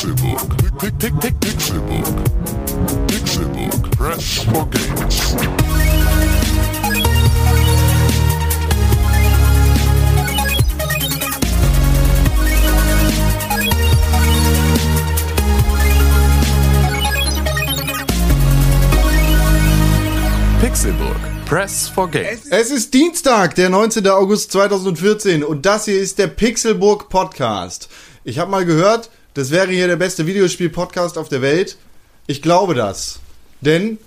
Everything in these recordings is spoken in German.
Pick, Pixelbook. Pixelbook. Press for games. Pixelburg. Press for Games. Es ist Dienstag, der 19. August 2014 und das hier ist der Pixelburg Podcast. Ich habe mal gehört, das wäre hier der beste Videospiel-Podcast auf der Welt. Ich glaube das. Denn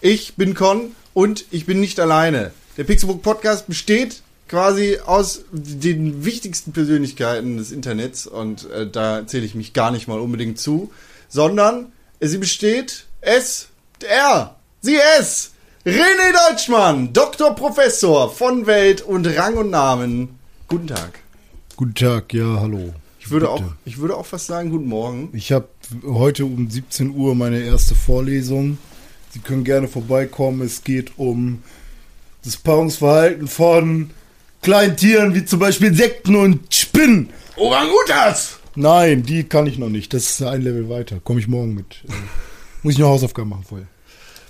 ich bin Con und ich bin nicht alleine. Der Pixelburg Podcast besteht quasi aus den wichtigsten Persönlichkeiten des Internets und äh, da zähle ich mich gar nicht mal unbedingt zu, sondern sie besteht es, er, sie es, René Deutschmann, Doktor Professor von Welt und Rang und Namen. Guten Tag. Guten Tag, ja, hallo. Ich würde Bitte. auch, ich würde auch fast sagen, guten Morgen. Ich habe heute um 17 Uhr meine erste Vorlesung. Sie können gerne vorbeikommen. Es geht um das Paarungsverhalten von kleinen Tieren wie zum Beispiel Insekten und Spinnen. Orangutas! Nein, die kann ich noch nicht. Das ist ein Level weiter. Komme ich morgen mit. Muss ich noch Hausaufgaben machen vorher.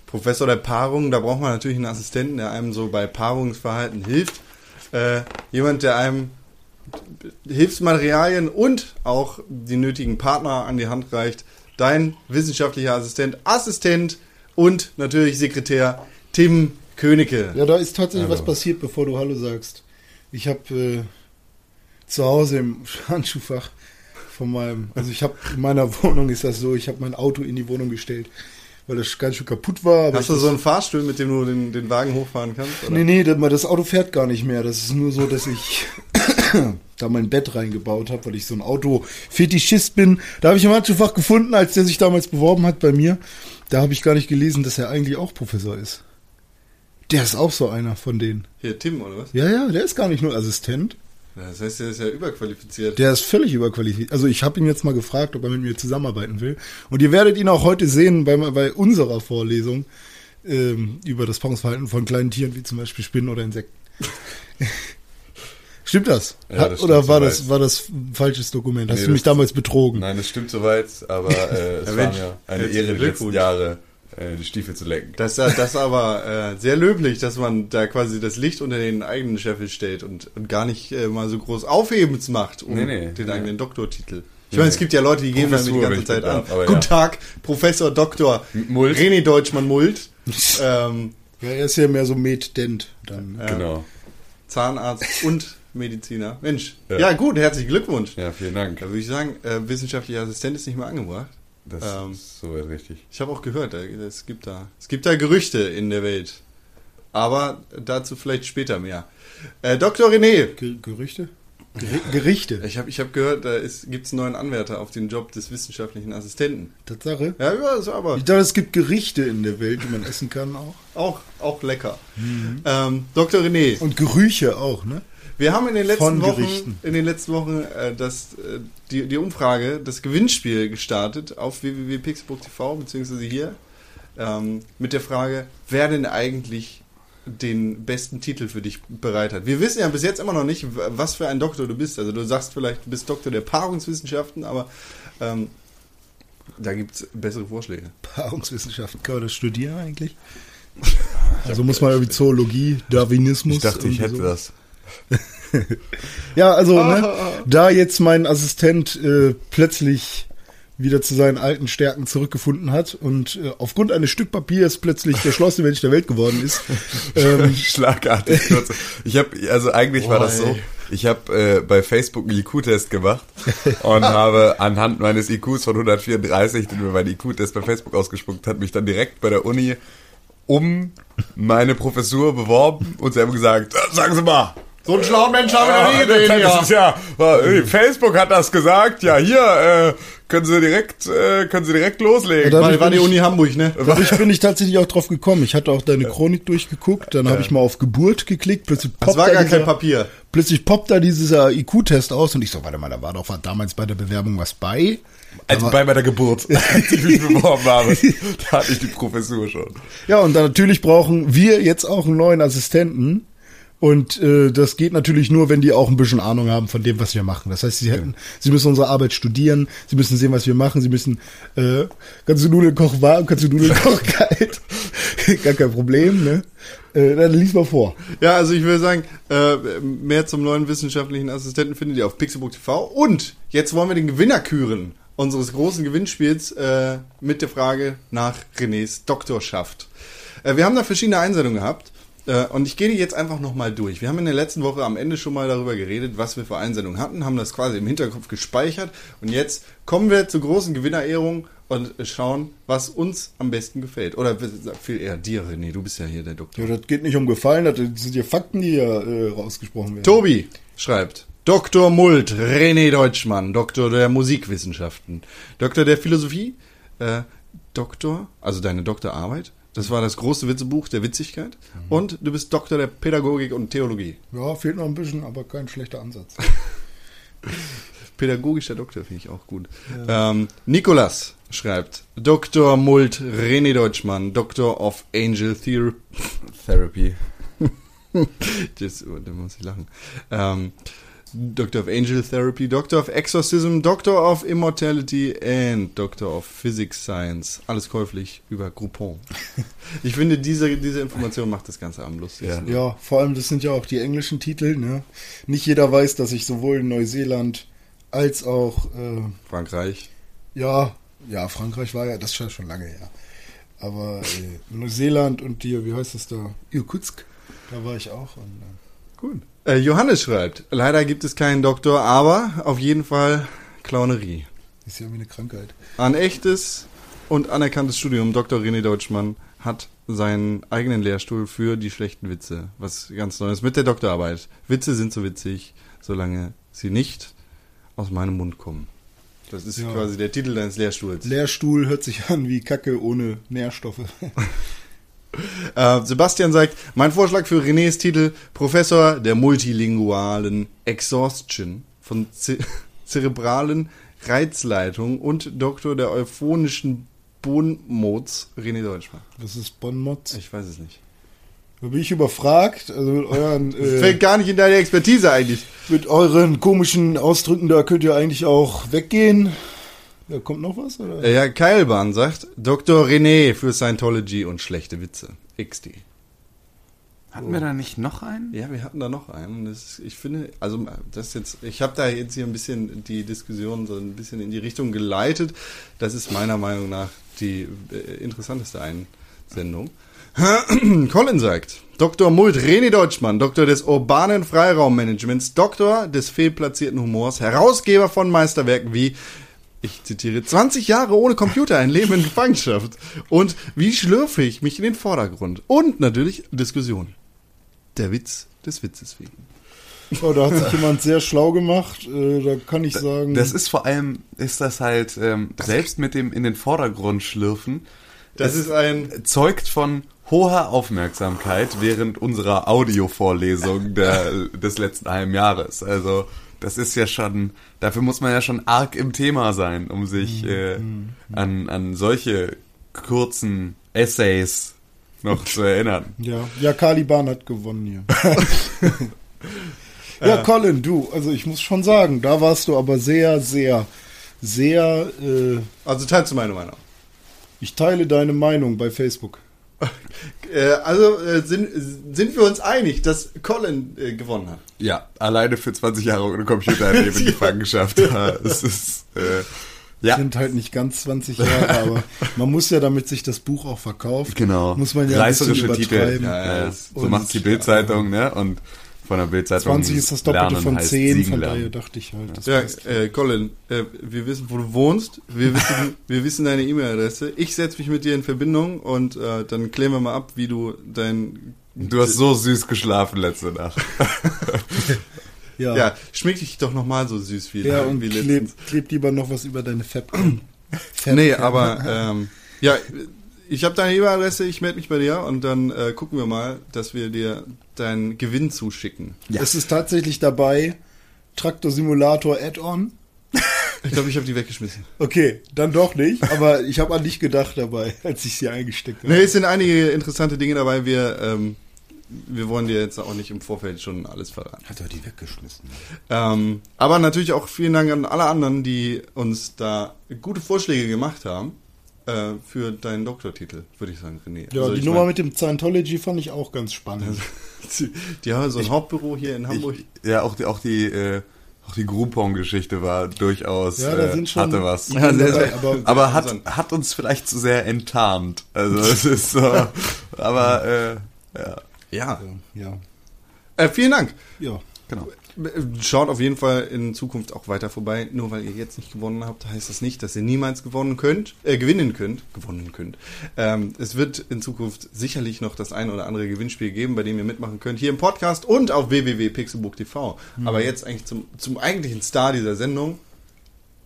Professor der Paarung, da braucht man natürlich einen Assistenten, der einem so bei Paarungsverhalten hilft. Äh, jemand, der einem Hilfsmaterialien und auch die nötigen Partner an die Hand reicht. Dein wissenschaftlicher Assistent, Assistent und natürlich Sekretär Tim Königke. Ja, da ist tatsächlich was passiert, bevor du Hallo sagst. Ich habe äh, zu Hause im Handschuhfach von meinem, also ich habe in meiner Wohnung ist das so, ich habe mein Auto in die Wohnung gestellt, weil das ganz schön kaputt war. Hast du so einen Fahrstuhl, mit dem du den, den Wagen hochfahren kannst? Oder? Nee, nee, das das Auto fährt gar nicht mehr. Das ist nur so, dass ich da mein Bett reingebaut habe, weil ich so ein Auto-Fetischist bin. Da habe ich im Handschuhfach gefunden, als der sich damals beworben hat bei mir. Da habe ich gar nicht gelesen, dass er eigentlich auch Professor ist. Der ist auch so einer von denen. Hier, Tim, oder was? Ja, ja, der ist gar nicht nur Assistent. Das heißt, der ist ja überqualifiziert. Der ist völlig überqualifiziert. Also ich habe ihn jetzt mal gefragt, ob er mit mir zusammenarbeiten will. Und ihr werdet ihn auch heute sehen bei, bei unserer Vorlesung ähm, über das Paarungsverhalten von kleinen Tieren, wie zum Beispiel Spinnen oder Insekten. Stimmt das? Ja, Hat, das oder stimmt war soweit. das, war das ein falsches Dokument? Hast Nee, du mich damals betrogen? Nein, das stimmt soweit, aber äh, es Ja, war Mensch, mir eine Ehre, die letzten. Jahre äh, die Stiefel zu lecken. Das, ist- das ist aber äh, sehr löblich, dass man da quasi das Licht unter den eigenen Scheffel stellt und, und gar nicht äh, mal so groß Aufhebens macht um Nee, nee, den nee. eigenen Doktortitel. Ich Nee, meine, es gibt ja Leute, die geben damit die ganze Zeit an. Guten ja. Tag, Professor Doktor Mult. René Deutschmann Mult, ähm, Ja, er ist ja mehr so Med-Dent dann. ne? Genau. Zahnarzt und Mediziner. Mensch, ja, Ja. gut, herzlichen Glückwunsch. Ja, vielen Dank. Da würde ich sagen, äh, wissenschaftlicher Assistent ist nicht mehr angebracht. Das Ähm. ist soweit richtig. Ich habe auch gehört, da- es gibt da, es gibt da Gerüchte in der Welt. Aber dazu vielleicht später mehr. Äh, Dr. René, Ge Gerüchte? Geri Gerichte. ich habe ich hab gehört, da gibt es einen neuen Anwärter auf den Job des wissenschaftlichen Assistenten. Tatsache. Ja, ja, aber Ich dachte, es gibt Gerichte in der Welt, die man essen kann auch. auch, auch lecker. Ähm, Dr. René, Und Gerüche auch, ne? Wir haben in den letzten Wochen, Gerichten. in den letzten Wochen äh, das, äh, die, die Umfrage, das Gewinnspiel gestartet auf www.pixelbook.tv, beziehungsweise hier, ähm, mit der Frage, wer denn eigentlich den besten Titel für dich bereit hat. Wir wissen ja bis jetzt immer noch nicht, was für ein Doktor du bist. Also du sagst vielleicht, du bist Doktor der Paarungswissenschaften, aber ähm, da gibt es bessere Vorschläge. Paarungswissenschaften. Kann man das studieren eigentlich? Also muss man irgendwie Zoologie, Darwinismus. Ich dachte, ich hätte so. das. Ja, also, Ah, ne, da jetzt mein Assistent äh, plötzlich wieder zu seinen alten Stärken zurückgefunden hat und äh, aufgrund eines Stück Papiers plötzlich der schlauste Mensch der Welt geworden ist. ähm, Schlagartig kurz. Ich habe, also eigentlich war Boah, das so, ich habe äh, bei Facebook einen IQ-Test gemacht und habe anhand meines IQs von 134, den mir mein IQ-Test bei Facebook ausgespuckt hat, mich dann direkt bei der Uni um meine Professur beworben und sie haben gesagt, "Äh, sagen Sie mal, So einen schlauen Mensch haben Ah, das ist ja, äh, Facebook hat das gesagt. Ja, hier äh, können Sie direkt, äh, können Sie direkt loslegen. Ja, War, war die ich- Uni Hamburg, ne? dadurch bin ich tatsächlich auch drauf gekommen. Ich hatte auch deine Chronik durchgeguckt, dann habe ich mal auf Geburt geklickt, plötzlich Das poppt war da gar dieser, kein Papier. plötzlich poppt da dieser IQ-Test aus und ich so, warte mal, da war doch damals bei der Bewerbung was bei. also bei meiner Geburt, als ich mich beworben habe, da hatte ich die Professur schon. Ja, und dann natürlich brauchen wir jetzt auch einen neuen Assistenten. Und äh, das geht natürlich nur, wenn die auch ein bisschen Ahnung haben von dem, was wir machen. Das heißt, sie hätten, sie müssen unsere Arbeit studieren, sie müssen sehen, was wir machen, sie müssen, äh, kannst du Nudeln kochen warm, kannst du Nudeln kochen kalt. Gar kein Problem, ne? Äh, dann lies mal vor. Ja, also ich würde sagen, äh, mehr zum neuen wissenschaftlichen Assistenten findet ihr auf pixelbook.tv. Und jetzt wollen wir den Gewinner küren unseres großen Gewinnspiels äh, mit der Frage nach Renés Doktorschaft. Äh, wir haben da verschiedene Einsendungen gehabt. Äh, und ich gehe jetzt einfach nochmal durch. Wir haben in der letzten Woche am Ende schon mal darüber geredet, was wir für Einsendungen hatten, haben das quasi im Hinterkopf gespeichert. Und jetzt kommen wir zur großen Gewinnerehrung und schauen, was uns am besten gefällt. Oder viel eher dir, René, du bist ja hier der Doktor. Ja, das geht nicht um Gefallen, das sind ja Fakten, die hier äh, rausgesprochen werden. Tobi schreibt, Dr. Mult, René Deutschmann, Doktor der Musikwissenschaften, Doktor der Philosophie, äh, Doktor, also deine Doktorarbeit, das war das große Witzebuch der Witzigkeit. Mhm. Und du bist Doktor der Pädagogik und Theologie. Ja, fehlt noch ein bisschen, aber kein schlechter Ansatz. Pädagogischer Doktor finde ich auch gut. Ja. Ähm, Nikolas schreibt, Dr. Mult René Deutschmann, Doctor of Angel Ther Therapy. das, oh, da muss ich lachen. Ähm, Doctor of Angel Therapy, Doctor of Exorcism, Doctor of Immortality and Doctor of Physics Science. Alles käuflich über Groupon. Ich finde, diese, diese Information macht das Ganze am lustigsten. Ja. ja, vor allem, das sind ja auch die englischen Titel. Ne? Nicht jeder weiß, dass ich sowohl in Neuseeland als auch äh, Frankreich. Ja, ja, Frankreich war ja, das ist schon lange her. Aber äh, Neuseeland und die, wie heißt das da? Irkutsk, da war ich auch. Und, äh, Gut. Äh, Johannes schreibt, leider gibt es keinen Doktor, aber auf jeden Fall Clownerie. Ist ja wie eine Krankheit. Ein echtes und anerkanntes Studium. Dr. René Deutschmann hat seinen eigenen Lehrstuhl für die schlechten Witze. Was ganz Neues mit der Doktorarbeit. Witze sind so witzig, solange sie nicht aus meinem Mund kommen. Das ist ja. quasi der Titel deines Lehrstuhls. Lehrstuhl hört sich an wie Kacke ohne Nährstoffe. Äh, Sebastian sagt, mein Vorschlag für Renés Titel Professor der multilingualen Exhaustion von ze zerebralen Reizleitung und Doktor der euphonischen Bonmods René Deutschmann. Was ist Bonmods? Ich weiß es nicht. Da bin ich überfragt. Also mit euren. Äh, Fällt gar nicht in deine Expertise eigentlich. Mit euren komischen Ausdrücken, da könnt ihr eigentlich auch weggehen. Ja, kommt noch was? Oder? Ja, Keilbahn sagt Dr. René für Scientology und schlechte Witze. XD. Hatten oh. wir da nicht noch einen? Ja, wir hatten da noch einen. Das, ich finde, also das jetzt, ich habe da jetzt hier ein bisschen die Diskussion so ein bisschen in die Richtung geleitet. Das ist meiner Meinung nach die äh, interessanteste Einsendung. Colin sagt, Dr. Mult René Deutschmann, Doktor des urbanen Freiraummanagements, Doktor des fehlplatzierten Humors, Herausgeber von Meisterwerken wie ich zitiere, 20 Jahre ohne Computer, ein Leben in Gefangenschaft. Und wie schlürfe ich mich in den Vordergrund? Und natürlich Diskussion. Der Witz des Witzes wegen. Oh, da hat sich jemand sehr schlau gemacht. Äh, da kann ich sagen. Das ist vor allem, ist das halt, ähm, selbst mit dem in den Vordergrund schlürfen, das ist ein. Zeugt von hoher Aufmerksamkeit während unserer Audiovorlesung des letzten halben Jahres. Also, das ist ja schon, dafür muss man ja schon arg im Thema sein, um sich mhm. äh, mhm. an, an solche kurzen Essays noch zu erinnern. Ja, ja, Caliban hat gewonnen hier. ja, Colin, du, also ich muss schon sagen, da warst du aber sehr, sehr, sehr. Äh, also teilst du meine Meinung? Ich teile deine Meinung bei Facebook. Äh, also äh, sind, sind wir uns einig, dass Colin äh, gewonnen hat? Ja, alleine für 20 Jahre ohne Computer in ja. Gefangenschaft. es ist, äh, ja. Sind halt nicht ganz 20 Jahre, aber man muss ja, damit sich das Buch auch verkauft, genau. muss man ja Reißerische Titel. Ja, ja, so macht die Bildzeitung, ne? Und von der Bildzeitung. 20 ist das Doppelte von 10, von daher dachte ich halt. ja, äh, Colin, äh, wir wissen, wo du wohnst, wir wissen, wir wissen deine E-Mail-Adresse. Ich setze mich mit dir in Verbindung und äh, dann klären wir mal ab, wie du dein. Du hast so süß geschlafen letzte Nacht. ja. ja, schmick dich doch nochmal so süß wie, ja, und wie letztens. Kleb, kleb lieber noch was über deine Fab. Fab nee, aber ähm, ja, ich habe deine E-Mail-Adresse, ich melde mich bei dir und dann äh, gucken wir mal, dass wir dir deinen Gewinn zuschicken. Ja. Es ist tatsächlich dabei Traktor Simulator Add-on. Ich glaube, ich habe die weggeschmissen. Okay, dann doch nicht, aber ich habe an dich gedacht dabei, als ich sie eingesteckt habe. Nee, es sind einige interessante Dinge dabei. Wir ähm, wir wollen dir jetzt auch nicht im Vorfeld schon alles verraten. Hat er die weggeschmissen? Ähm, aber natürlich auch vielen Dank an alle anderen, die uns da gute Vorschläge gemacht haben äh, für deinen Doktortitel, würde ich sagen, René. Ja, Also die ich Nummer mein, mit dem Scientology fand ich auch ganz spannend. die, die haben so ein Hauptbüro hier in Hamburg. Ich, ja, auch die, auch die, äh, auch die Groupon-Geschichte war durchaus, Ja, äh, hatte was. Ja, sehr, sehr. aber aber hat, unseren- hat uns vielleicht zu sehr enttarnt. Also es ist so, aber äh, ja, ja. ja, Äh, vielen Dank. ja. genau. Schaut auf jeden Fall in Zukunft auch weiter vorbei. Nur weil ihr jetzt nicht gewonnen habt, heißt das nicht, dass ihr niemals gewonnen könnt, äh, gewinnen könnt, gewonnen könnt. Ähm, es wird in Zukunft sicherlich noch das ein oder andere Gewinnspiel geben, bei dem ihr mitmachen könnt, hier im Podcast und auf www.pixelbook.tv. Aber jetzt eigentlich zum, zum eigentlichen Star dieser Sendung,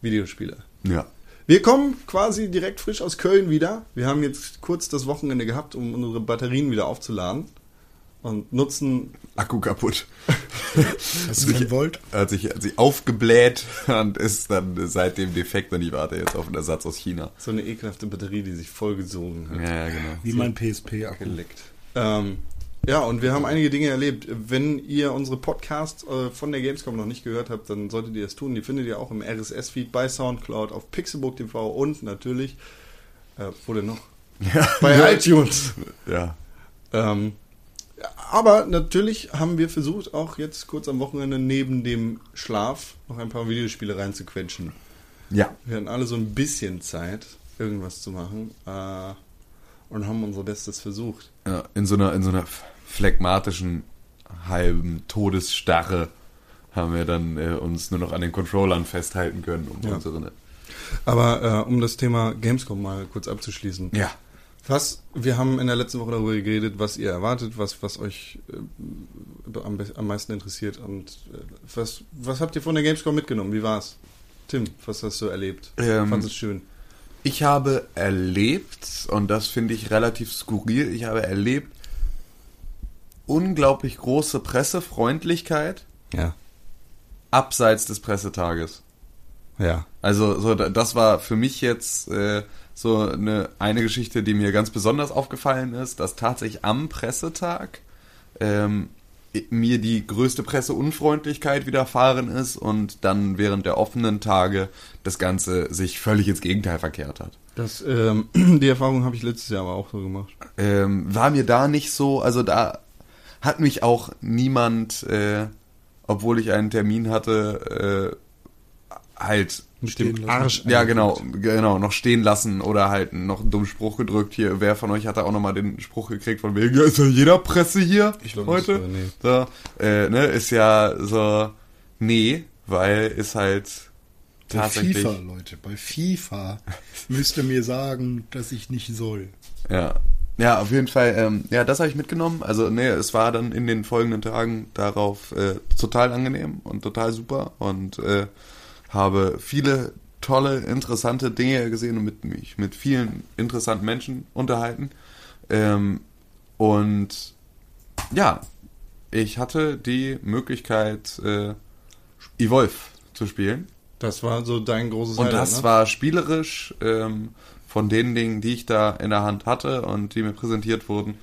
Videospiele. Ja. Wir kommen quasi direkt frisch aus Köln wieder. Wir haben jetzt kurz das Wochenende gehabt, um unsere Batterien wieder aufzuladen und nutzen Akku kaputt. Hast du kein Volt? Hat sich, hat sich aufgebläht und ist dann seitdem defekt und ich warte jetzt auf einen Ersatz aus China. so eine ekelhafte Batterie, die sich vollgesogen hat. Ja, ja, genau. Wie mein PSP-Akku. geleckt. Ähm, ja, und wir haben einige Dinge erlebt. Wenn ihr unsere Podcasts äh, von der Gamescom noch nicht gehört habt, dann solltet ihr das tun. Die findet ihr auch im RSS-Feed bei Soundcloud, auf Pixelbook TV und natürlich, äh, wo denn noch? Ja. Bei iTunes. Ja. Ähm, aber natürlich haben wir versucht, auch jetzt kurz am Wochenende neben dem Schlaf noch ein paar Videospiele reinzuquetschen. Ja. Wir hatten alle so ein bisschen Zeit, irgendwas zu machen äh, und haben unser Bestes versucht. ja. In so einer, in so einer phlegmatischen halben Todesstarre haben wir dann äh, uns nur noch an den Controllern festhalten können, um Ja. unsere. Aber äh, um das Thema Gamescom mal kurz abzuschließen. Ja. Was, wir haben in der letzten Woche darüber geredet, was ihr erwartet, was, was euch äh, am, am meisten interessiert und äh, was, was habt ihr von der Gamescom mitgenommen? Wie war's? Tim, was hast du erlebt? Ähm, Fandest es schön? Ich habe erlebt, und das finde ich relativ skurril, ich habe erlebt unglaublich große Pressefreundlichkeit Ja. abseits des Pressetages. Ja. Also so, da- das war für mich jetzt äh, so eine, eine Geschichte, die mir ganz besonders aufgefallen ist, dass tatsächlich am Pressetag ähm, mir die größte Presseunfreundlichkeit widerfahren ist und dann während der offenen Tage das Ganze sich völlig ins Gegenteil verkehrt hat. Das, ähm, die Erfahrung habe ich letztes Jahr aber auch so gemacht. ähm, war mir da nicht so, also da hat mich auch niemand, äh, obwohl ich einen Termin hatte, äh, halt dem. Arsch. ja genau, genau, noch stehen lassen oder halt noch einen dummen Spruch gedrückt hier. Wer von euch hat da auch nochmal den Spruch gekriegt von wegen, ja, ist ja jeder Presse hier Ich heute? nicht, nee. So, äh, ne, ist ja so, nee, weil ist halt Bei tatsächlich. FIFA, Leute, bei FIFA müsst ihr mir sagen, dass ich nicht soll. Ja. Ja, auf jeden Fall, ähm, ja, das habe ich mitgenommen. Also, nee, es war dann in den folgenden Tagen darauf äh, total angenehm und total super und äh, habe viele tolle, interessante Dinge gesehen und mit mich mit vielen interessanten Menschen unterhalten. Ähm, und ja, ich hatte die Möglichkeit, äh, Evolve zu spielen. Das war so dein großes Und Highlight, das ne? war spielerisch ähm, von den Dingen, die ich da in der Hand hatte und die mir präsentiert wurden,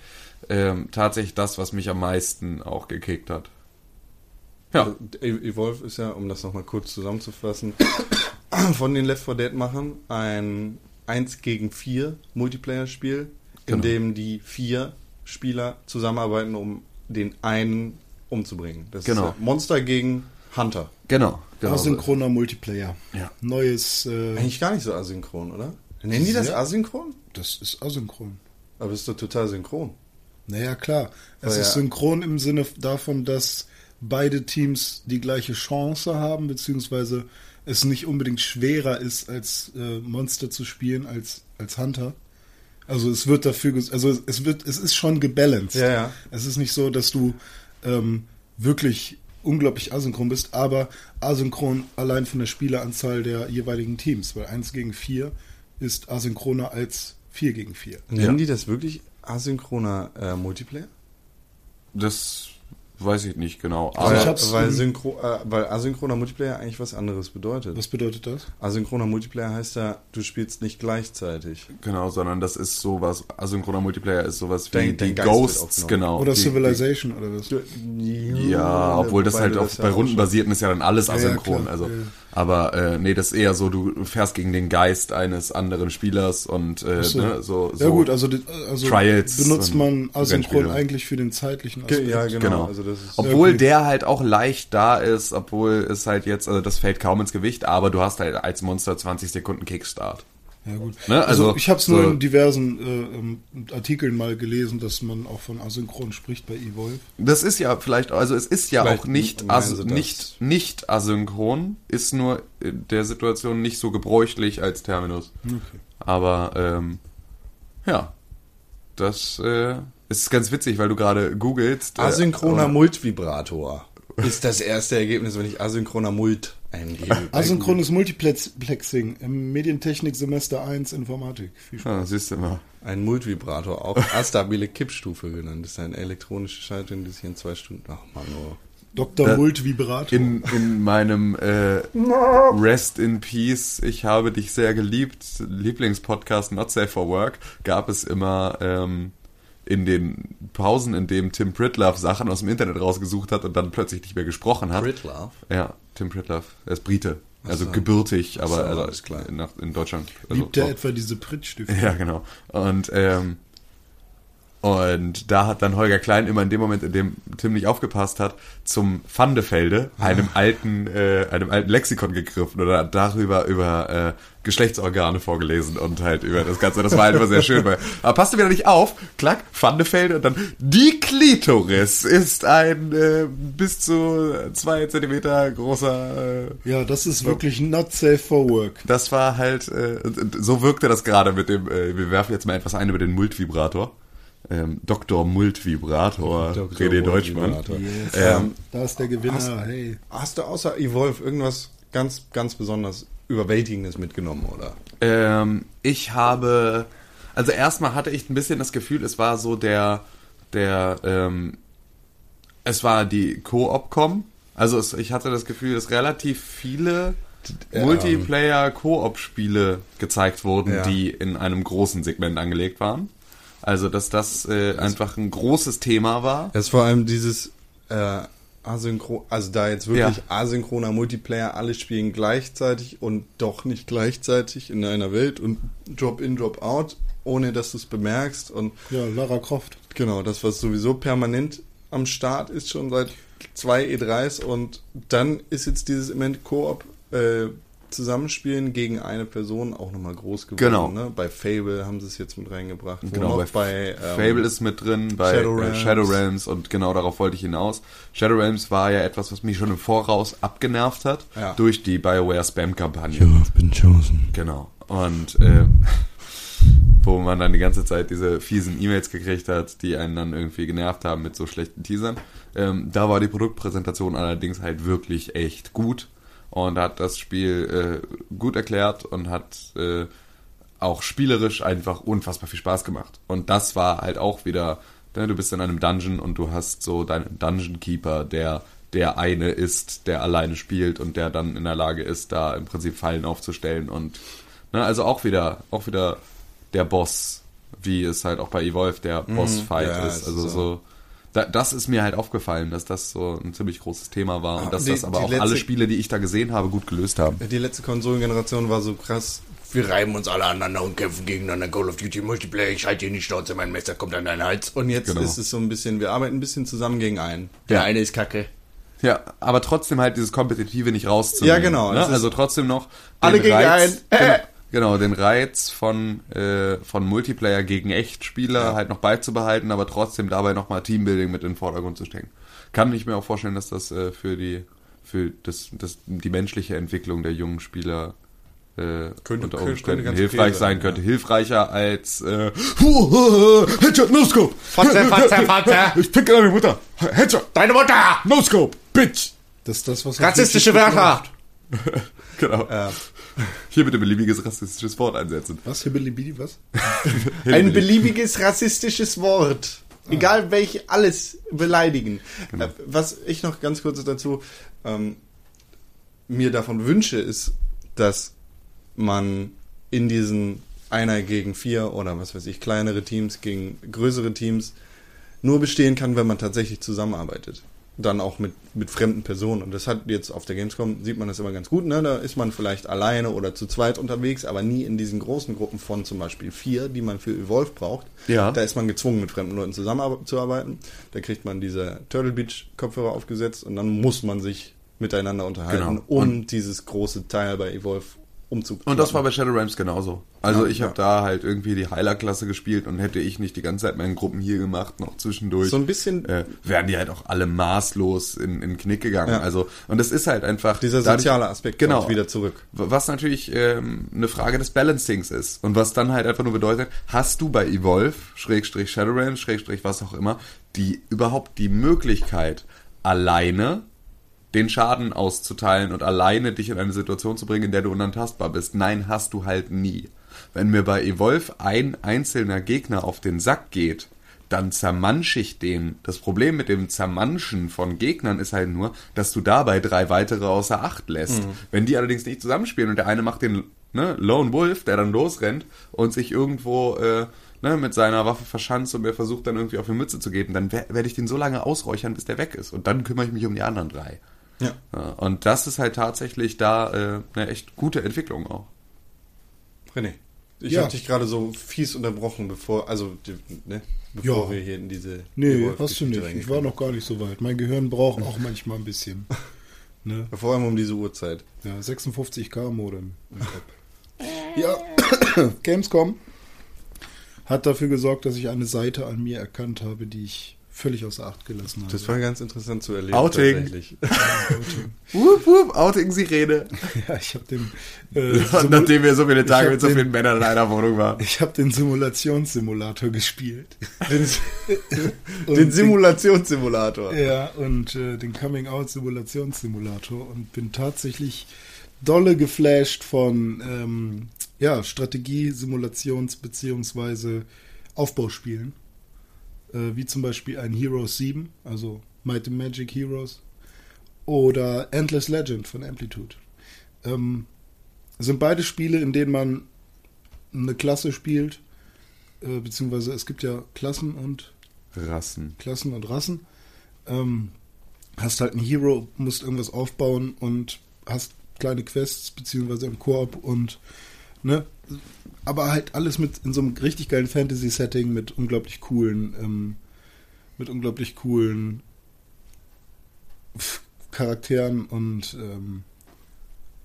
ähm, tatsächlich das, was mich am meisten auch gekickt hat. Ja, Also, E- Evolve ist ja, um das nochmal kurz zusammenzufassen, von den Left 4 Dead Machern ein 1 gegen 4 Multiplayer-Spiel, in Genau. dem die vier Spieler zusammenarbeiten, um den einen umzubringen. Das Genau. ist ja Monster gegen Hunter. genau. genau. Asynchroner Multiplayer. Ja. Neues, äh, Eigentlich gar nicht so asynchron, oder? Nennen die das asynchron? das ist asynchron. Aber es ist doch total synchron. Naja, klar. Es Weil ist ja- synchron im Sinne davon, dass beide Teams die gleiche Chance haben, beziehungsweise es nicht unbedingt schwerer ist, als äh, Monster zu spielen als, als Hunter. Also es wird dafür, ges- also es wird, es ist schon gebalanced. Ja, ja. Es ist nicht so, dass du ähm, wirklich unglaublich asynchron bist, aber asynchron allein von der Spieleranzahl der jeweiligen Teams, weil 1 gegen 4 ist asynchroner als 4 gegen 4. Nennen Ja. die das wirklich asynchroner äh, Multiplayer? Das weiß ich nicht genau. Weil, ich hab's, weil, Synchro, äh, weil asynchroner Multiplayer eigentlich was anderes bedeutet. Was bedeutet das? Asynchroner Multiplayer heißt ja, du spielst nicht gleichzeitig. Genau, sondern das ist sowas, asynchroner Multiplayer ist sowas wie Dein- dein die Geist wird Ghosts, genau. Oder die, Civilization oder was? Die, ja, obwohl das halt auch das ja bei auch Rundenbasierten ist ja dann alles ja, asynchron. klar, also, ja. Aber äh, nee, das ist eher so, du fährst gegen den Geist eines anderen Spielers und äh, so. ne, so, so. Ja gut, also, die- also Trials benutzt man asynchron eigentlich für den zeitlichen Ge- Aspekt. Ja, genau. Genau. Also das ist, Obwohl der halt auch leicht da ist, obwohl es halt jetzt, also das fällt kaum ins Gewicht, aber du hast halt als Monster 20 Sekunden Kickstart. Ja, gut. Ne, Also, also ich habe es nur so- in diversen äh, ähm, Artikeln mal gelesen, dass man auch von asynchron spricht bei Evolve. Das ist ja vielleicht, also es ist ja Vielleicht auch nicht, as nicht, nicht asynchron, ist nur in der Situation nicht so gebräuchlich als Terminus. Aber ähm, ja, das äh, ist ganz witzig, weil du gerade googelst. äh, asynchroner aber- Multvibrator ist das erste Ergebnis, wenn ich asynchroner Mult eingebe. bei Asynchrones Multiplexing im Medientechnik Semester 1 Informatik. Viel Spaß. Ja, siehst du mal. Ein Multvibrator, auch astabile Kippstufe genannt. Das ist eine elektronische Schaltung, die sich in zwei Stunden. Ach man, oh. Dr. Da- Mult Vibrator. In, in meinem äh, Rest in Peace, ich habe dich sehr geliebt, Lieblingspodcast Not Safe for Work, gab es immer ähm, in den Pausen, in dem Tim Pritlove Sachen aus dem Internet rausgesucht hat und dann plötzlich nicht mehr gesprochen hat. Pritlove? Ja, Tim Pritlove, er ist Brite, also so. gebürtig, aber so, also klar. Nach, in Deutschland. Also Liebt er auch- etwa diese Prittstifte? ja, genau. Und, ähm, und da hat dann Holger Klein immer in dem Moment, in dem Tim nicht aufgepasst hat, zum Pfandefelde, einem alten, äh, einem alten Lexikon gegriffen oder darüber über äh, Geschlechtsorgane vorgelesen und halt über das Ganze. Das war halt immer sehr schön. Weil, aber passte wieder nicht auf, klack, Pfandefelde und dann die Klitoris ist ein äh, bis zu zwei Zentimeter großer äh, Ja, das ist wirklich not safe for work. das war halt, äh, so wirkte das gerade mit dem, äh, wir werfen jetzt mal etwas ein über den Multvibrator. Ähm, Dr. Multvibrator, Dr. René Deutschmann. Multvibrator. Ähm, Da ist der Gewinner. hey. Hast du außer Evolve irgendwas ganz, ganz besonders Überwältigendes mitgenommen, oder? ähm, ich habe, also erstmal hatte ich ein bisschen das Gefühl, es war so der, der, ähm, es war die Koop-Com. Also es, ich hatte das Gefühl, dass relativ viele Ähm. Multiplayer-Koop-Spiele gezeigt wurden, Ja. die in einem großen Segment angelegt waren. Also, dass das äh, einfach ein großes Thema war. Das ist vor allem dieses äh, asynchron, also da jetzt wirklich Ja. asynchroner Multiplayer, alle spielen gleichzeitig und doch nicht gleichzeitig in einer Welt und Drop in, Drop out, ohne dass du es bemerkst und Ja, Lara Croft. genau, das was sowieso permanent am Start ist schon seit zwei E3s und dann ist jetzt dieses Element Koop äh, Zusammenspielen gegen eine Person auch nochmal groß geworden. Genau. Ne? Bei Fable haben sie es jetzt mit reingebracht. Genau, bei, bei ähm, Fable ist mit drin, bei Shadow Shadow, Realms. äh, Shadow Realms und genau darauf wollte ich hinaus. Shadow Realms war ja etwas, was mich schon im Voraus abgenervt hat Ja. durch die BioWare Spam-Kampagne. I've been chosen. Genau. Und äh, wo man dann die ganze Zeit diese fiesen E-Mails gekriegt hat, die einen dann irgendwie genervt haben mit so schlechten Teasern. Ähm, da war die Produktpräsentation allerdings halt wirklich echt gut und hat das Spiel äh, gut erklärt und hat äh, auch spielerisch einfach unfassbar viel Spaß gemacht. Und das war halt auch wieder, ne, du bist in einem Dungeon und du hast so deinen Dungeon Keeper, der der eine ist, der alleine spielt und der dann in der Lage ist, da im Prinzip Fallen aufzustellen und ne, also auch wieder, auch wieder der Boss, wie es halt auch bei Evolve der Boss-Fight ja, ist. Also so, da, das ist mir halt aufgefallen, dass das so ein ziemlich großes Thema war und dass die- das aber auch letzte- alle Spiele, die ich da gesehen habe, gut gelöst haben. Die letzte Konsolengeneration war so krass. Wir reiben uns alle aneinander und kämpfen gegeneinander. Call of Duty Multiplayer, ich halte dir die Schnauze, mein Messer kommt an deinen Hals. Und jetzt Genau. ist es so ein bisschen, wir arbeiten ein bisschen zusammen gegen einen. Der Ja. eine ist kacke. Ja, aber trotzdem halt dieses Kompetitive nicht rauszunehmen. Ja, genau. Ne? Also trotzdem noch Alle gegen Reiz, einen. Genau, genau, den Reiz von, äh, von Multiplayer gegen Echtspieler halt noch beizubehalten, aber trotzdem dabei nochmal Teambuilding mit in den Vordergrund zu stecken. Kann ich mir auch vorstellen, dass das äh, für die für das, das, die menschliche Entwicklung der jungen Spieler äh, Könnte- unter könnte- Umständen könnte hilfreich sein sein, könnte. ja. Hilfreicher als äh, Headshot, No Scope! Fotze, Fotze, Fotze! Ich ficke deine Mutter! Headshot! Deine Mutter! No Scope! Bitch! Das ist das, was Rassistische Wörter! Genau. Hier bitte beliebiges rassistisches Wort einsetzen. Was? Hibbilibidi, was? Ein beliebiges rassistisches Wort. Egal welche, alles beleidigen. Äh, Was ich noch ganz kurz dazu ähm, mir davon wünsche, ist, dass man in diesen einer gegen vier oder was weiß ich, kleinere Teams gegen größere Teams nur bestehen kann, wenn man tatsächlich zusammenarbeitet. Dann auch mit, mit fremden Personen. Und das hat jetzt auf der Gamescom, sieht man das immer ganz gut, ne? Da ist man vielleicht alleine oder zu zweit unterwegs, aber nie in diesen großen Gruppen von zum Beispiel vier, die man für Evolve braucht. Ja. Da ist man gezwungen, mit fremden Leuten zusammenzuarbeiten. Da kriegt man diese Turtle Beach Kopfhörer aufgesetzt und dann muss man sich miteinander unterhalten, Genau. um Und- dieses große Teil bei Evolve umzuklappen. Und das war bei Shadowrams genauso. Also Ja, ich habe ja. da halt irgendwie die Heiler-Klasse gespielt und hätte ich nicht die ganze Zeit meine Gruppen hier gemacht, noch zwischendurch. So ein bisschen- Äh, wären die halt auch alle maßlos in, in Knick gegangen. Ja. Also, und das ist halt einfach... Dieser dadurch- soziale Aspekt genau, kommt wieder zurück. Was natürlich ähm, eine Frage des Balancings ist. Und was dann halt einfach nur bedeutet, hast du bei Evolve, Schrägstrich Shadowrams, Schrägstrich was auch immer, die überhaupt die Möglichkeit, alleine den Schaden auszuteilen und alleine dich in eine Situation zu bringen, in der du unantastbar bist. Nein, hast du halt nie. Wenn mir bei Evolve ein einzelner Gegner auf den Sack geht, dann zermansche ich den. Das Problem mit dem Zermanschen von Gegnern ist halt nur, dass du dabei drei weitere außer Acht lässt. Wenn die allerdings nicht zusammenspielen und der eine macht den ne, Lone Wolf, der dann losrennt und sich irgendwo äh, ne, mit seiner Waffe verschanzt und mir versucht dann irgendwie auf die Mütze zu geben, dann wer- werde ich den so lange ausräuchern, bis der weg ist. Und dann kümmere ich mich um die anderen drei. Ja. Ja, und das ist halt tatsächlich da äh, eine echt gute Entwicklung auch. René, ich Ja. habe dich gerade so fies unterbrochen, bevor, also, ne, bevor Ja. wir hier in diese Nee, hast du nicht. Ich war noch gar nicht so weit. Mein Gehirn braucht auch manchmal ein bisschen. Ne? Vor allem um diese Uhrzeit. Ja, 56k Modem im Kopf. Ja, Gamescom hat dafür gesorgt, dass ich eine Seite an mir erkannt habe, die ich völlig außer Acht gelassen habe. Das war ganz interessant zu erleben. Outing. Tatsächlich. Wup, wup, Outing-Sirene. ja, ich habe den, äh, Nachdem wir so viele Tage mit so den- vielen Männern in einer Wohnung waren. ich habe den Simulationssimulator gespielt. Den, den Simulationssimulator. Ja, und äh, den Coming-out-Simulationssimulator und bin tatsächlich dolle geflasht von ähm, ja, Strategie, Simulations- beziehungsweise Aufbauspielen. Äh, wie zum Beispiel ein Heroes 7, also Might and Magic Heroes. Oder Endless Legend von Amplitude. Ähm, sind beide Spiele, in denen man eine Klasse spielt, äh, beziehungsweise es gibt ja Klassen und Rassen. Klassen und Rassen. Ähm, hast halt einen Hero, musst irgendwas aufbauen und hast kleine Quests, beziehungsweise im Koop und, ne, aber halt alles mit in so einem richtig geilen Fantasy-Setting mit unglaublich coolen, ähm, mit unglaublich coolen Charakteren und ähm,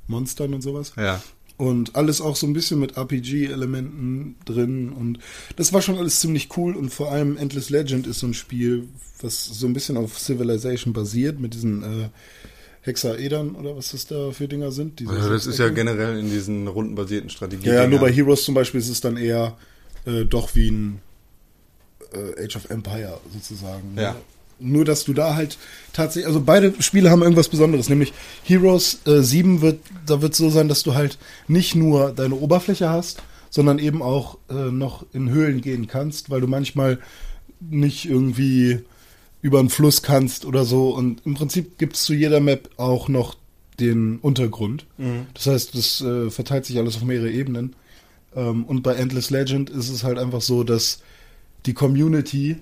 Monstern und sowas. Ja. Und alles auch so ein bisschen mit RPG-Elementen drin. Und das war schon alles ziemlich cool. Und vor allem Endless Legend ist so ein Spiel, was so ein bisschen auf Civilization basiert, mit diesen äh, Hexaedern oder was das da für Dinger sind. Diese Also das ist ja generell in diesen rundenbasierten Strategien. Ja, ja, nur bei Heroes zum Beispiel ist es dann eher äh, doch wie ein äh, Age of Empire sozusagen. ne? Ja. Nur, dass du da halt tatsächlich, also beide Spiele haben irgendwas Besonderes, nämlich Heroes äh, 7 wird, da wird so sein, dass du halt nicht nur deine Oberfläche hast, sondern eben auch äh, noch in Höhlen gehen kannst, weil du manchmal nicht irgendwie über einen Fluss kannst oder so. Und im Prinzip gibt es zu jeder Map auch noch den Untergrund. Das heißt, das äh, verteilt sich alles auf mehrere Ebenen. Ähm, und bei Endless Legend ist es halt einfach so, dass die Community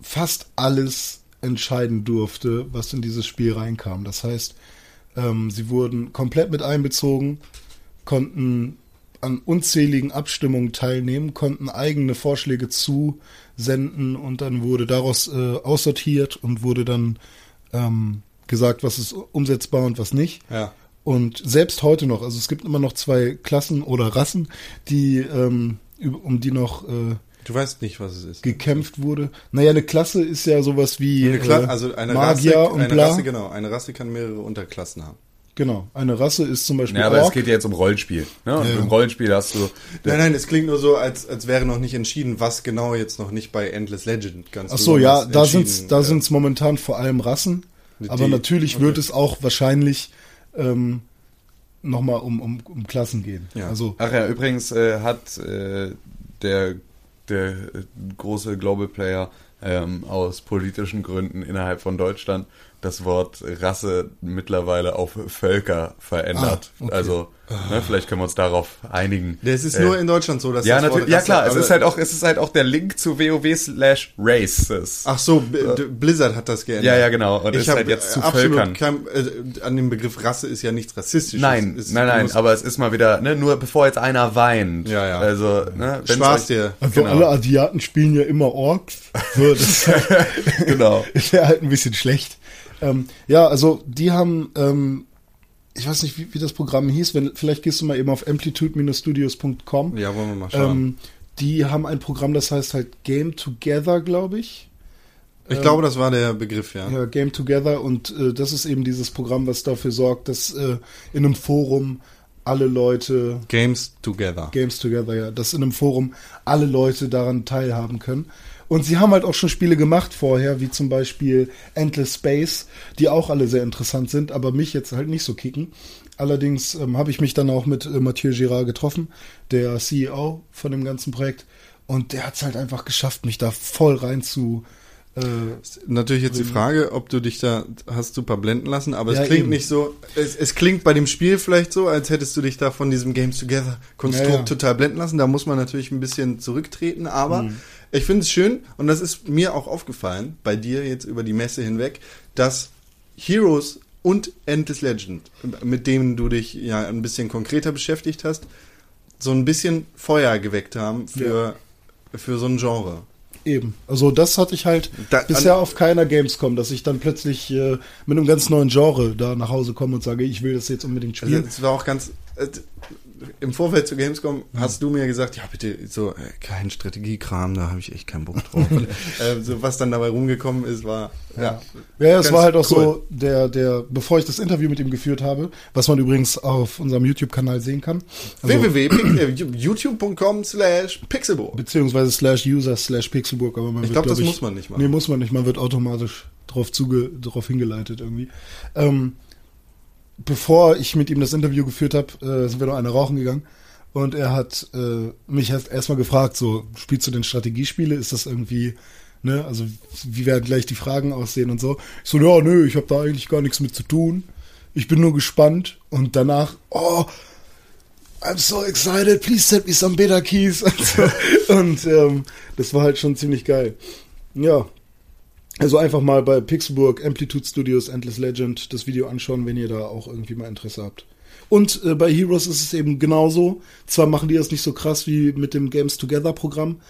fast alles entscheiden durfte, was in dieses Spiel reinkam. Das heißt, ähm, sie wurden komplett mit einbezogen, konnten an unzähligen Abstimmungen teilnehmen, konnten eigene Vorschläge zusenden und dann wurde daraus äh, aussortiert und wurde dann ähm, gesagt, was ist umsetzbar und was nicht. Ja. Und selbst heute noch, also es gibt immer noch zwei Klassen oder Rassen, die ähm, um die noch äh, Du weißt nicht, was es ist. gekämpft wurde. Naja, eine Klasse ist ja sowas wie Eine Kla äh, also eine Magier Rasse, und eine bla. Rasse, genau. Eine Rasse kann mehrere Unterklassen haben. Genau, eine Rasse ist zum Beispiel Ja, aber es Ork. geht ja jetzt um Rollenspiel. Ne? Und Ja, ja. im Rollenspiel hast du. Nein, nein, es klingt nur so, als, als wäre noch nicht entschieden, was genau jetzt noch nicht bei Endless Legend ganz Ach so, ja, da sind's, da äh, sind's momentan vor allem Rassen. Die- aber natürlich okay. wird es auch wahrscheinlich ähm, nochmal um, um, um Klassen gehen. Ja. Also Ach ja, übrigens äh, hat äh, der der große Global Player, ähm, aus politischen Gründen innerhalb von Deutschland das Wort Rasse mittlerweile auf Völker verändert. Ah, okay. Also ne, vielleicht können wir uns darauf einigen. Das ist Äh, nur in Deutschland so, dass ja, das Wort natürlich. Ja klar, es ist halt auch, es ist halt auch der Link zu WoW slash Races. Ach so, D- Blizzard hat das geändert. Ja, ja, genau. Und ich ist habe halt jetzt zu absolut Völkern. kein, äh, an dem Begriff Rasse ist ja nichts rassistisches. Nein, Ist nein, nein, aber es ist mal wieder, ne, nur bevor jetzt einer weint. Ja, ja. Also, ne, Spaß euch- dir. Also Genau. alle Asiaten spielen ja immer Orks. So, das Genau. ist ja halt ein bisschen schlecht. Ähm, ja, also die haben, ähm, ich weiß nicht, wie, wie das Programm hieß, wenn, vielleicht gehst du mal eben auf amplitude-studios.com. Ja, wollen wir mal schauen. Ähm, die haben ein Programm, das heißt halt Game Together, glaube ich. ich glaube, das war der Begriff, ja. Ja, Game Together und äh, das ist eben dieses Programm, was dafür sorgt, dass äh, in einem Forum alle Leute Games Together. Games Together, ja, dass in einem Forum alle Leute daran teilhaben können. Und sie haben halt auch schon Spiele gemacht vorher, wie zum Beispiel Endless Space, die auch alle sehr interessant sind, aber mich jetzt halt nicht so kicken. Allerdings ähm, habe ich mich dann auch mit äh, Mathieu Girard getroffen, der CEO von dem ganzen Projekt. Und der hat es halt einfach geschafft, mich da voll rein zu. Äh, Natürlich jetzt die Frage, ob du dich da hast super blenden lassen, aber Ja, es klingt eben. nicht so, es, es klingt bei dem Spiel vielleicht so, als hättest du dich da von diesem Games Together Konstrukt Ja, ja. total blenden lassen. Da muss man natürlich ein bisschen zurücktreten, aber Mhm. Ich finde es schön und das ist mir auch aufgefallen, bei dir jetzt über die Messe hinweg, dass Heroes und Endless Legend, mit denen du dich ja ein bisschen konkreter beschäftigt hast, so ein bisschen Feuer geweckt haben für, für so ein Genre. Eben. Also das hatte ich halt Da- bisher auf keiner Gamescom, dass ich dann plötzlich äh, mit einem ganz neuen Genre da nach Hause komme und sage, ich will das jetzt unbedingt Also, spielen. es war auch ganz. Äh, Im Vorfeld zu Gamescom hast du mir gesagt, ja bitte, so äh, kein Strategiekram, da habe ich echt keinen Bock drauf. äh, so was dann dabei rumgekommen ist, war ja. Ja, ja es war halt auch cool. so, der, der, bevor ich das Interview mit ihm geführt habe, was man übrigens auf unserem YouTube-Kanal sehen kann. Also, www.youtube.com slash pixelburg. beziehungsweise slash user slash pixelburg, aber man Ich wird, glaub, das ich- muss man nicht machen. Nee, muss man nicht, man wird automatisch drauf zuge, drauf hingeleitet irgendwie. Ähm, bevor ich mit ihm das Interview geführt habe, äh, sind wir noch eine rauchen gegangen und er hat äh, mich erst erstmal gefragt, so, spielst du denn Strategiespiele? Ist das irgendwie, ne, also wie werden gleich die Fragen aussehen und so. Ich so, ja, nö, ich habe da eigentlich gar nichts mit zu tun. Ich bin nur gespannt und danach, oh, I'm so excited, please send me some beta keys. Und, so. und ähm, das war halt schon ziemlich geil. Ja. Also einfach mal bei Pixelburg, Amplitude Studios, Endless Legend das Video anschauen, wenn ihr da auch irgendwie mal Interesse habt. Und äh, bei Heroes ist es eben genauso. Zwar machen die das nicht so krass wie mit dem Games Together Programm,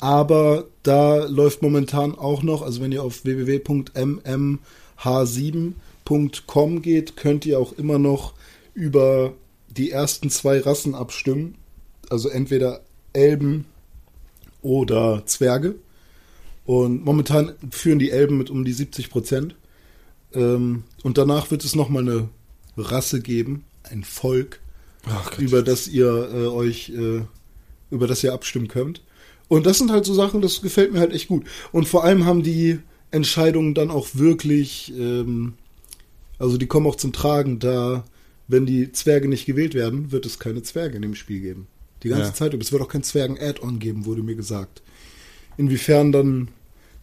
aber da läuft momentan auch noch, also wenn ihr auf www.mmh7.com geht, könnt ihr auch immer noch über die ersten zwei Rassen abstimmen. Also entweder Elben oder Zwerge. Und momentan führen die Elben mit um die 70 Prozent. Ähm, und danach wird es nochmal eine Rasse geben, ein Volk, über das ihr äh, euch, äh, über das ihr abstimmen könnt. Und das sind halt so Sachen, das gefällt mir halt echt gut. Und vor allem haben die Entscheidungen dann auch wirklich, ähm, also die kommen auch zum Tragen, da wenn die Zwerge nicht gewählt werden, wird es keine Zwerge in dem Spiel geben. Die ganze Ja. Zeit über. Es wird auch kein Zwergen-Add-on geben, wurde mir gesagt. Inwiefern dann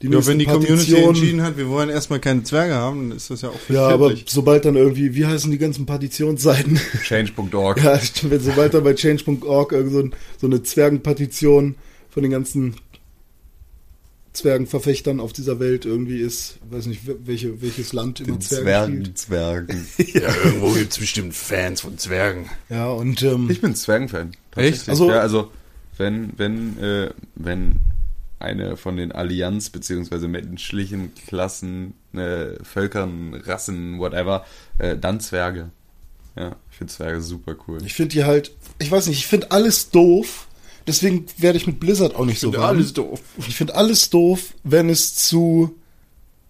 die Ja, wenn die Community Partitionen- entschieden hat, wir wollen erstmal keine Zwerge haben, dann ist das ja auch Ja, aber sobald dann irgendwie, wie heißen die ganzen Partitionsseiten? Change.org. ja, wenn sobald dann bei change.org irgend so, ein, so eine Zwergenpetition von den ganzen Zwergenverfechtern auf dieser Welt irgendwie ist, weiß nicht, welche, welches Land immer Den Zwergen Zwergen, spielt. Zwergen. ja, irgendwo gibt es bestimmt Fans von Zwergen. Ja, und ähm, Ich bin Zwergenfan. Echt? Also- Also, ja, also wenn, wenn, äh, wenn eine von den Allianz beziehungsweise menschlichen Klassen, äh, Völkern, Rassen, whatever, äh, dann Zwerge. Ja, ich finde Zwerge super cool. ich finde die halt, ich weiß nicht, ich finde alles doof. Deswegen werde ich mit Blizzard auch nicht so warm. doof. Ich finde alles doof, wenn es zu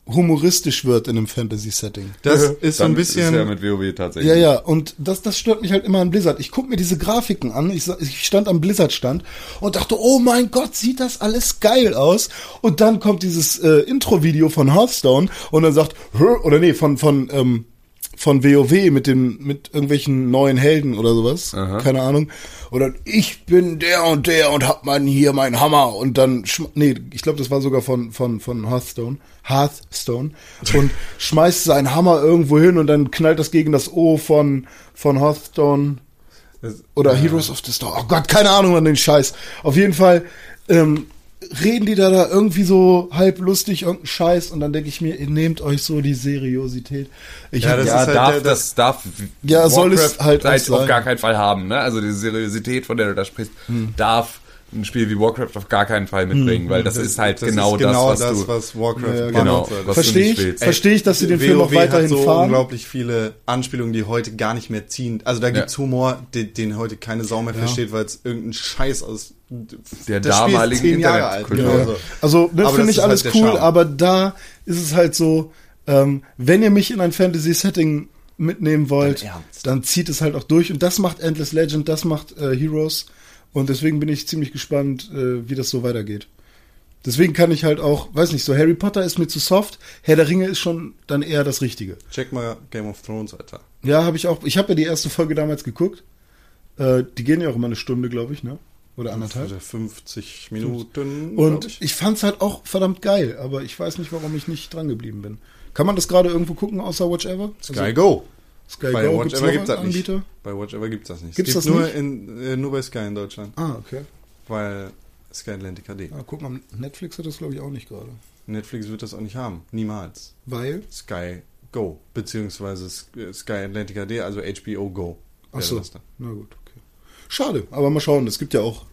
humoristisch wird in einem Fantasy-Setting. Das ist so ein bisschen. Ist ja mit WoW tatsächlich. Ja, ja, und das, das stört mich halt immer an Blizzard. Ich gucke mir diese Grafiken an, ich, ich stand am Blizzard-Stand und dachte, oh mein Gott, sieht das alles geil aus. Und dann kommt dieses äh, Intro-Video von Hearthstone und dann sagt, oder nee, von, von, ähm, von WoW mit dem mit irgendwelchen neuen Helden oder sowas, Aha. keine Ahnung. Oder ich bin der und der und hab man hier meinen Hammer und dann nee, ich glaube, das war sogar von von von Hearthstone, Hearthstone und schmeißt seinen Hammer irgendwo hin und dann knallt das gegen das O von von Hearthstone oder Heroes of the Storm. Oh Gott, keine Ahnung an den Scheiß. Auf jeden Fall ähm, reden die da da irgendwie so halb lustig irgendeinen Scheiß und dann denke ich mir, ihr nehmt euch so die Seriosität. Ich Ja, hab, das ja, ist halt darf, der- das darf Ja, soll es halt halt sein. auf gar keinen Fall haben. Ne? Also diese Seriosität, von der du da sprichst, Hm. darf ein Spiel wie Warcraft auf gar keinen Fall mitbringen, weil das, ist halt das genau, ist genau das, was du... was Warcraft Ja, ja, genau. soll. Was verstehe du ich, verstehe ich, dass sie den WoW Film auch weiterhin hat so fahren. unglaublich viele Anspielungen, die heute gar nicht mehr ziehen. Also da gibt's Ja. Humor, den, den heute keine Sau mehr versteht, weil es irgendein Scheiß aus Der das Spiel ist damaligen zehn Jahre alt. Genau Ja. so. Also, ne, Aber finde das ich ist alles halt cool, aber da ist es halt so, ähm, wenn ihr mich in ein Fantasy-Setting mitnehmen wollt, Ernst? dann zieht es halt auch durch. Und das macht Endless Legend, das macht äh, Heroes. Und deswegen bin ich ziemlich gespannt, äh, wie das so weitergeht. Deswegen kann ich halt auch, weiß nicht, so Harry Potter ist mir zu soft, Herr der Ringe ist schon dann eher das Richtige. Check mal Game of Thrones, Alter. Ja, habe ich auch. Ich habe ja die erste Folge damals geguckt. Äh, die gehen ja auch immer eine Stunde, glaube ich, ne? Oder anderthalb. Also 50 Minuten. glaub Und ich, fand's halt auch verdammt geil, aber ich weiß nicht, warum ich nicht dran geblieben bin. Kann man das gerade irgendwo gucken, außer Watch Ever? Sky Also, Go. Sky Bei Go Watch gibt's Ever gibt's das einen nicht. Anbieter? Bei Watch Ever gibt's das nicht. Gibt's es das gibt nur, nicht? In, äh, nur bei Sky in Deutschland. Ah, okay. Weil Sky Atlantic HD. Ja, guck mal, Netflix hat das glaube ich auch nicht gerade. Netflix wird das auch nicht haben. Niemals. Weil? Sky Go. Beziehungsweise äh, Sky Atlantic HD, also HBO Go. Ach so. das. Na gut, okay. Schade, aber mal schauen, es gibt ja auch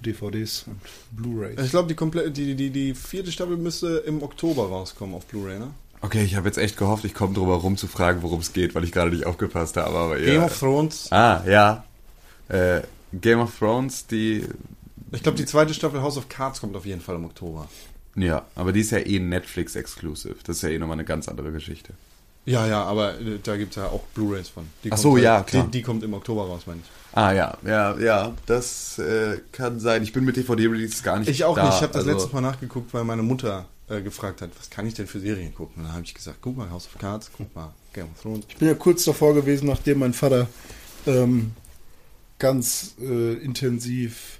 DVDs und Blu-rays. Ich glaube, die, komplette- die, die, die vierte Staffel müsste im Oktober rauskommen auf Blu-ray, ne? Okay, ich habe jetzt echt gehofft, ich komme drüber rum zu fragen, worum es geht, weil ich gerade nicht aufgepasst habe. Aber ja. Game of Thrones. Ah, ja. Äh, Game of Thrones, die... Ich glaube, die zweite Staffel House of Cards kommt auf jeden Fall im Oktober. Ja, aber die ist ja eh Netflix-exclusive. Das ist ja eh nochmal eine ganz andere Geschichte. Ja, ja, aber äh, da gibt es ja auch Blu-rays von. Die Ach so, halt- ja, klar. Die, die kommt im Oktober raus, meine ich. Ah ja, ja, ja, das äh, kann sein. Ich bin mit DVD-Releases gar nicht Ich auch da. nicht. Ich habe das also- letztes Mal nachgeguckt, weil meine Mutter äh, gefragt hat, was kann ich denn für Serien gucken? Und dann habe ich gesagt, guck mal House of Cards, guck mal Game of Thrones. Ich bin ja kurz davor gewesen, nachdem mein Vater ähm, ganz äh, intensiv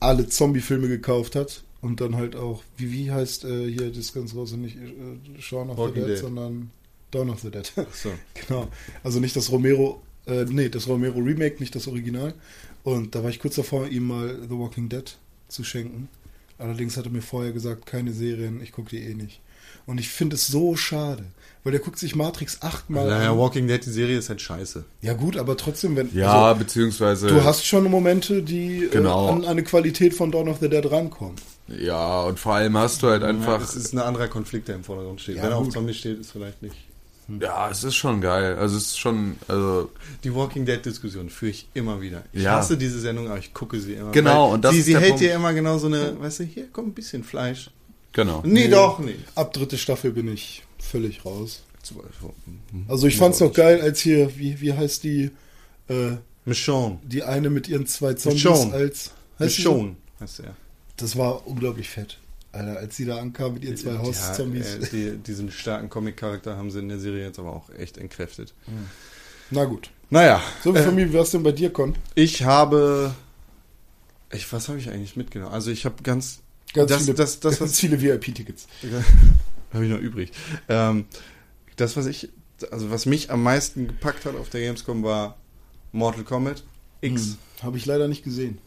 alle Zombie-Filme gekauft hat und dann halt auch, wie, wie heißt äh, hier das ganz große, nicht äh, Shaun of the Walking Dead, Dead. sondern Dawn of the Dead. So. genau. Also nicht das Romero, äh, nee, das Romero Remake, nicht das Original. Und da war ich kurz davor, ihm mal The Walking Dead zu schenken. Allerdings hat er mir vorher gesagt, keine Serien, ich gucke die eh nicht. Und ich finde es so schade, weil der guckt sich Matrix achtmal Naja, an. Walking Dead, die Serie ist halt scheiße. Ja gut, aber trotzdem, wenn Ja, also, beziehungsweise. du hast schon Momente, die Genau. äh, an eine Qualität von Dawn of the Dead rankommen. Ja, und vor allem hast du halt einfach. Es ist ein anderer Konflikt, der im Vordergrund steht. Ja, Wenn er auf. Zombie steht, ist vielleicht nicht. Ja, es ist schon geil. Also es ist schon, also Die Walking Dead-Diskussion führe ich immer wieder. Ich Ja. hasse diese Sendung, aber ich gucke sie immer. Genau, und das sie, ist sie hält Punkt. dir immer genau so eine, weißt du, hier kommt ein bisschen Fleisch. genau. Nee, doch nicht. Ab dritte Staffel bin ich völlig raus. Zwölf. Also ich fand's noch geil, als hier, wie, wie heißt die, äh, Michonne. die eine mit ihren zwei Zombies Michonne. als heißt die so? Michonne heißt er. Das war unglaublich fett. Alter, als sie da ankam mit ihren zwei Hauszombies. Ja, äh, die, diesen starken Comic-Charakter haben sie in der Serie jetzt aber auch echt entkräftet. Na gut. Naja, So, äh, Familie, was denn bei dir, Con? ich habe. Ich, was habe ich eigentlich mitgenommen? Also ich habe ganz. Ganz das, viele, das, das, ganz was viele VIP-Tickets. habe ich noch übrig. Ähm, das, was ich, also was mich am meisten gepackt hat auf der Gamescom war Mortal Kombat X. Hm, Habe ich leider nicht gesehen.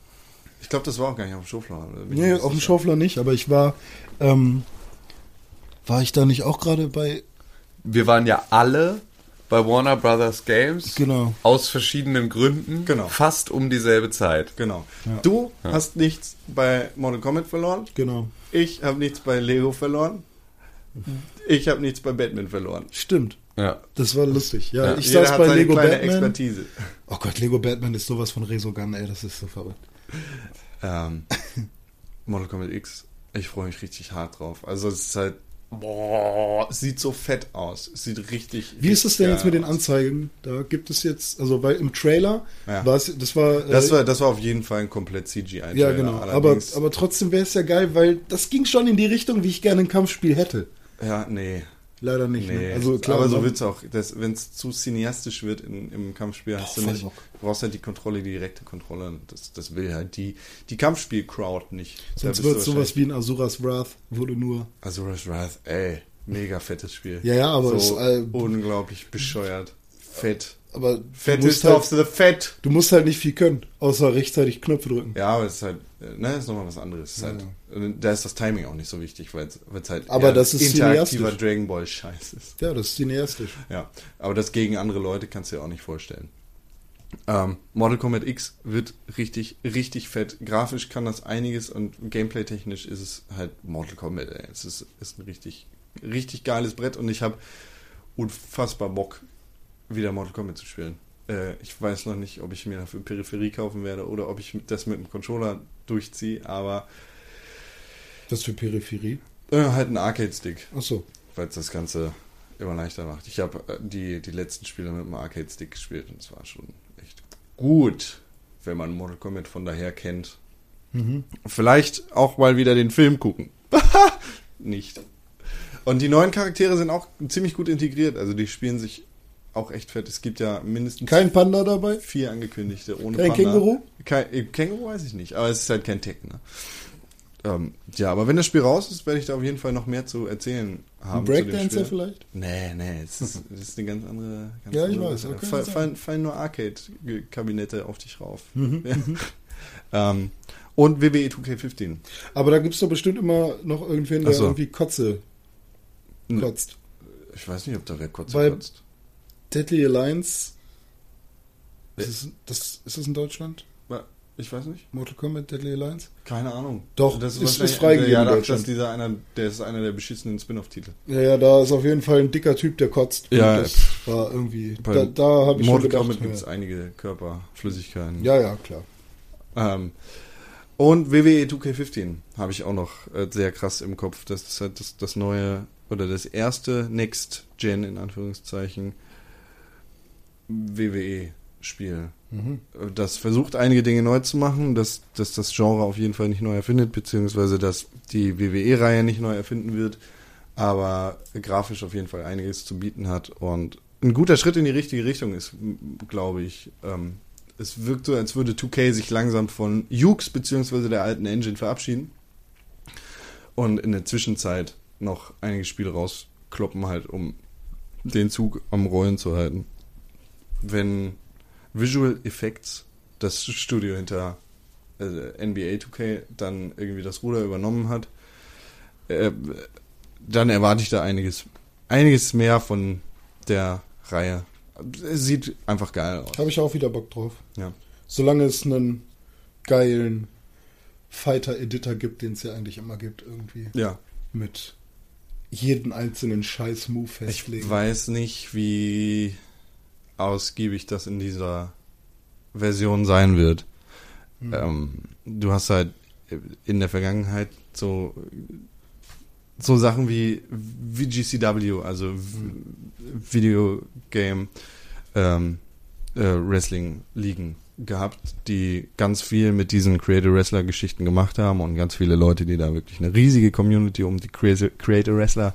Ich glaube, das war auch gar nicht auf dem Showfloor. Nee, auf dem. Schaufler nicht, aber ich war, ähm, war ich da nicht auch gerade bei, Wir waren ja alle bei Warner Brothers Games. genau. Aus verschiedenen Gründen. Genau. Fast um dieselbe Zeit. Genau. Ja. Du hast nichts bei Mortal Kombat verloren. Genau. Ich habe nichts bei Lego verloren. Ich habe nichts bei Batman verloren. Stimmt. Ja. Das war lustig. Ja, Ja, ich Jeder saß hat bei seine Lego Batman. Expertise. Oh Gott, Lego Batman ist sowas von Resogun, ey, das ist so verrückt. Ähm, Mortal Kombat X, ich freue mich richtig hart drauf. Also es ist halt, boah, es sieht so fett aus. Es sieht richtig. Wie ist es denn jetzt mit den. Anzeigen? Da gibt es jetzt, also weil im Trailer Ja. war es, das war, äh, Das war, das war auf jeden Fall ein komplett CGI. ja genau, aber, aber trotzdem wäre es ja geil, weil das ging schon in die Richtung, wie ich gerne ein Kampfspiel hätte. ja, nee. Leider nicht. Nee, ne? Also klar, aber so man- wird's auch, wenn es zu cineastisch wird in, im Kampfspiel, hast Boah, du nicht, Bock. du brauchst halt die Kontrolle, die direkte Kontrolle. Das, das will halt die, die Kampfspiel-Crowd nicht. sonst wird sowas wie ein Asuras Wrath, wurde nur. Azura's Wrath, ey, mega fettes Spiel. Ja, ja, aber so es, äh, unglaublich bescheuert. Fett. Aber auf halt, the Fett. du musst halt nicht viel können, außer rechtzeitig Knöpfe drücken. Ja, aber es ist halt, ne, ist nochmal was anderes. Es Ist halt, Da ist das Timing auch nicht so wichtig, weil es halt Aber das ist interaktiver. Dragon Ball Scheiß ist. Ja, das ist cineastisch. Ja, aber das gegen andere Leute kannst du dir auch nicht vorstellen. Ähm, Mortal Kombat X wird richtig, richtig fett. Grafisch kann das einiges und gameplay-technisch ist es halt Mortal Kombat. Ey. Es ist, ist ein richtig, richtig geiles Brett und ich habe unfassbar Bock, wieder Mortal Kombat zu spielen. Äh, ich weiß noch nicht, ob ich mir dafür Peripherie kaufen werde oder ob ich das mit dem Controller durchziehe, aber Das für Peripherie. äh, halt ein Arcade-Stick. Achso. weil es das Ganze immer leichter macht. Ich habe äh, die, die letzten Spiele mit dem Arcade-Stick gespielt und es war schon echt gut, wenn man Mortal Kombat von daher kennt. Vielleicht auch mal wieder den Film gucken. Nicht. Und die neuen Charaktere sind auch ziemlich gut integriert, also die spielen sich auch echt fett. Es gibt ja mindestens Kein Panda dabei? vier angekündigte ohne Kein Panda. Känguru? Kein äh, Känguru weiß ich nicht, aber es ist halt kein Tech, ne? Ähm, ja, aber wenn das Spiel raus ist, werde ich da auf jeden Fall noch mehr zu erzählen haben. Ein Breakdancer vielleicht? Nee, nee, es ist, das ist eine ganz andere. Ganz Ja, ich andere weiß, okay, Fall, fallen, fallen nur Arcade-Kabinette auf dich rauf. Mhm, Ja. ähm, und WWE 2K15. Aber da gibt es doch bestimmt immer noch irgendwen, der so. irgendwie Kotze kotzt. Ich weiß nicht, ob da wer kurz Weil- kotzt. Deadly Alliance. Ist das, das, ist das in Deutschland? Ich weiß nicht. Mortal Kombat Deadly Alliance? Keine Ahnung. Doch, das ist- ist freigegeben Ja, das ist dieser einer, der ist einer der beschissenen Spin-off-Titel. Ja, ja, da ist auf jeden Fall ein dicker Typ, der kotzt. Ja, das war irgendwie. Da, da habe ich schon Mortal gedacht. Kombat gibt es ja. einige Körperflüssigkeiten. ja, ja, klar. Ähm, und WWE 2K15 habe ich auch noch äh, sehr krass im Kopf. Das ist halt das, das neue oder das erste Next Gen in Anführungszeichen WWE-Spiel. Mhm. Das versucht einige Dinge neu zu machen, dass, dass das Genre auf jeden Fall nicht neu erfindet, beziehungsweise dass die WWE-Reihe nicht neu erfinden wird, aber grafisch auf jeden Fall einiges zu bieten hat und ein guter Schritt in die richtige Richtung ist, glaube ich. Ähm, es wirkt so, als würde 2K sich langsam von Ukes beziehungsweise der alten Engine verabschieden und in der Zwischenzeit noch einige Spiele rauskloppen, halt, um den Zug am Rollen zu halten. Wenn Visual Effects, das Studio hinter äh, NBA 2K, dann irgendwie das Ruder übernommen hat, äh, dann erwarte ich da einiges, einiges mehr von der Reihe. Es sieht einfach geil aus. Habe ich auch wieder Bock drauf. Ja. Solange es einen geilen Fighter-Editor gibt, den es ja eigentlich immer gibt, irgendwie. Ja. Mit jeden einzelnen Scheiß-Move Ich festlegen. weiß nicht, wie ausgiebig das in dieser Version sein wird. Hm. Ähm, du hast halt in der Vergangenheit so so Sachen wie VGCW, also. Video Game ähm, äh, Wrestling Ligen gehabt, die ganz viel mit diesen Creator Wrestler Geschichten gemacht haben und ganz viele Leute, die da wirklich eine riesige Community um die Creator Wrestler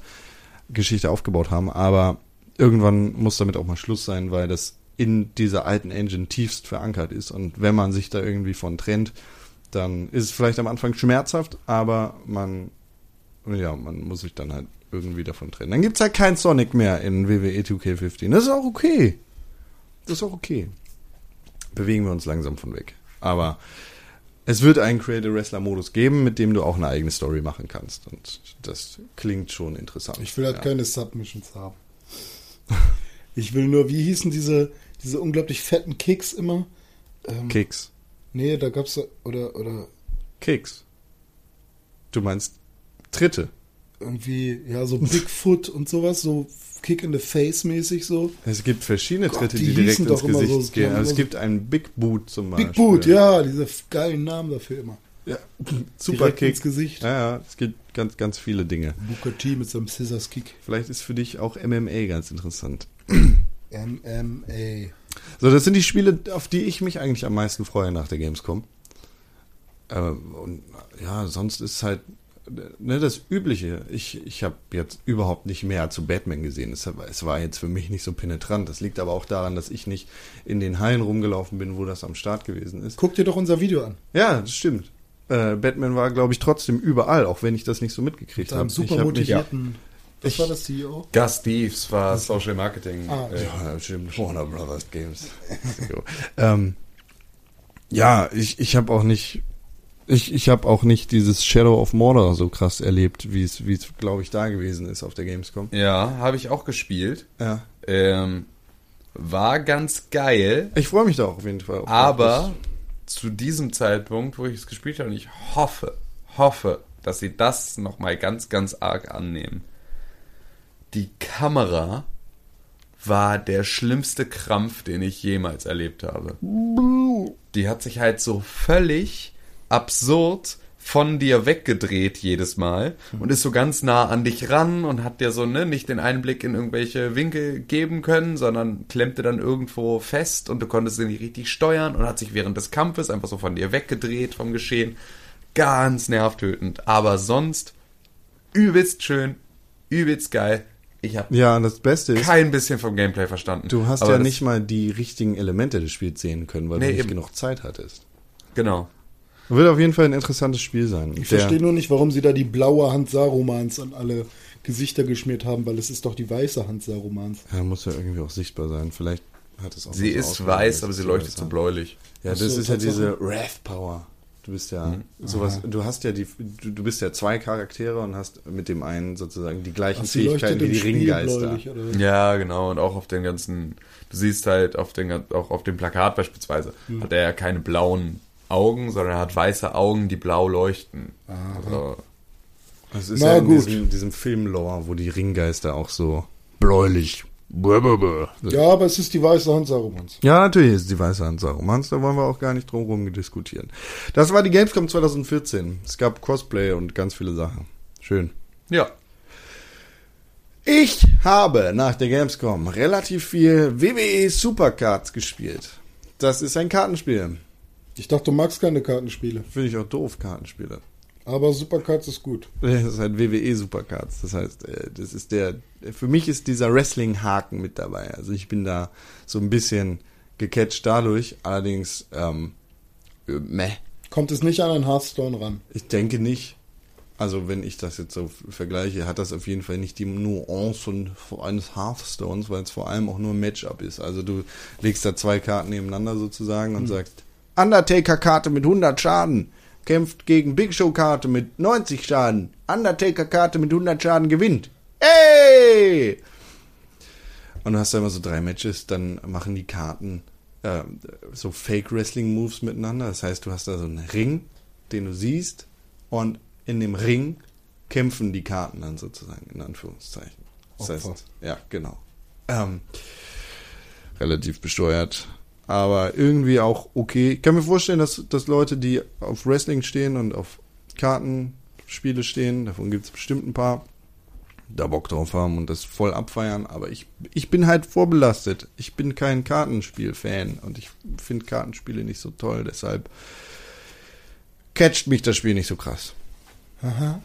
Geschichte aufgebaut haben, aber irgendwann muss damit auch mal Schluss sein, weil das in dieser alten Engine tiefst verankert ist und wenn man sich da irgendwie von trennt, dann ist es vielleicht am Anfang schmerzhaft, aber man ja, man muss sich dann halt irgendwie davon trennen. Dann gibt's halt kein Sonic mehr in WWE 2K15. Das ist auch okay. Das ist auch okay. Bewegen wir uns langsam von weg. Aber es wird einen Creator Wrestler Modus geben, mit dem du auch eine eigene Story machen kannst. Und das klingt schon interessant. Ich will halt ja. keine Submissions haben. Ich will nur, wie hießen diese, diese unglaublich fetten Kicks immer? Ähm, Kicks. Nee, da gab's oder oder Kicks. Du meinst Tritte. irgendwie ja so Bigfoot und sowas, so Kick in the Face mäßig so. Es gibt verschiedene Gott, Tritte, die die, direkt ins Gesicht so- gehen. Also es gibt einen Big Boot zum Beispiel. Big Boot, ja, diese geilen Namen dafür immer. Ja. Super Direkt Kick. ins Gesicht. Ja, ja, es gibt ganz, ganz viele Dinge. Booker T mit seinem Scissors Kick. Vielleicht ist für dich auch MMA ganz interessant. MMA. So, das sind die Spiele, auf die ich mich eigentlich am meisten freue nach der Gamescom. Äh, und ja, sonst ist halt ne, das Übliche. Ich, ich habe jetzt überhaupt nicht mehr zu Batman gesehen. Es, es war jetzt für mich nicht so penetrant. Das liegt aber auch daran, dass ich nicht in den Hallen rumgelaufen bin, wo das am Start gewesen ist. Guck dir doch unser Video an. Ja, das stimmt. Äh, Batman war, glaube ich, trotzdem überall, auch wenn ich das nicht so mitgekriegt habe. super ich hab mich- motivierten. Was Ich- war das CEO? Gus Thieves war Social Marketing. Ah, äh, Ja, stimmt. Warner Brothers Games. ähm, ja, ich, ich habe auch nicht, ich, ich habe auch nicht dieses Shadow of Mordor so krass erlebt, wie es, wie es, glaube ich, da gewesen ist auf der Gamescom. ja, habe ich auch gespielt. Ja. Ähm, war ganz geil, Ich freue mich da auch auf jeden Fall. auf aber zu diesem Zeitpunkt, wo ich es gespielt habe, und ich hoffe, hoffe, dass sie das nochmal ganz, ganz arg annehmen. Die Kamera war der schlimmste Krampf, den ich jemals erlebt habe. Die hat sich halt so völlig absurd von dir weggedreht jedes Mal und ist so ganz nah an dich ran und hat dir so ne, nicht den Einblick in irgendwelche Winkel geben können, sondern klemmte dann irgendwo fest und du konntest sie nicht richtig steuern und hat sich während des Kampfes einfach so von dir weggedreht vom Geschehen. Ganz nervtötend, aber sonst übelst schön, übelst geil. Ich habe Ja, das Beste ist, kein bisschen vom Gameplay verstanden. du hast ja nicht mal die richtigen Elemente des Spiels sehen können, weil Nee, du nicht eben. genug Zeit hattest. Genau. Wird auf jeden Fall ein interessantes Spiel sein. Ich Der- verstehe nur nicht, warum sie da die blaue Hand Sarumans an alle Gesichter geschmiert haben, weil es ist doch die weiße Hand Sarumans. Ja, muss ja irgendwie auch sichtbar sein. Vielleicht hat es auch Sie so ist ausgelegt, weiß, aber sie leuchtet so bläulich. Ja, das so, ist ja diese Wrath Power. Du bist ja sowas, du hast ja die, du, du bist ja zwei Charaktere und hast mit dem einen sozusagen die gleichen Ach, Fähigkeiten wie die Spiel Ringgeister. Ja, genau. Und auch auf den ganzen, du siehst halt auf den, auch auf dem Plakat beispielsweise, hat er ja keine blauen Augen, sondern er hat weiße Augen, die blau leuchten. Also, Das ist Na ja in gut. diesem, diesem Film-Lore, wo die Ringgeister auch so bläulich. Blablabla. Ja, aber es ist die weiße Hand Sarumans. Ja, natürlich ist die weiße Hand Sarumans, da wollen wir auch gar nicht drum rum diskutieren. Das war die Gamescom 2014. Es gab Cosplay und ganz viele Sachen. Schön. ja. Ich habe nach der Gamescom relativ viel WWE Supercards gespielt. Das ist ein Kartenspiel. Ich dachte, du magst keine Kartenspiele. Finde ich auch doof, Kartenspiele. Aber Supercards ist gut. Das ist halt WWE Supercards. Das heißt, äh, das ist der, für mich ist dieser Wrestling-Haken mit dabei. Also ich bin da so ein bisschen gecatcht dadurch. Allerdings, ähm, äh, meh. Kommt es nicht an ein Hearthstone ran. Ich denke nicht. Also wenn ich das jetzt so vergleiche, hat das auf jeden Fall nicht die Nuancen eines Hearthstones, weil es vor allem auch nur ein Matchup ist. Also du legst da zwei Karten nebeneinander sozusagen und sagst, Undertaker-Karte mit 100 Schaden kämpft gegen Big Show-Karte mit 90 Schaden. Undertaker-Karte mit 100 Schaden gewinnt. Ey! Und du hast da immer so drei Matches, dann machen die Karten äh, so Fake-Wrestling-Moves miteinander. Das heißt, du hast da so einen Ring, den du siehst, und in dem Ring kämpfen die Karten dann sozusagen, in Anführungszeichen. Das Opfer. heißt, ja, genau. Ähm, relativ besteuert, aber irgendwie auch okay. Ich kann mir vorstellen, dass, dass Leute, die auf Wrestling stehen und auf Kartenspiele stehen, davon gibt es bestimmt ein paar, da Bock drauf haben und das voll abfeiern, aber ich, ich bin halt vorbelastet. Ich bin kein Kartenspiel-Fan und ich finde Kartenspiele nicht so toll, deshalb catcht mich das Spiel nicht so krass. Aha.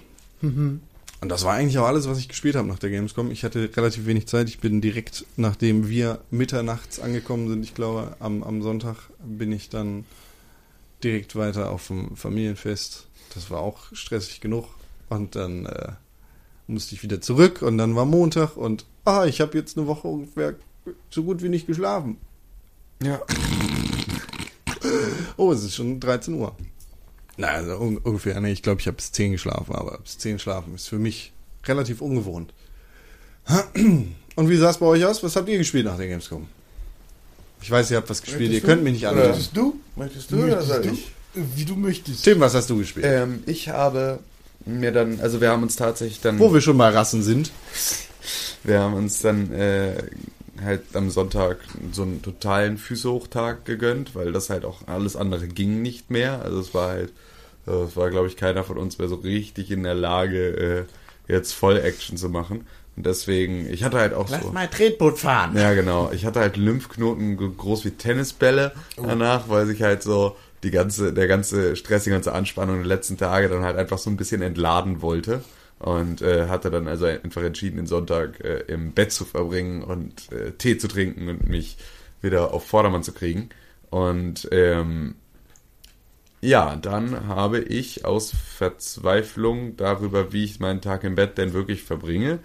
Und das war eigentlich auch alles, was ich gespielt habe nach der Gamescom. Ich hatte relativ wenig Zeit. Ich bin direkt, nachdem wir mitternachts angekommen sind, ich glaube, am, am Sonntag bin ich dann direkt weiter auf dem Familienfest. Das war auch stressig genug. Und dann äh, musste ich wieder zurück und dann war Montag und ah, ich habe jetzt eine Woche ungefähr so gut wie nicht geschlafen. Ja. Oh, es ist schon 13 Uhr. Na, also un ungefähr. Nee, ich glaube, ich habe bis 10 geschlafen, aber bis 10 schlafen ist für mich relativ ungewohnt. Und wie sah es bei euch aus? Was habt ihr gespielt nach der Gamescom? Ich weiß, ihr habt was gespielt. ihr könnt mich nicht anhören. Möchtest du? Möchtest Möchtest du? Wie du möchtest. Tim, was hast du gespielt? Ähm, ich habe mir dann, also wir haben uns tatsächlich dann, Wo wir schon mal Rassen sind. wir haben uns dann äh, halt am Sonntag so einen totalen Füße-Hochtag gegönnt, weil das halt auch alles andere ging nicht mehr. Also es war halt, es war glaube ich keiner von uns mehr so richtig in der Lage, äh, jetzt Voll-Action zu machen. Und deswegen, ich hatte halt auch so. mal Tretboot fahren. Ja, genau. Ich hatte halt Lymphknoten groß wie Tennisbälle danach, weil sich halt so die ganze, der ganze Stress, die ganze Anspannung der letzten Tage dann halt einfach so ein bisschen entladen wollte. Und äh, hatte dann also einfach entschieden, den Sonntag äh, im Bett zu verbringen und äh, Tee zu trinken und mich wieder auf Vordermann zu kriegen. Und ähm, ja, dann habe ich aus Verzweiflung darüber, wie ich meinen Tag im Bett denn wirklich verbringe,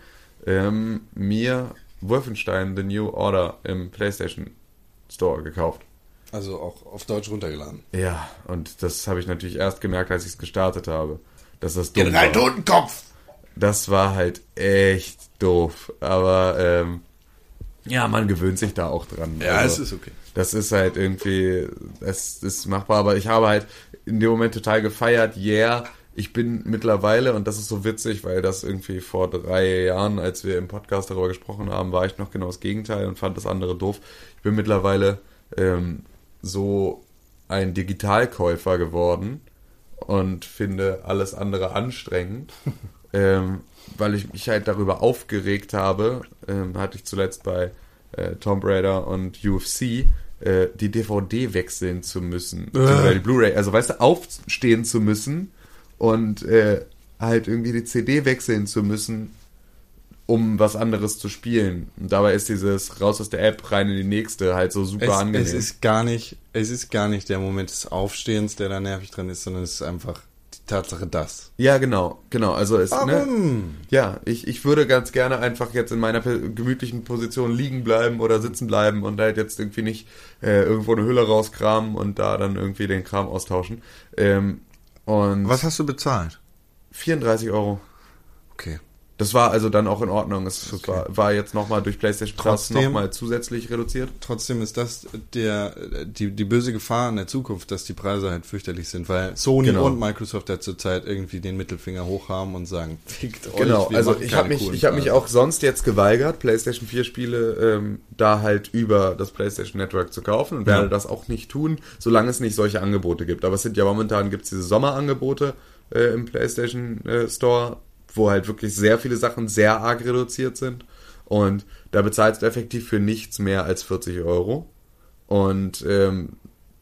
ähm, mir Wolfenstein The New Order im PlayStation Store gekauft. Also auch auf Deutsch runtergeladen. Ja, und das habe ich natürlich erst gemerkt, als ich es gestartet habe. Dass das dumm General war. Totenkopf! Das war halt echt doof. Aber ähm, ja, man gewöhnt sich da auch dran. Ja, Also, es ist okay. Das ist halt irgendwie, es ist machbar, aber ich habe halt in dem Moment total gefeiert, yeah, ich bin mittlerweile, und das ist so witzig, weil das irgendwie vor drei Jahren, als wir im Podcast darüber gesprochen haben, war ich noch genau das Gegenteil und fand das andere doof. Ich bin mittlerweile ähm, so ein Digitalkäufer geworden und finde alles andere anstrengend, ähm, weil ich mich halt darüber aufgeregt habe, ähm, hatte ich zuletzt bei äh, Tomb Raider und UFC, äh, die DVD wechseln zu müssen. Oder die Blu-ray, also weißt du, aufstehen zu müssen und äh, halt irgendwie die CD wechseln zu müssen, um was anderes zu spielen. Und dabei ist dieses raus aus der App, rein in die nächste halt so super Es, angenehm. es ist gar nicht, es ist gar nicht der Moment des Aufstehens, der da nervig dran ist, sondern es ist einfach Tatsache, dass. ja, genau, genau. Also es, ne, Warum? Ja, ich, ich würde ganz gerne einfach jetzt in meiner gemütlichen Position liegen bleiben oder sitzen bleiben und halt jetzt irgendwie nicht äh, irgendwo eine Hülle rauskramen und da dann irgendwie den Kram austauschen. Ähm, und Was hast du bezahlt? 34 Euro. Okay. Das war also dann auch in Ordnung. Es, es war, war jetzt nochmal durch PlayStation Plus Trotzdem- nochmal zusätzlich reduziert. Trotzdem ist das der, die, die böse Gefahr in der Zukunft, dass die Preise halt fürchterlich sind, weil Sony Genau. und Microsoft ja zurzeit irgendwie den Mittelfinger hoch haben und sagen, fickt euch. Genau, also ich habe mich, ich hab mich auch sonst jetzt geweigert, PlayStation 4 Spiele ähm, da halt über das PlayStation Network zu kaufen und werde Ja. das auch nicht tun, solange es nicht solche Angebote gibt. Aber es sind ja momentan gibt's diese Sommerangebote äh, im PlayStation äh, Store, wo halt wirklich sehr viele Sachen sehr arg reduziert sind. Und da bezahlst du effektiv für nichts mehr als 40 Euro. Und ähm,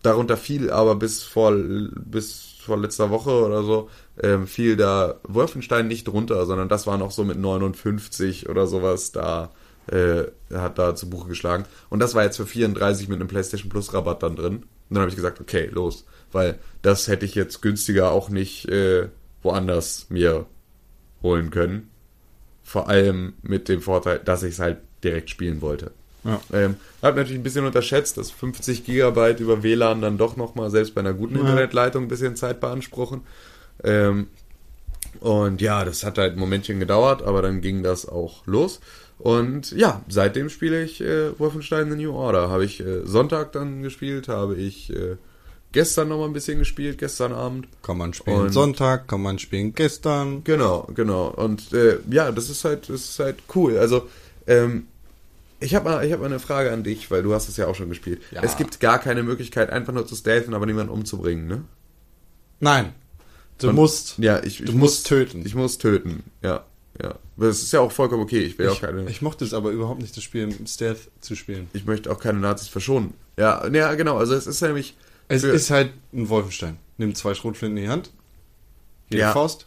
darunter fiel aber bis vor, bis vor letzter Woche oder so, ähm, fiel da Wolfenstein nicht runter, sondern das war noch so mit 59 oder sowas da, äh, hat da zu Buche geschlagen. Und das war jetzt für 34 mit einem PlayStation Plus Rabatt dann drin. Und dann habe ich gesagt, okay, los. Weil das hätte ich jetzt günstiger auch nicht äh, woanders mir holen können. Vor allem mit dem Vorteil, dass ich es halt direkt spielen wollte. Ja. Ähm, hab natürlich ein bisschen unterschätzt, dass 50 Gigabyte über WLAN dann doch nochmal, selbst bei einer guten Internetleitung, ein bisschen Zeit beanspruchen. Ähm, und ja, das hat halt ein Momentchen gedauert, aber dann ging das auch los. Und ja, seitdem spiele ich äh, Wolfenstein The New Order. Habe ich äh, Sonntag dann gespielt, habe ich äh, gestern nochmal ein bisschen gespielt, gestern Abend. Kann man spielen Und- Sonntag, kann man spielen gestern. Genau, genau. Und äh, ja, das ist halt, das ist halt cool. Also, ähm, ich habe mal, ich hab mal eine Frage an dich, weil du hast es ja auch schon gespielt. Ja. Es gibt gar keine Möglichkeit, einfach nur zu stealthen, aber niemanden umzubringen, ne? Nein. Du Und- musst. Ja, ich, ich Du muss musst töten. Ich muss töten, ja, ja. Das ist ja auch vollkommen okay. Ich will auch keine. Ich, ich mochte es aber überhaupt nicht, das Spiel Stealth zu spielen. ich möchte auch keine Nazis verschonen. Ja, ja, genau. Also es ist nämlich. Es für- ist halt ein Wolfenstein. Nimm zwei Schrotflinten in die Hand. Hier Ja. die Faust.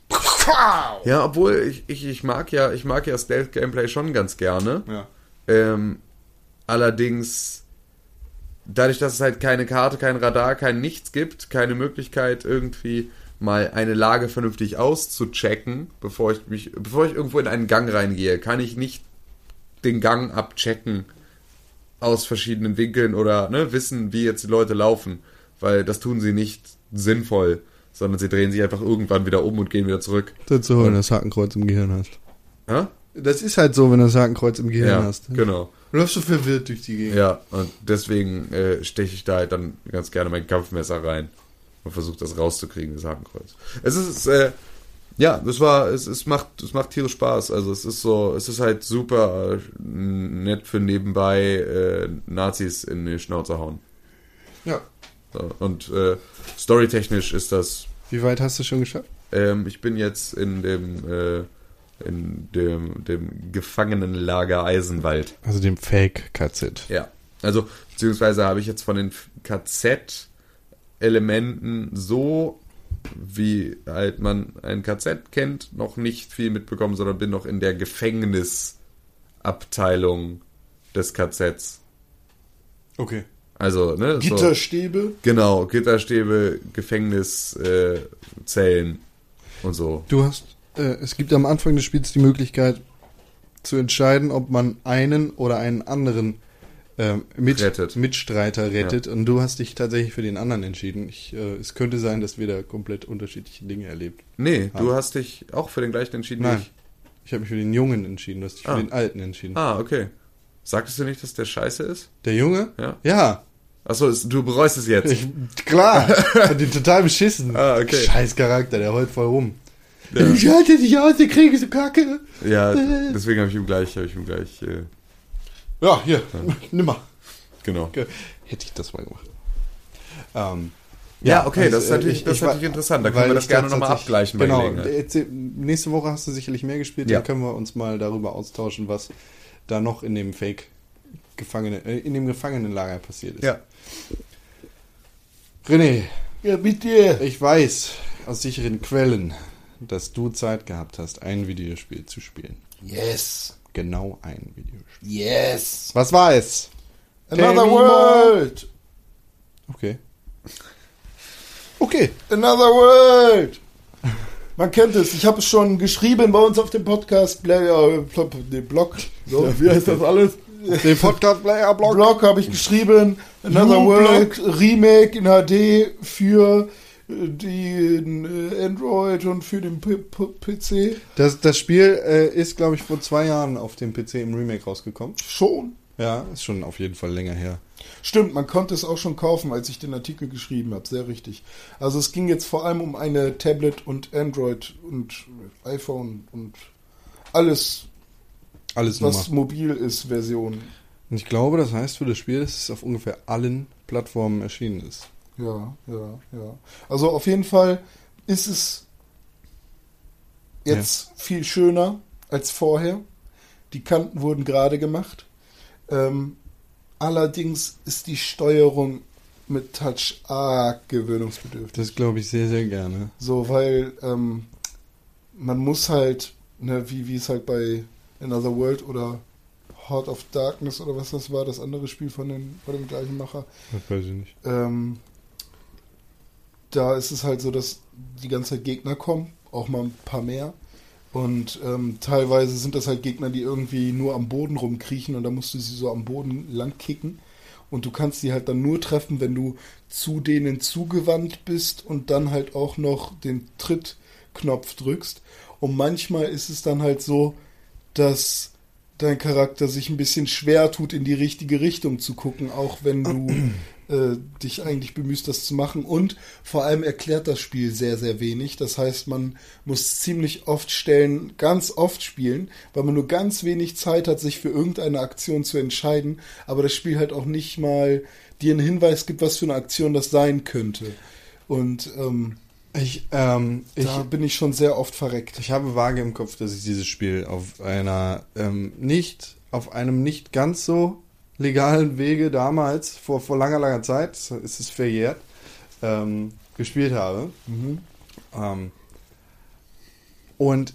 Ja, obwohl ich, ich, ich mag ja, ich mag ja Stealth-Gameplay schon ganz gerne. Ja. Ähm, allerdings, dadurch, dass es halt keine Karte, kein Radar, kein Nichts gibt, keine Möglichkeit irgendwie mal eine Lage vernünftig auszuchecken, bevor ich mich, bevor ich irgendwo in einen Gang reingehe, kann ich nicht den Gang abchecken aus verschiedenen Winkeln oder ne, wissen, wie jetzt die Leute laufen, weil das tun sie nicht sinnvoll, sondern sie drehen sich einfach irgendwann wieder um und gehen wieder zurück. Das ist so, wenn du das Hakenkreuz im Gehirn hast. Ja, Das ist halt so, wenn du das Hakenkreuz im Gehirn ja hast. genau. Du läufst so verwirrt durch die Gegend. Ja, und deswegen äh, steche ich da halt dann ganz gerne mein Kampfmesser rein und versuche das rauszukriegen, das Hakenkreuz. Es ist, äh, ja, das war, es, es macht, es macht tierisch Spaß. Also es ist so, es ist halt super äh, nett für nebenbei äh, Nazis in die Schnauze hauen. ja. Und äh, storytechnisch ist das, Wie weit hast du schon geschafft? ähm, ich bin jetzt in dem, äh, in dem, dem Gefangenenlager Eisenwald. Also dem Fake-KZ. Ja, also beziehungsweise habe ich jetzt von den KZ Elementen so, wie halt man ein KZ kennt, noch nicht viel mitbekommen, sondern bin noch in der Gefängnisabteilung des KZs. Okay. Also, ne? So, Gitterstäbe. genau, Gitterstäbe, Gefängniszellen äh, und so. Du hast, äh, es gibt am Anfang des Spiels die Möglichkeit zu entscheiden, ob man einen oder einen anderen ähm, mit, Rettet. Mitstreiter rettet. Und du hast dich tatsächlich für den anderen entschieden. Ich, äh, es könnte sein, dass wir da komplett unterschiedliche Dinge erlebt. Nee, du Ah. hast dich auch für den gleichen entschieden wie Nein. ich. Ich habe mich für den Jungen entschieden, du hast dich Ah. für den Alten entschieden. Ah, okay. Sagtest du nicht, dass der scheiße ist? Der Junge? Ja. Ja. Achso, du bereust es jetzt. Ich, klar. Fand den total beschissen. Ah, okay. Scheiß Charakter, der heult voll rum. Ja. Ich halte dich aus, der Krieg ist so kacke. ja, deswegen habe ich ihm gleich, habe ich ihm gleich, äh, Ja, hier, nimmer. genau. Ge- Hätte ich das mal gemacht. Ähm, Ja, okay, das ist äh, natürlich- das ist natürlich interessant. Da können wir das ich gerne noch mal tatsächlich- abgleichen Genau, nächste Woche hast du sicherlich mehr gespielt, Ja. dann können wir uns mal darüber austauschen, was da noch in dem Fake Gefangene, äh, in dem Gefangenenlager passiert ist. Ja. René, Ja, bitte. ich weiß aus sicheren Quellen, dass du Zeit gehabt hast, ein Videospiel zu spielen. Yes. Genau ein Videospiel. Yes. Was war es? Another world. Okay. Okay. Another world. Man kennt es. Ich habe es schon geschrieben bei uns auf dem Podcast. Bla- äh, Plop- nee, Blog. So, wie heißt das alles? Den Podcast Player Blog. Blog habe ich geschrieben. Another You World Remake in HD für äh, den äh, Android und für den P P PC. Das, das Spiel äh, ist, glaube ich, vor zwei Jahren auf dem PC im Remake rausgekommen. Schon. Ja, ist schon auf jeden Fall länger her. Stimmt, man konnte es auch schon kaufen, als ich den Artikel geschrieben habe. Sehr richtig. Also es ging jetzt vor allem um eine Tablet und Android und iPhone und alles, Alles was Nummer. mobil ist, Version. Und ich glaube, das heißt für das Spiel, dass es auf ungefähr allen Plattformen erschienen ist. Ja, ja, ja. Also auf jeden Fall ist es jetzt viel schöner als vorher. Die Kanten wurden gerade gemacht. Ähm, allerdings ist die Steuerung mit Touch arg gewöhnungsbedürftig. Das glaube ich sehr, sehr gerne. So, weil ähm, man muss halt, ne, wie, wie es halt bei Another World oder Heart of Darkness oder was das war, das andere Spiel von, den, von dem gleichen Macher, Das weiß ich nicht. ähm, da ist es halt so, dass die ganze Zeit Gegner kommen, auch mal ein paar mehr. Und ähm, teilweise sind das halt Gegner, die irgendwie nur am Boden rumkriechen und da musst du sie so am Boden lang kicken. Und du kannst sie halt dann nur treffen, wenn du zu denen zugewandt bist und dann halt auch noch den Trittknopf drückst. Und manchmal ist es dann halt so, dass dein Charakter sich ein bisschen schwer tut, in die richtige Richtung zu gucken, auch wenn du äh, dich eigentlich bemühst, das zu machen. Und vor allem erklärt das Spiel sehr, sehr wenig. Das heißt, man muss ziemlich oft Stellen ganz oft spielen, weil man nur ganz wenig Zeit hat, sich für irgendeine Aktion zu entscheiden, aber das Spiel halt auch nicht mal dir einen Hinweis gibt, was für eine Aktion das sein könnte. Und ähm, Ich, ähm, ich, da bin ich schon sehr oft verreckt. ich habe vage im Kopf, dass ich dieses Spiel auf einer ähm, nicht, auf einem nicht ganz so legalen Wege damals, vor, vor langer, langer Zeit, ist es verjährt, ähm, gespielt habe. Ähm, und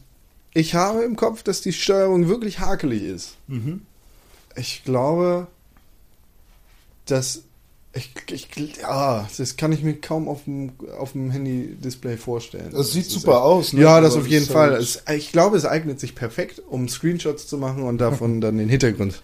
ich habe im Kopf, dass die Steuerung wirklich hakelig ist. Ich glaube, dass ich, ich ja, das kann ich mir kaum auf dem, auf dem Handy-Display vorstellen. Das sieht ist super echt- aus, ne? Ja, das Aber auf jeden Fall. halt- Es, ich glaube, es eignet sich perfekt, um Screenshots zu machen und davon dann den Hintergrund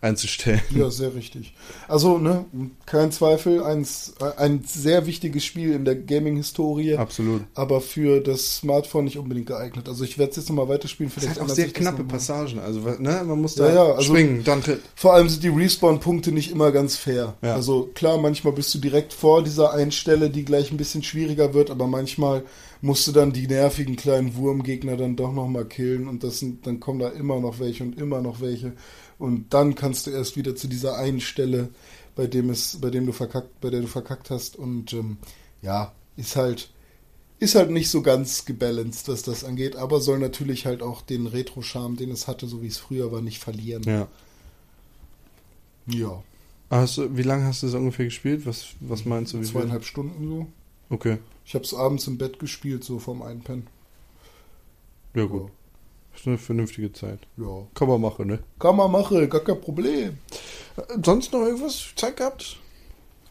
einzustellen. Ja, sehr richtig. Also, ne, kein Zweifel, eins, ein sehr wichtiges Spiel in der Gaming-Historie, Absolut. aber für das Smartphone nicht unbedingt geeignet. Also ich werde es jetzt nochmal weiterspielen. Es Vielleicht hat auch sehr das knappe. Passagen. Also, ne, man muss da Ja, ja, also- springen, dann tritt. Vor allem sind die Respawn-Punkte nicht immer ganz fair. Ja. Also klar, manchmal bist du direkt vor dieser einen Stelle, die gleich ein bisschen schwieriger wird, aber manchmal musst du dann die nervigen kleinen Wurmgegner dann doch nochmal killen und das sind, dann kommen da immer noch welche und immer noch welche. Und dann kannst du erst wieder zu dieser einen Stelle, bei dem es, bei dem du verkackt, bei der du verkackt hast. Und ähm, ja, ist halt, ist halt nicht so ganz gebalanced, was das angeht, aber soll natürlich halt auch den Retro-Charme, den es hatte, so wie es früher war, nicht verlieren. Ja. Ja. Hast du, wie lange hast du das ungefähr gespielt? Was, was meinst du? Wie viel? Zweieinhalb Stunden so. Okay, Ich habe es abends im Bett gespielt, so vorm Einpennen. ja gut. Das ist eine vernünftige Zeit. Ja. Kann man machen, ne? Kann man machen, gar kein Problem. Sonst noch irgendwas Zeit gehabt?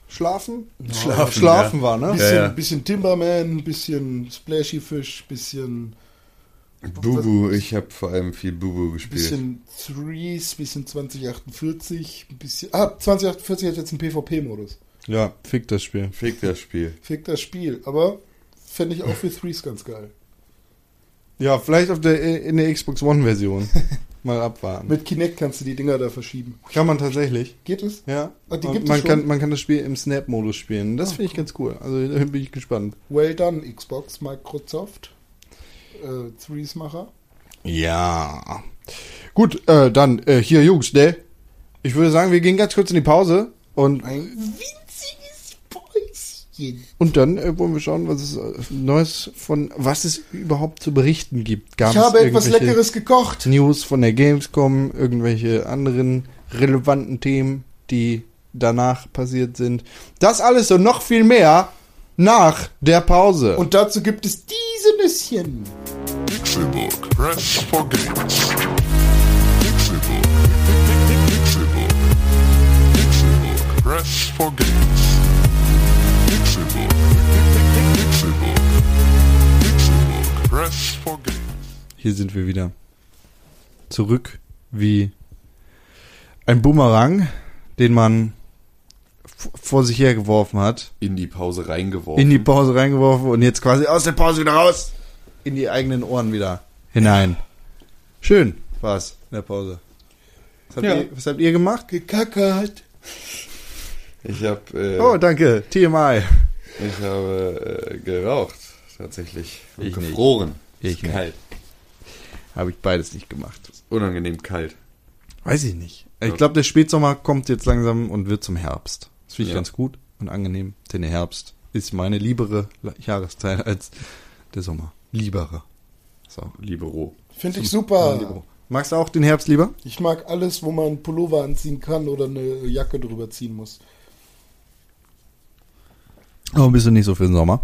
Schlafen? Schlafen, Schlafen ja. war, ne? Bisschen, Ja, ja. bisschen Timberman, bisschen Splashy Fish, bisschen, Bubu, ich habe vor allem viel Bubu gespielt. bisschen Threes, bisschen 2048, ein bisschen. Ah, 2048 hat jetzt einen PvP-Modus. Ja, fick das Spiel. Fick das Spiel. Fick das Spiel. Aber fände ich auch für Threes ganz geil. Ja, vielleicht auf der, in der Xbox One-Version. Mal abwarten. Mit Kinect kannst du die Dinger da verschieben. Kann man tatsächlich. Geht es? Ja. Ah, die gibt es man, schon? kann, man kann das Spiel im Snap-Modus spielen. Das finde ich ganz cool. Also da bin ich gespannt. Well done, Xbox, Microsoft. Äh, Threes-Macher. Ja. Gut, äh, dann äh, hier, Jungs, ne? Ich würde sagen, wir gehen ganz kurz in die Pause und, Ein winziges Päuschen. und dann äh, wollen wir schauen, was es äh, Neues von, was es überhaupt zu berichten gibt. Gab Ich habe etwas Leckeres gekocht. News von der Gamescom, irgendwelche anderen relevanten Themen, die danach passiert sind. Das alles und noch viel mehr nach der Pause. Und dazu gibt es diese Nüsschen. Pixelbook. Press for games. Pixelbook. Pixelbook. Pixelbook. Press for games. Hier sind wir wieder. Zurück wie ein Boomerang, den man vor sich hergeworfen hat, In die Pause reingeworfen. in die Pause reingeworfen und jetzt quasi aus der Pause wieder raus, in die eigenen Ohren wieder hinein. Schön war's in der Pause. Was habt, Ja. ihr, was habt ihr gemacht? Gekackert. Ich habe äh, Oh, danke, TMI. ich habe äh, geraucht tatsächlich und Ich nicht. gefroren. Ich Ist nicht. kalt. Habe ich beides nicht gemacht. Unangenehm kalt. Weiß ich nicht. Ich Ja. glaube, der Spätsommer kommt jetzt langsam und wird zum Herbst. Das finde ich Ja. ganz gut und angenehm, denn der Herbst ist meine liebere Jahreszeit als der Sommer. Liebere. So. Libero. Finde ich super. Lieber. Magst du auch den Herbst lieber? Ich mag alles, wo man einen Pullover anziehen kann oder eine Jacke drüber ziehen muss. Oh, bist du nicht so für den Sommer?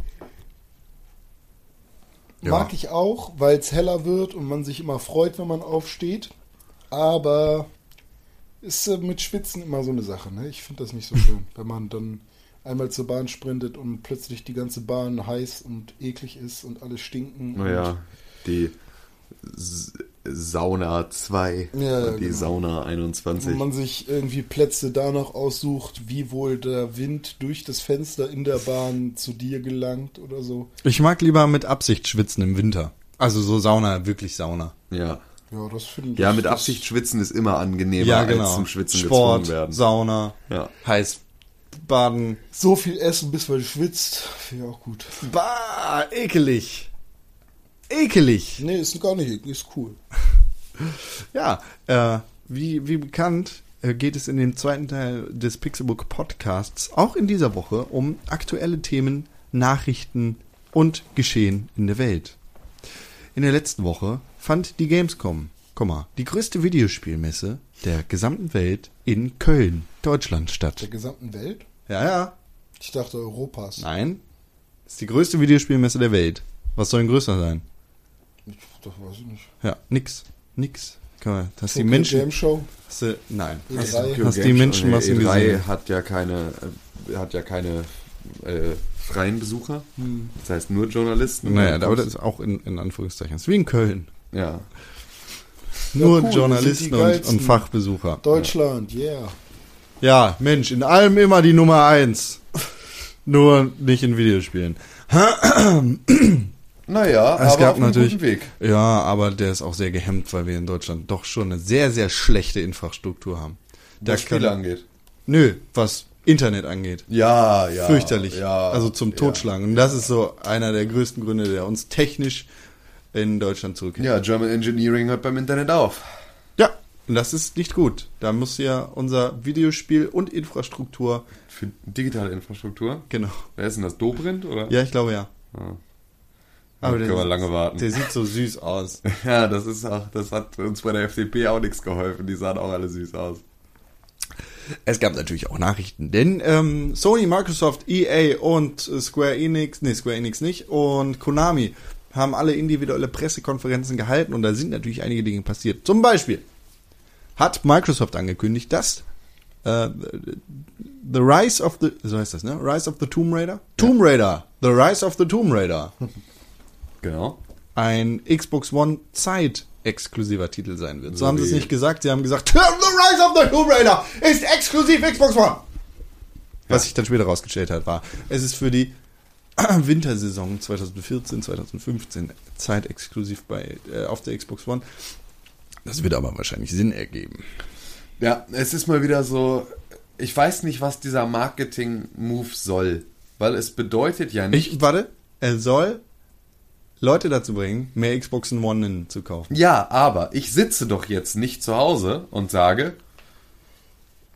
Ja. Mag ich auch, weil es heller wird und man sich immer freut, wenn man aufsteht. Aber ist äh, mit Schwitzen immer so eine Sache. Ne? Ich finde das nicht so schön, wenn man dann einmal zur Bahn sprintet und plötzlich die ganze Bahn heiß und eklig ist und alles stinken. Naja, die Sauna 2 Ja, und die genau. Sauna Und 21. wo man sich irgendwie Plätze danach aussucht, wie wohl der Wind durch das Fenster in der Bahn zu dir gelangt oder so. Ich mag lieber mit Absicht schwitzen im Winter. Also so Sauna, wirklich Sauna. Ja. Ja, das finde ich. Ja, mit Absicht schwitzen ist immer angenehmer Ja, genau. als zum Schwitzen Sport, gezwungen werden. Sauna, Ja. heiß baden. So viel essen, bis man schwitzt, finde ich auch gut. Bah, ekelig. Ekelig. Nee, ist gar nicht, eklig, ist cool. Ja, äh, wie, wie bekannt äh, geht es in dem zweiten Teil des Pixelbook Podcasts auch in dieser Woche um aktuelle Themen, Nachrichten und Geschehen in der Welt. In der letzten Woche fand die Gamescom, Komma, die größte Videospielmesse der gesamten Welt in Köln, Deutschland Der statt. gesamten Welt? Ja, ja. Ich dachte Europas. Nein. Ist die größte Videospielmesse der Welt. Was soll denn größer sein? Das weiß ich nicht. Ja, nix. Nix. Kann man, dass die Menschen. Game Show. Hast du, nein. E3. Hast, hast die Game Menschen Show, was nee, gesehen? E3 hat ja keine, äh, hat ja keine äh, freien Besucher. Das heißt nur Journalisten. Hm. Naja, aber das ist auch in, in Anführungszeichen. Das ist wie in Köln. ja. Nur cool, das Journalisten und, und Fachbesucher. Deutschland, yeah. Ja, Mensch, in allem immer die Nummer eins. Nur nicht in Videospielen. Naja, Es aber gab auf einem natürlich- guten Weg. Ja, aber der ist auch sehr gehemmt, weil wir in Deutschland doch schon eine sehr, sehr schlechte Infrastruktur haben. Da Was Spiele angeht. Nö, was Internet angeht. Ja, ja. Fürchterlich. Ja, also zum Totschlagen. Und das ist so einer der größten Gründe, der uns technisch in Deutschland zurückhält. Ja. ja, German Engineering hört beim Internet auf. Ja, und das ist nicht gut. Da muss ja unser Videospiel und Infrastruktur, Für digitale Infrastruktur. genau. Wer ist denn das? Dobrindt, oder? Ja, ich glaube ja. Ah. Aber Da der, können wir lange warten. der sieht so süß aus. Ja, das ist auch, das hat uns bei der FDP auch nichts geholfen. Die sahen auch alle süß aus. Es gab natürlich auch Nachrichten, denn ähm, Sony, Microsoft, EA und Square Enix, nee, Square Enix nicht, und Konami haben alle individuelle Pressekonferenzen gehalten und da sind natürlich einige Dinge passiert. Zum Beispiel hat Microsoft angekündigt, dass äh, The Rise of the, so heißt das, ne? Rise of the Tomb Raider? Tomb Raider! The Rise of the Tomb Raider. Genau. Ein Xbox One Zeit exklusiver Titel sein wird. So, So haben sie es nicht gesagt, sie haben gesagt, The Rise of the Tomb Raider ist exklusiv Xbox One. Was sich dann später rausgestellt hat, war, es ist für die Wintersaison 2014, 2015 zeitexklusiv bei, äh, auf der Xbox One. Das wird aber wahrscheinlich Sinn ergeben. Ja, es ist mal wieder so, ich weiß nicht, was dieser Marketing-Move soll. Weil es bedeutet ja nicht. Ich, warte, er soll Leute dazu bringen, mehr Xboxen One zu kaufen. Ja, aber ich sitze doch jetzt nicht zu Hause und sage,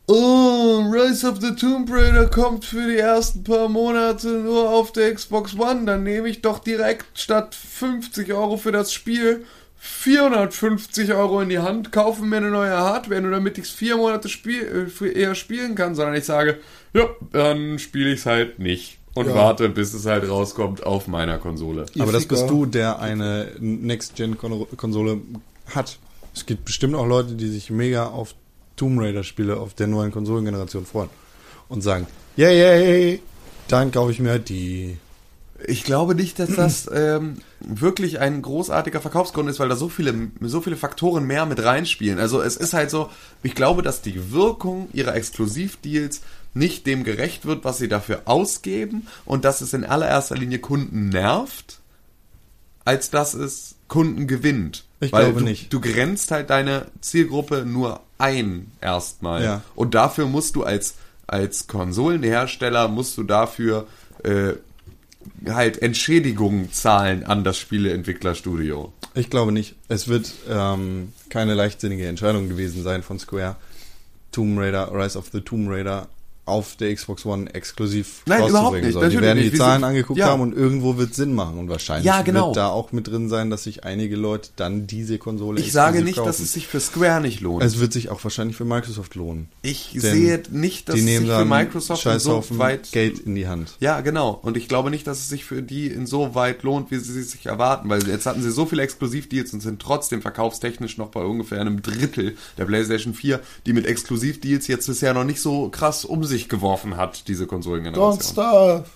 oh, Rise of the Tomb Raider kommt für die ersten paar Monate nur auf der Xbox One, dann nehme ich doch direkt statt 50 Euro für das Spiel 450 Euro in die Hand, kaufe mir eine neue Hardware, nur damit ich es vier Monate spiel, äh, eher spielen kann, sondern ich sage, ja, dann spiele ich es halt nicht und Ja. warte, bis es halt rauskommt auf meiner Konsole. Aber das bist du, der eine Next-Gen-Konsole hat. Es gibt bestimmt auch Leute, die sich mega auf Tomb Raider-Spiele auf der neuen Konsolengeneration freuen. Und sagen, yay, yay, dann kaufe ich mir halt die. Ich glaube nicht, dass das ähm, wirklich ein großartiger Verkaufsgrund ist, weil da so viele, so viele Faktoren mehr mit reinspielen. Also es ist halt so, ich glaube, dass die Wirkung ihrer Exklusivdeals nicht dem gerecht wird, was sie dafür ausgeben und dass es in allererster Linie Kunden nervt, als dass es Kunden gewinnt. Ich weil glaube du, nicht. Du grenzt halt deine Zielgruppe nur ein erstmal. Ja. Und dafür musst du als, als Konsolenhersteller, musst du dafür äh, halt Entschädigungen zahlen an das Spieleentwicklerstudio. Ich glaube nicht. Es wird ähm, keine leichtsinnige Entscheidung gewesen sein von Square, Tomb Raider, Rise of the Tomb Raider auf der Xbox One exklusiv Nein, rauszubringen. überhaupt nicht. Die werden nicht. die Zahlen angeguckt ja. haben und irgendwo wird Sinn machen. Und wahrscheinlich Ja, genau. wird da auch mit drin sein, dass sich einige Leute dann diese Konsole Ich sage nicht, kaufen. dass es sich für Square nicht lohnt. Es wird sich auch wahrscheinlich für Microsoft lohnen. ich Denn sehe nicht, dass die es nehmen sich für Microsoft so weit Geld in die Hand. Ja, genau. Und ich glaube nicht, dass es sich für die insoweit lohnt, wie sie sich erwarten, weil jetzt hatten sie so viele Exklusivdeals und sind trotzdem verkaufstechnisch noch bei ungefähr einem Drittel der PlayStation 4, die mit Exklusivdeals jetzt bisher noch nicht so krass um sich geworfen hat, diese Don't Konsolengeneration. starve.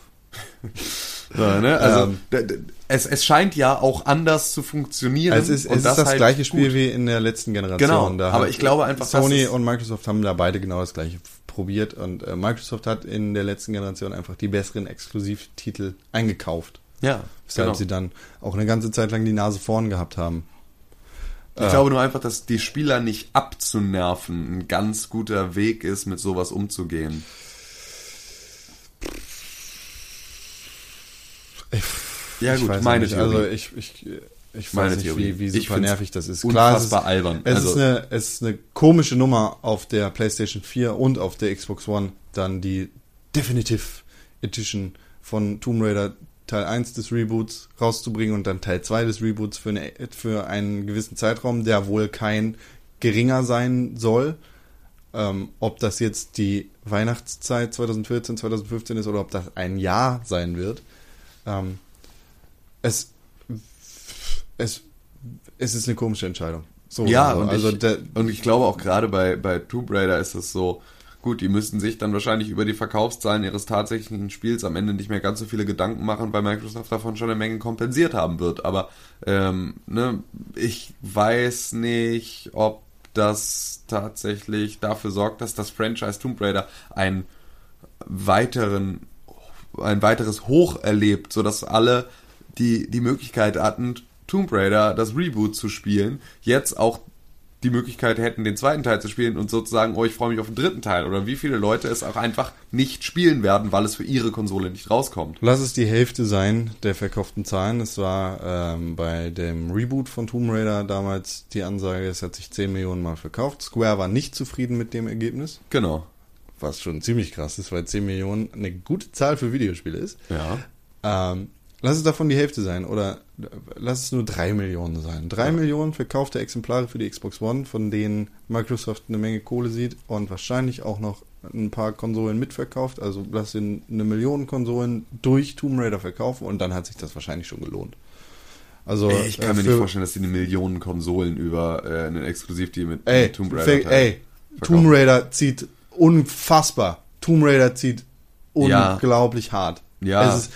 So, ne? Also Ähm. es, es scheint ja auch anders zu funktionieren. Es ist, und es ist das halt gleiche Spiel gut. wie in der letzten Generation. Genau, Da aber ich glaube einfach, Sony und Microsoft haben da beide genau das gleiche probiert und äh, Microsoft hat in der letzten Generation einfach die besseren Exklusivtitel eingekauft. Ja, Weshalb genau. sie dann auch eine ganze Zeit lang die Nase vorn gehabt haben. Ich glaube nur einfach, dass die Spieler nicht abzunerven ein ganz guter Weg ist, mit sowas umzugehen. Ja Ich gut, weiß meine nicht. Theorie. Also ich, ich, ich Meine weiß nicht, Theorie. wie, wie Ich super find's nervig das ist. unfassbar es ist, albern. Es, Also- ist eine, es ist eine komische Nummer auf der PlayStation 4 und auf der Xbox One dann die Definitive Edition von Tomb Raider Teil 1 des Reboots rauszubringen und dann Teil 2 des Reboots für, eine, für einen gewissen Zeitraum, der wohl kein geringer sein soll. Ähm, ob das jetzt die Weihnachtszeit 2014, 2015 ist oder ob das ein Jahr sein wird. Ähm, es, es, es ist eine komische Entscheidung. So, Ja, so. und, also ich, der, und ich glaube auch gerade bei, bei Tomb Raider ist es so, gut, die müssten sich dann wahrscheinlich über die Verkaufszahlen ihres tatsächlichen Spiels am Ende nicht mehr ganz so viele Gedanken machen, weil Microsoft davon schon eine Menge kompensiert haben wird. Aber ähm, ne, ich weiß nicht, ob das tatsächlich dafür sorgt, dass das Franchise Tomb Raider einen weiteren ein weiteres Hoch erlebt, sodass alle, die die Möglichkeit hatten, Tomb Raider, das Reboot zu spielen, jetzt auch die Möglichkeit hätten, den zweiten Teil zu spielen und sozusagen, oh, ich freue mich auf den dritten Teil. Oder wie viele Leute es auch einfach nicht spielen werden, weil es für ihre Konsole nicht rauskommt. Lass es die Hälfte sein der verkauften Zahlen. Es war ähm, bei dem Reboot von Tomb Raider damals die Ansage, es hat sich 10 Millionen Mal verkauft. Square war nicht zufrieden mit dem Ergebnis, Genau. was schon ziemlich krass ist, weil 10 Millionen eine gute Zahl für Videospiele ist. Ja. Ähm, lass es davon die Hälfte sein oder lass es nur 3 Millionen sein. 3 Millionen verkaufte Exemplare für die Xbox One, von denen Microsoft eine Menge Kohle sieht und wahrscheinlich auch noch ein paar Konsolen mitverkauft, also lass ihn eine Million Konsolen durch Tomb Raider verkaufen und dann hat sich das wahrscheinlich schon gelohnt. Also Ey, ich kann äh, mir nicht vorstellen, dass die eine Millionen Konsolen über äh, einen Exklusivdeal mit, Ey, Tomb Raider teilen. ey, Tomb Raider zieht unfassbar. Tomb Raider zieht Ja. unglaublich hart. Ja. Es ist,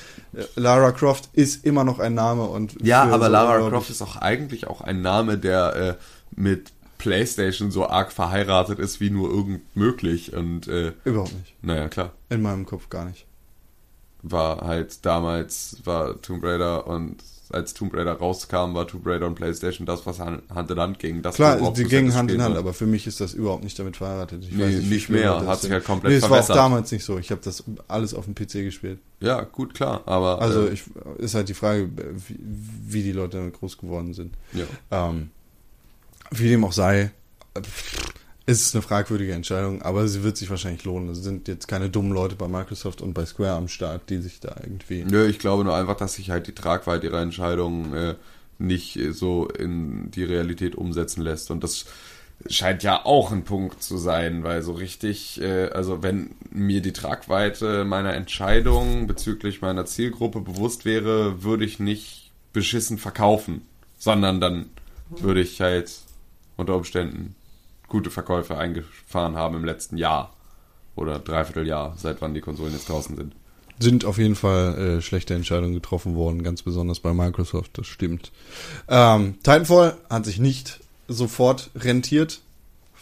Lara Croft ist immer noch ein Name und Ja, aber so Lara Croft ist auch eigentlich auch ein Name, der äh, mit PlayStation so arg verheiratet ist wie nur irgend möglich. Und äh, überhaupt nicht. naja, klar. In meinem Kopf gar nicht. War halt damals, war Tomb Raider und als Tomb Raider rauskam, war Tomb Raider und PlayStation das, was Hand in Hand ging. Das Klar, die gingen Hand in Hand, aber für mich ist das überhaupt nicht damit verheiratet. Ich Nee, wie nicht mehr. Hat sich sind. halt komplett nee, es war auch damals nicht so. Ich habe das alles auf dem PC gespielt. Ja, gut, klar. Aber Also äh, ich, ist halt die Frage, wie, wie die Leute groß geworden sind. ja. Ähm, wie dem auch sei, äh, ist eine fragwürdige Entscheidung, aber sie wird sich wahrscheinlich lohnen. Es sind jetzt keine dummen Leute bei Microsoft und bei Square am Start, die sich da irgendwie. Nö, ich glaube nur einfach, dass sich halt die Tragweite ihrer Entscheidungen äh, nicht äh, so in die Realität umsetzen lässt. Und das scheint ja auch ein Punkt zu sein, weil so richtig, äh, also wenn mir die Tragweite meiner Entscheidung bezüglich meiner Zielgruppe bewusst wäre, würde ich nicht beschissen verkaufen, sondern dann würde ich halt unter Umständen gute Verkäufe eingefahren haben im letzten Jahr oder Dreivierteljahr, seit wann die Konsolen jetzt draußen sind. Sind auf jeden Fall äh, schlechte Entscheidungen getroffen worden, ganz besonders bei Microsoft, das stimmt. Ähm, Titanfall hat sich nicht sofort rentiert.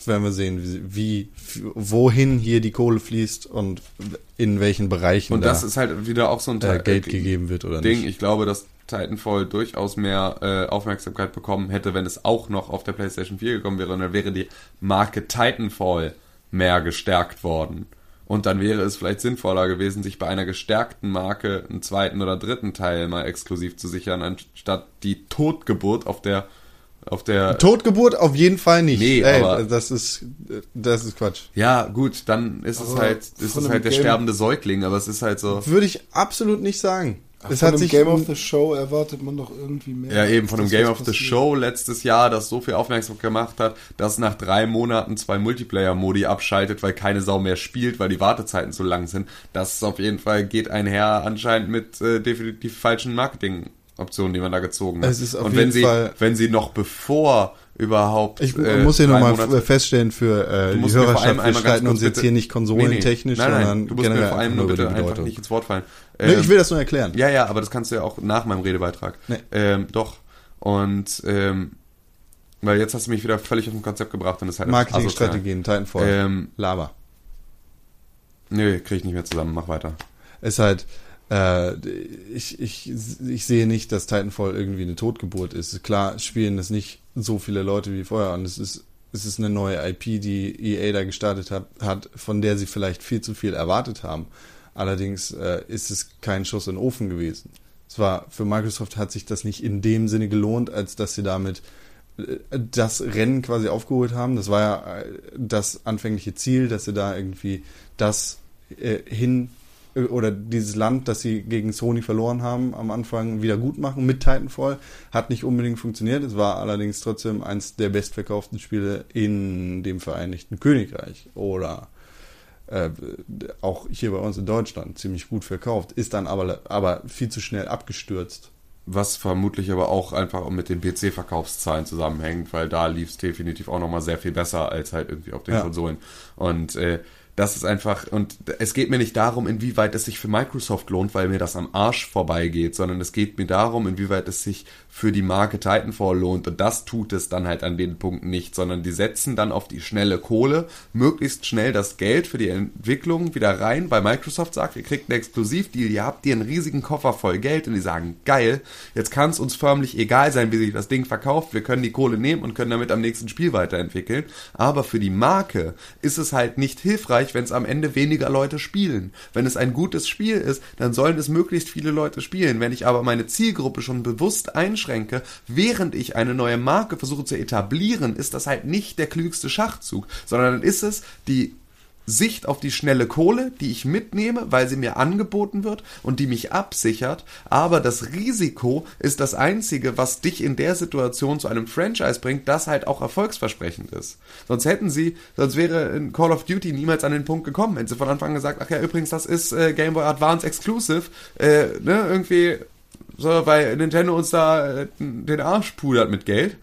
Werden wir sehen, wie, wie wohin hier die Kohle fließt und in welchen Bereichen Und da das ist halt wieder auch so ein äh, Teil- Geld äh, gegeben wird oder Ding. nicht. Ich glaube, dass Titanfall durchaus mehr äh, Aufmerksamkeit bekommen hätte, wenn es auch noch auf der PlayStation 4 gekommen wäre. Und dann wäre die Marke Titanfall mehr gestärkt worden. Und dann wäre es vielleicht sinnvoller gewesen, sich bei einer gestärkten Marke einen zweiten oder dritten Teil mal exklusiv zu sichern, anstatt die Totgeburt auf der auf der Totgeburt auf jeden Fall nicht. Nee, Ey, aber- das ist das ist Quatsch. ja gut, dann ist es Aber halt ist es halt der Game- sterbende Säugling, aber es ist halt so Würde ich absolut nicht sagen. es Von hat einem sich Game of the Show erwartet man doch irgendwie mehr. Ja, eben von einem Game of the passiert. Show letztes Jahr, das so viel Aufmerksamkeit gemacht hat, dass nach drei Monaten zwei Multiplayer-Modi abschaltet, weil keine Sau mehr spielt, weil die Wartezeiten zu lang sind. Das ist auf jeden Fall geht einher anscheinend mit äh, definitiv falschen Marketingoptionen, die man da gezogen hat. Es ist auf Und wenn jeden sie, Fall- wenn sie noch bevor überhaupt Ich äh, muss hier nochmal feststellen für äh, die mir Hörerschaft, wir streiten uns jetzt bitte- hier nicht konsolentechnisch, nein, nein, sondern du musst mir generell vor allem nur bitte einfach nicht ins Wort fallen. Nee, Ähm, ich will das nur erklären. Ja, ja, aber das kannst du ja auch nach meinem Redebeitrag. Nee. Ähm, doch. Und ähm, weil jetzt hast du mich wieder völlig auf ein Konzept gebracht und das halt Marketingstrategien, Titanfall, Ähm, Lava. Nö, krieg ich nicht mehr zusammen. Mach weiter. ist halt, äh, ich, ich, ich sehe nicht, dass Titanfall irgendwie eine Totgeburt ist. Klar spielen das nicht so viele Leute wie vorher und es ist, es ist eine neue IP, die EA da gestartet hat, hat, von der sie vielleicht viel zu viel erwartet haben. Allerdings äh, ist es kein Schuss in den Ofen gewesen. Es war, für Microsoft hat sich das nicht in dem Sinne gelohnt, als dass sie damit äh, das Rennen quasi aufgeholt haben. Das war ja äh, das anfängliche Ziel, dass sie da irgendwie das äh, hin oder dieses Land, das sie gegen Sony verloren haben, am Anfang wieder gut machen mit Titanfall. Hat nicht unbedingt funktioniert. Es war allerdings trotzdem eins der bestverkauften Spiele in dem Vereinigten Königreich oder äh, auch hier bei uns in Deutschland ziemlich gut verkauft, ist dann aber, aber viel zu schnell abgestürzt. Was vermutlich aber auch einfach mit den PC-Verkaufszahlen zusammenhängt, weil da lief es definitiv auch nochmal sehr viel besser als halt irgendwie auf den Ja. Konsolen. Und äh, das ist einfach, und es geht mir nicht darum, inwieweit es sich für Microsoft lohnt, weil mir das am Arsch vorbeigeht, sondern es geht mir darum, inwieweit es sich für die Marke Titanfall lohnt. Und das tut es dann halt an den Punkten nicht, sondern die setzen dann auf die schnelle Kohle, möglichst schnell das Geld für die Entwicklung wieder rein, weil Microsoft sagt, ihr kriegt einen Exklusivdeal, ihr habt ihr einen riesigen Koffer voll Geld und die sagen, geil, jetzt kann es uns förmlich egal sein, wie sich das Ding verkauft, wir können die Kohle nehmen und können damit am nächsten Spiel weiterentwickeln. Aber für die Marke ist es halt nicht hilfreich, wenn es am Ende weniger Leute spielen. Wenn es ein gutes Spiel ist, dann sollen es möglichst viele Leute spielen. Wenn ich aber meine Zielgruppe schon bewusst einschränke, während ich eine neue Marke versuche zu etablieren, ist das halt nicht der klügste Schachzug, sondern dann ist es die Sicht auf die schnelle Kohle, die ich mitnehme, weil sie mir angeboten wird und die mich absichert. Aber das Risiko ist das einzige, was dich in der Situation zu einem Franchise bringt, das halt auch erfolgsversprechend ist. Sonst hätten sie, sonst wäre in Call of Duty niemals an den Punkt gekommen, wenn sie von Anfang an gesagt, ach ja, übrigens, das ist äh, Game Boy Advance Exclusive, äh, ne, irgendwie so, weil Nintendo uns da äh, den Arsch pudert mit Geld,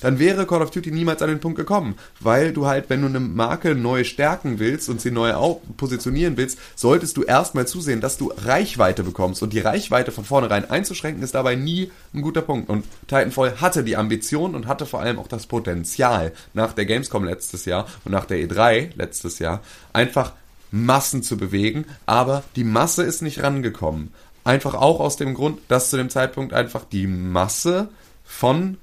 dann wäre Call of Duty niemals an den Punkt gekommen. Weil du halt, wenn du eine Marke neu stärken willst und sie neu positionieren willst, solltest du erstmal zusehen, dass du Reichweite bekommst. Und die Reichweite von vornherein einzuschränken, ist dabei nie ein guter Punkt. Und Titanfall hatte die Ambition und hatte vor allem auch das Potenzial, nach der Gamescom letztes Jahr und nach der E3 letztes Jahr, einfach Massen zu bewegen, aber die Masse ist nicht rangekommen. Einfach auch aus dem Grund, dass zu dem Zeitpunkt einfach die Masse von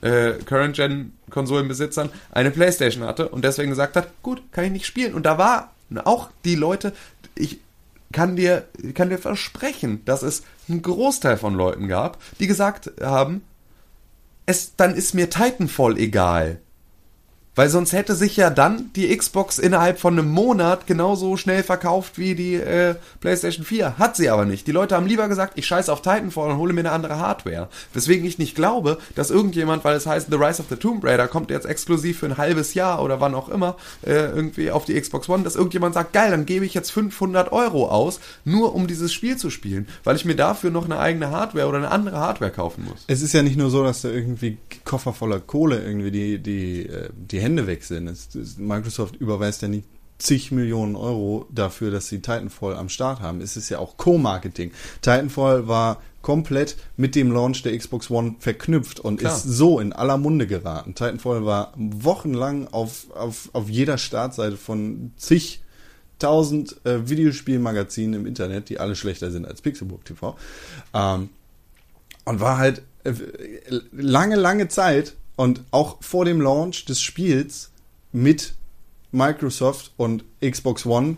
äh, Current-Gen-Konsolenbesitzern eine Playstation hatte und deswegen gesagt hat, gut, kann ich nicht spielen. Und da war auch die Leute, ich kann dir, kann dir versprechen, dass es einen Großteil von Leuten gab, die gesagt haben, es, dann ist mir Titanfall egal. Weil sonst hätte sich ja dann die Xbox innerhalb von einem Monat genauso schnell verkauft wie die äh, PlayStation 4. Hat sie aber nicht. Die Leute haben lieber gesagt, ich scheiße auf Titanfall und hole mir eine andere Hardware. Weswegen ich nicht glaube, dass irgendjemand, weil es heißt The Rise of the Tomb Raider kommt jetzt exklusiv für ein halbes Jahr oder wann auch immer äh, irgendwie auf die Xbox One, dass irgendjemand sagt, geil, dann gebe ich jetzt 500 Euro aus, nur um dieses Spiel zu spielen, weil ich mir dafür noch eine eigene Hardware oder eine andere Hardware kaufen muss. Es ist ja nicht nur so, dass da irgendwie Koffer voller Kohle irgendwie die, die, äh, die Hände weg sind. Es, es, Microsoft überweist ja nicht zig Millionen Euro dafür, dass sie Titanfall am Start haben. Es ist ja auch Co-Marketing. Titanfall war komplett mit dem Launch der Xbox One verknüpft und Klar. ist so in aller Munde geraten. Titanfall war wochenlang auf, auf, auf jeder Startseite von zig tausend äh, Videospielmagazinen im Internet, die alle schlechter sind als Pixelbook TV. Ähm, und war halt äh, lange, lange Zeit und auch vor dem Launch des Spiels mit Microsoft und Xbox One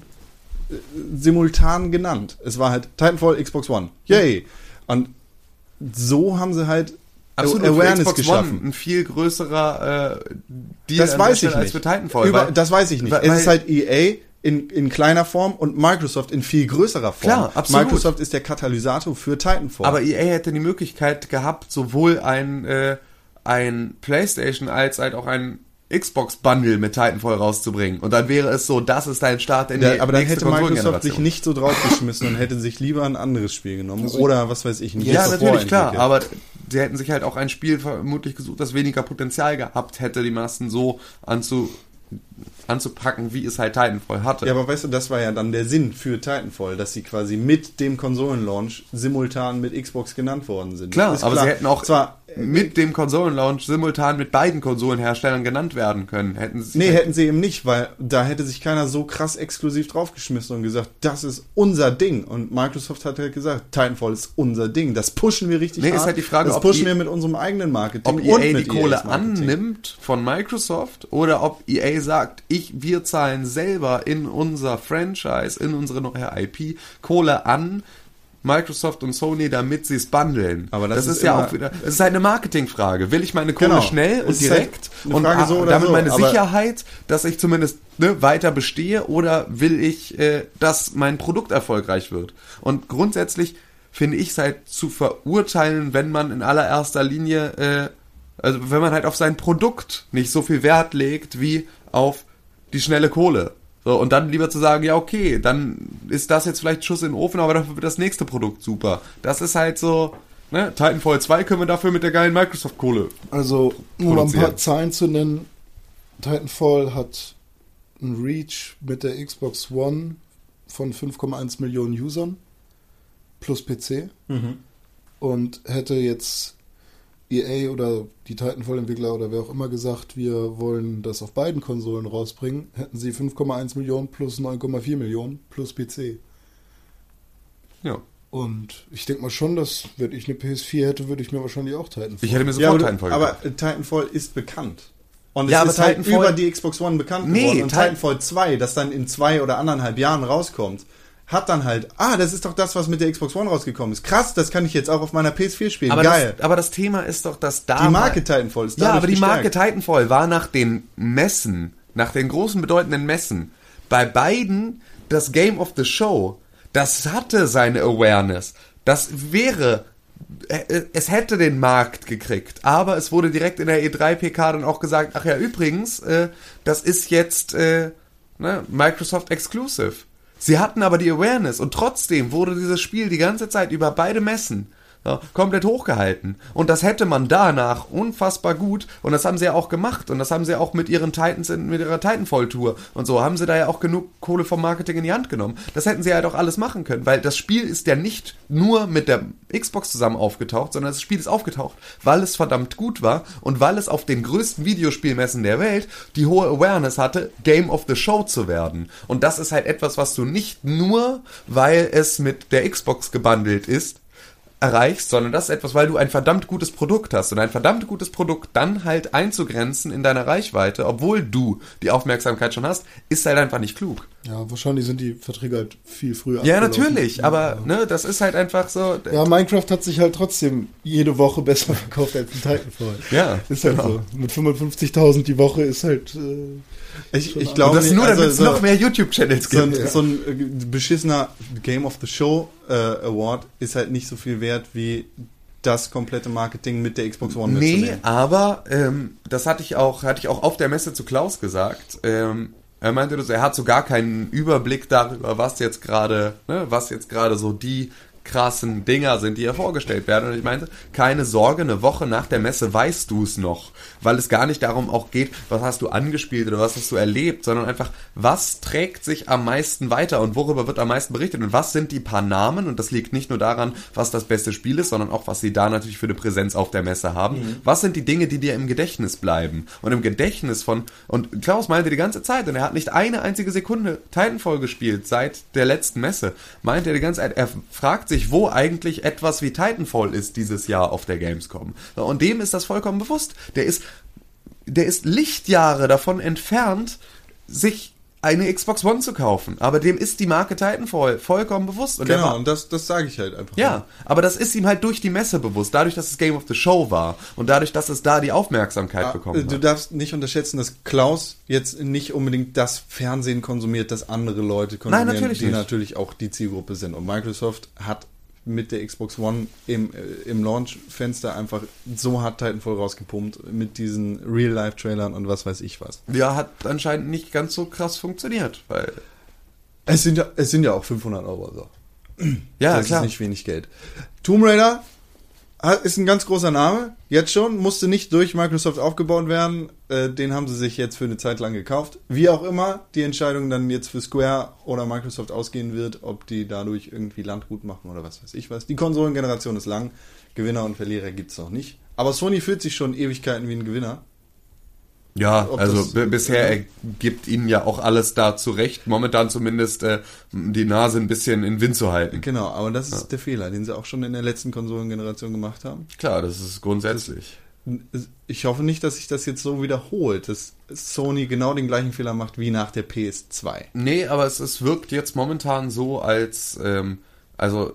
äh, simultan genannt. Es war halt Titanfall Xbox One. Yay! Und so haben sie halt Absolut, Awareness Xbox geschaffen. One ein viel größerer äh, Deal das weiß ich als nicht. für Titanfall. Über, das weiß ich nicht. Weil, es ist halt EA in, in kleiner Form und Microsoft in viel größerer Form. Klar, absolut. Microsoft ist der Katalysator für Titanfall. Aber EA hätte die Möglichkeit gehabt, sowohl ein äh, ein PlayStation als halt auch ein Xbox Bundle mit Titanfall rauszubringen. Und dann wäre es so, das ist dein Start in die ja, Aber dann hätte Microsoft sich nicht so draufgeschmissen und hätte sich lieber ein anderes Spiel genommen. Also oder was weiß ich, nicht. Ja, natürlich, klar. Aber sie hätten sich halt auch ein Spiel vermutlich gesucht, das weniger Potenzial gehabt hätte, die Massen so anzu anzupacken, wie es halt Titanfall hatte. Ja, aber weißt du, das war ja dann der Sinn für Titanfall, dass sie quasi mit dem Konsolenlaunch simultan mit Xbox genannt worden sind. Klar, aber klar. sie hätten auch zwar mit dem Konsolenlaunch simultan mit beiden Konsolenherstellern genannt werden können. Hätten sie nee, hätten sie eben nicht, weil da hätte sich keiner so krass exklusiv draufgeschmissen und gesagt, das ist unser Ding. Und Microsoft hat halt gesagt, Titanfall ist unser Ding. Das pushen wir richtig nee, hart. Ist halt die Frage, das pushen wir mit unserem eigenen Marketing ob EA die Kohle annimmt von Microsoft oder ob EA sagt, ich, wir zahlen selber in unser Franchise, in unsere neue IP Kohle an, Microsoft und Sony, damit sie es bundeln. Aber das, das ist, ist ja auch wieder, es ist halt eine Marketingfrage. Will ich meine Kohle genau. schnell und direkt halt und so damit so. meine Sicherheit, dass ich zumindest ne, weiter bestehe oder will ich, äh, dass mein Produkt erfolgreich wird? Und grundsätzlich finde ich es halt zu verurteilen, wenn man in allererster Linie, äh, also wenn man halt auf sein Produkt nicht so viel Wert legt wie auf die schnelle Kohle. So, und dann lieber zu sagen, ja, okay, dann ist das jetzt vielleicht Schuss in den Ofen, aber dafür wird das nächste Produkt super. Das ist halt so, ne, Titanfall 2 können wir dafür mit der geilen Microsoft-Kohle. Also, nur um ein paar Zahlen zu nennen, Titanfall hat ein Reach mit der Xbox One von 5,1 Millionen Usern plus PC mhm. und hätte jetzt EA oder die Titanfall-Entwickler oder wer auch immer gesagt, wir wollen das auf beiden Konsolen rausbringen, hätten sie 5,1 Millionen plus 9,4 Millionen plus PC. Ja. Und ich denke mal schon, dass, wenn ich eine PS4 hätte, würde ich mir wahrscheinlich auch Titanfall. Ich hätte mir sofort ja, Titanfall Aber Titanfall ist bekannt. Und ja, es ist halt Titanfall über die Xbox One bekannt nee, geworden. Und Titanfall 2, das dann in zwei oder anderthalb Jahren rauskommt, hat dann halt, ah, das ist doch das, was mit der Xbox One rausgekommen ist. Krass, das kann ich jetzt auch auf meiner PS4 spielen. Aber Geil. Das, aber das Thema ist doch, dass da. Die Marke Titanfall ist Ja, aber die Marke Titanfall war nach den Messen, nach den großen bedeutenden Messen, bei beiden das Game of the Show, das hatte seine Awareness. Das wäre äh, es hätte den Markt gekriegt, aber es wurde direkt in der E3-PK dann auch gesagt, ach ja, übrigens, äh, das ist jetzt äh, ne, Microsoft Exclusive. Sie hatten aber die Awareness und trotzdem wurde dieses Spiel die ganze Zeit über beide Messen ja, komplett hochgehalten. Und das hätte man danach unfassbar gut, und das haben sie ja auch gemacht, und das haben sie auch mit ihren Titans, in, mit ihrer Titanfall-Tour und so, haben sie da ja auch genug Kohle vom Marketing in die Hand genommen. Das hätten sie ja doch alles machen können, weil das Spiel ist ja nicht nur mit der Xbox zusammen aufgetaucht, sondern das Spiel ist aufgetaucht, weil es verdammt gut war und weil es auf den größten Videospielmessen der Welt die hohe Awareness hatte, Game of the Show zu werden. Und das ist halt etwas, was du nicht nur, weil es mit der Xbox gebundelt ist, erreichst, sondern das ist etwas, weil du ein verdammt gutes Produkt hast und ein verdammt gutes Produkt dann halt einzugrenzen in deiner Reichweite, obwohl du die Aufmerksamkeit schon hast, ist halt einfach nicht klug. Ja, wahrscheinlich sind die Verträge halt viel früher. Ja, natürlich, aber ne, das ist halt einfach so. Ja, Minecraft hat sich halt trotzdem jede Woche besser verkauft als ein Titanfall. Ja, ist halt genau. so. Mit 55.000 die Woche ist halt. Äh, ich, ich glaube, das nur, also, damit es so, noch mehr YouTube-Channels gibt. So ein, so ein äh, beschissener Game of the Show äh, Award ist halt nicht so viel wert wie das komplette Marketing mit der Xbox One Nee, aber ähm, das hatte ich auch, hatte ich auch auf der Messe zu Klaus gesagt. Ähm, er meinte, er hat so gar keinen Überblick darüber, was jetzt gerade, ne, was jetzt gerade so die krassen Dinger sind, die hier vorgestellt werden. Und ich meinte, keine Sorge, eine Woche nach der Messe weißt du es noch, weil es gar nicht darum auch geht, was hast du angespielt oder was hast du erlebt, sondern einfach, was trägt sich am meisten weiter und worüber wird am meisten berichtet und was sind die paar Namen und das liegt nicht nur daran, was das beste Spiel ist, sondern auch, was sie da natürlich für eine Präsenz auf der Messe haben. Mhm. Was sind die Dinge, die dir im Gedächtnis bleiben? Und im Gedächtnis von, und Klaus meinte die ganze Zeit, und er hat nicht eine einzige Sekunde Titanfall gespielt seit der letzten Messe, meinte er die ganze Zeit, er fragt sich, sich, wo eigentlich etwas wie Titanfall ist dieses Jahr auf der Gamescom. Und dem ist das vollkommen bewusst. Der ist, der ist Lichtjahre davon entfernt, sich eine Xbox One zu kaufen. Aber dem ist die Marke Titanfall vollkommen bewusst. Und genau, und das, das sage ich halt einfach. Ja, aber das ist ihm halt durch die Messe bewusst. Dadurch, dass es Game of the Show war. Und dadurch, dass es da die Aufmerksamkeit ah, bekommen hat. Du darfst nicht unterschätzen, dass Klaus jetzt nicht unbedingt das Fernsehen konsumiert, das andere Leute konsumieren, Nein, natürlich die nicht. natürlich auch die Zielgruppe sind. Und Microsoft hat mit der Xbox One im, äh, im Launch-Fenster einfach so hart Titanfall rausgepumpt mit diesen Real-Life-Trailern und was weiß ich was. Ja, hat anscheinend nicht ganz so krass funktioniert, weil... Es sind ja, es sind ja auch 500 Euro so. Ja, das klar. ist nicht wenig Geld. Tomb Raider ist ein ganz großer Name, jetzt schon, musste nicht durch Microsoft aufgebaut werden. Äh, den haben sie sich jetzt für eine Zeit lang gekauft. Wie auch immer die Entscheidung dann jetzt für Square oder Microsoft ausgehen wird, ob die dadurch irgendwie Landgut machen oder was weiß ich was. Die Konsolengeneration ist lang, Gewinner und Verlierer gibt es noch nicht. Aber Sony fühlt sich schon Ewigkeiten wie ein Gewinner. Ja, Ob also das, bisher äh, gibt ihnen ja auch alles da zurecht, momentan zumindest äh, die Nase ein bisschen in Wind zu halten. Genau, aber das ist ja. der Fehler, den sie auch schon in der letzten Konsolengeneration gemacht haben. Klar, das ist grundsätzlich. Das, ich hoffe nicht, dass sich das jetzt so wiederholt, dass Sony genau den gleichen Fehler macht wie nach der PS2. Nee, aber es, es wirkt jetzt momentan so, als ähm, also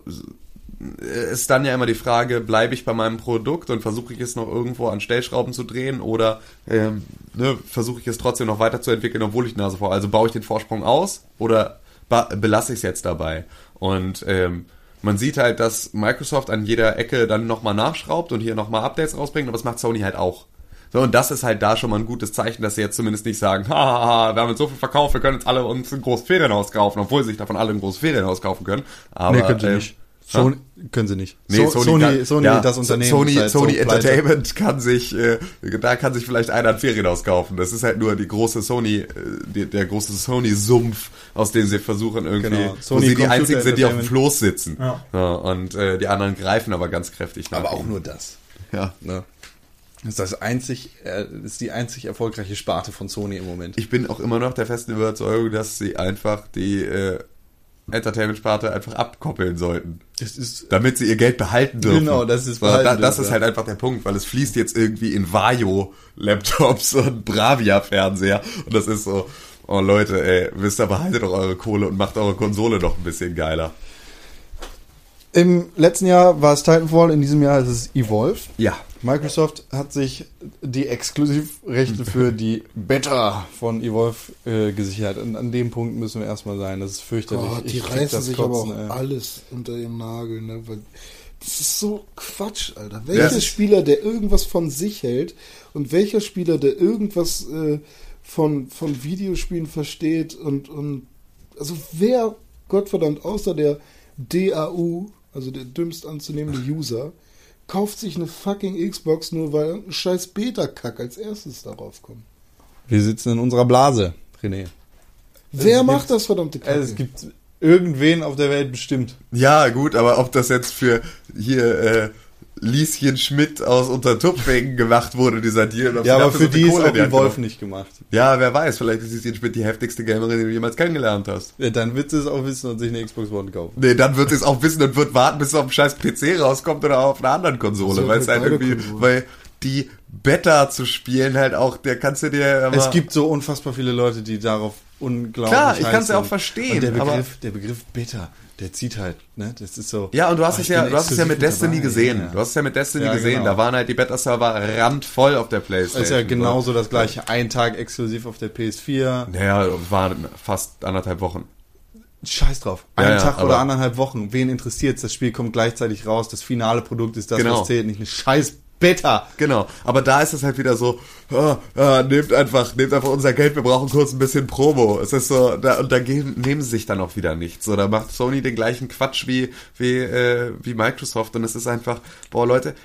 ist dann ja immer die Frage, bleibe ich bei meinem Produkt und versuche ich es noch irgendwo an Stellschrauben zu drehen oder ähm, ne, versuche ich es trotzdem noch weiterzuentwickeln, obwohl ich Nase vor. Also baue ich den Vorsprung aus oder belasse ich es jetzt dabei? Und ähm, man sieht halt, dass Microsoft an jeder Ecke dann nochmal nachschraubt und hier nochmal Updates rausbringt, aber das macht Sony halt auch. So, und das ist halt da schon mal ein gutes Zeichen, dass sie jetzt zumindest nicht sagen, haha, wir haben jetzt so viel verkauft, wir können jetzt alle uns ein großes Ferienhaus kaufen, obwohl sie sich davon alle ein großes Ferienhaus kaufen können. Aber, nee, können sie äh, nicht. Sony, können sie nicht. Nee, so, Sony, Sony, kann, Sony ja, das Unternehmen. Sony, halt Sony so Entertainment kann sich, äh, da kann sich vielleicht einer ein Ferienhaus kaufen. Das ist halt nur die große Sony, äh, die, der große Sony-Sumpf, aus dem sie versuchen irgendwie, genau. wo sie die einzigen sind, die auf dem Floß sitzen. Ja. ja und äh, die anderen greifen aber ganz kräftig nach. Aber auch nur das. Ja. Ne? Das ist das einzig, äh, ist die einzig erfolgreiche Sparte von Sony im Moment. Ich bin auch immer noch der festen Überzeugung, dass sie einfach die äh, Entertainment-Sparte einfach abkoppeln sollten. damit sie ihr Geld behalten dürfen. Genau, das ist weil da, Das ist halt einfach der Punkt, weil es fließt jetzt irgendwie in Vario-Laptops und Bravia-Fernseher und das ist so, oh Leute, ey, wisst ihr, behaltet doch eure Kohle und macht eure Konsole doch ein bisschen geiler. Im letzten Jahr war es Titanfall, in diesem Jahr ist es Evolve. Ja. Microsoft hat sich die Exklusivrechte für die Beta von Evolve äh, gesichert. Und an dem Punkt müssen wir erstmal sein. Das ist fürchterlich. Oh, die Ich reißen das sich aber auch Kotzen, ey. alles unter den Nagel, ne? Weil das ist so Quatsch, Alter. Ja. Welcher Spieler, der irgendwas von sich hält und welcher Spieler, der irgendwas äh, von, von Videospielen versteht und, und also wer, Gottverdammt, außer der DAU, also der dümmst anzunehmende User, kauft sich eine fucking Xbox nur weil irgendein scheiß Beta-Kack als erstes darauf kommt. Wir sitzen in unserer Blase, René. Wer gibt- macht das verdammte Kacke? Es gibt irgendwen auf der Welt bestimmt. Ja, gut, aber ob das jetzt für hier äh, Lieschen Schmidt aus Untertupfingen gemacht wurde, dieser Deal. Ja, aber für so die ist Kohle auch in die genommen- nicht gemacht. Ja, wer weiß, vielleicht ist Lieschen Schmidt die heftigste Gamerin, die du jemals kennengelernt hast. Ja, dann wird sie es auch wissen und sich eine Xbox One kaufen. Nee, dann wird sie es auch wissen und wird warten, bis es auf dem scheiß PC rauskommt oder auf einer anderen Konsole, weil es halt irgendwie, Konsolen. weil die Beta zu spielen halt auch, der kannst du dir immer, Es gibt so unfassbar viele Leute, die darauf unglaublich Klar, ich heiß kann's ja auch verstehen, Und der aber- Begriff, der Begriff Beta, der zieht halt, ne? Das ist so. Ja, und du hast oh, es ja, du hast es ja mit Destiny dabei, gesehen. ja. Du hast es ja mit Destiny Ja, gesehen. genau. Da waren halt die Beta-Server randvoll auf der Playstation. Das ist ja genauso das gleiche. Ein Tag exklusiv auf der PS4. Naja, war fast anderthalb Wochen. Scheiß drauf. Einen Tag oder anderthalb Wochen. Wen interessiert's? Das Spiel kommt gleichzeitig raus. Das finale Produkt ist das, Genau. was zählt. Nicht eine scheiß Beta. Genau, aber da ist es halt wieder so, ah, ah, nehmt einfach, nehmt einfach unser Geld, wir brauchen kurz ein bisschen Promo. Es ist so, da, und da geben, nehmen sie sich dann auch wieder nichts. So, da macht Sony den gleichen Quatsch wie, wie, äh, wie Microsoft und es ist einfach, boah Leute,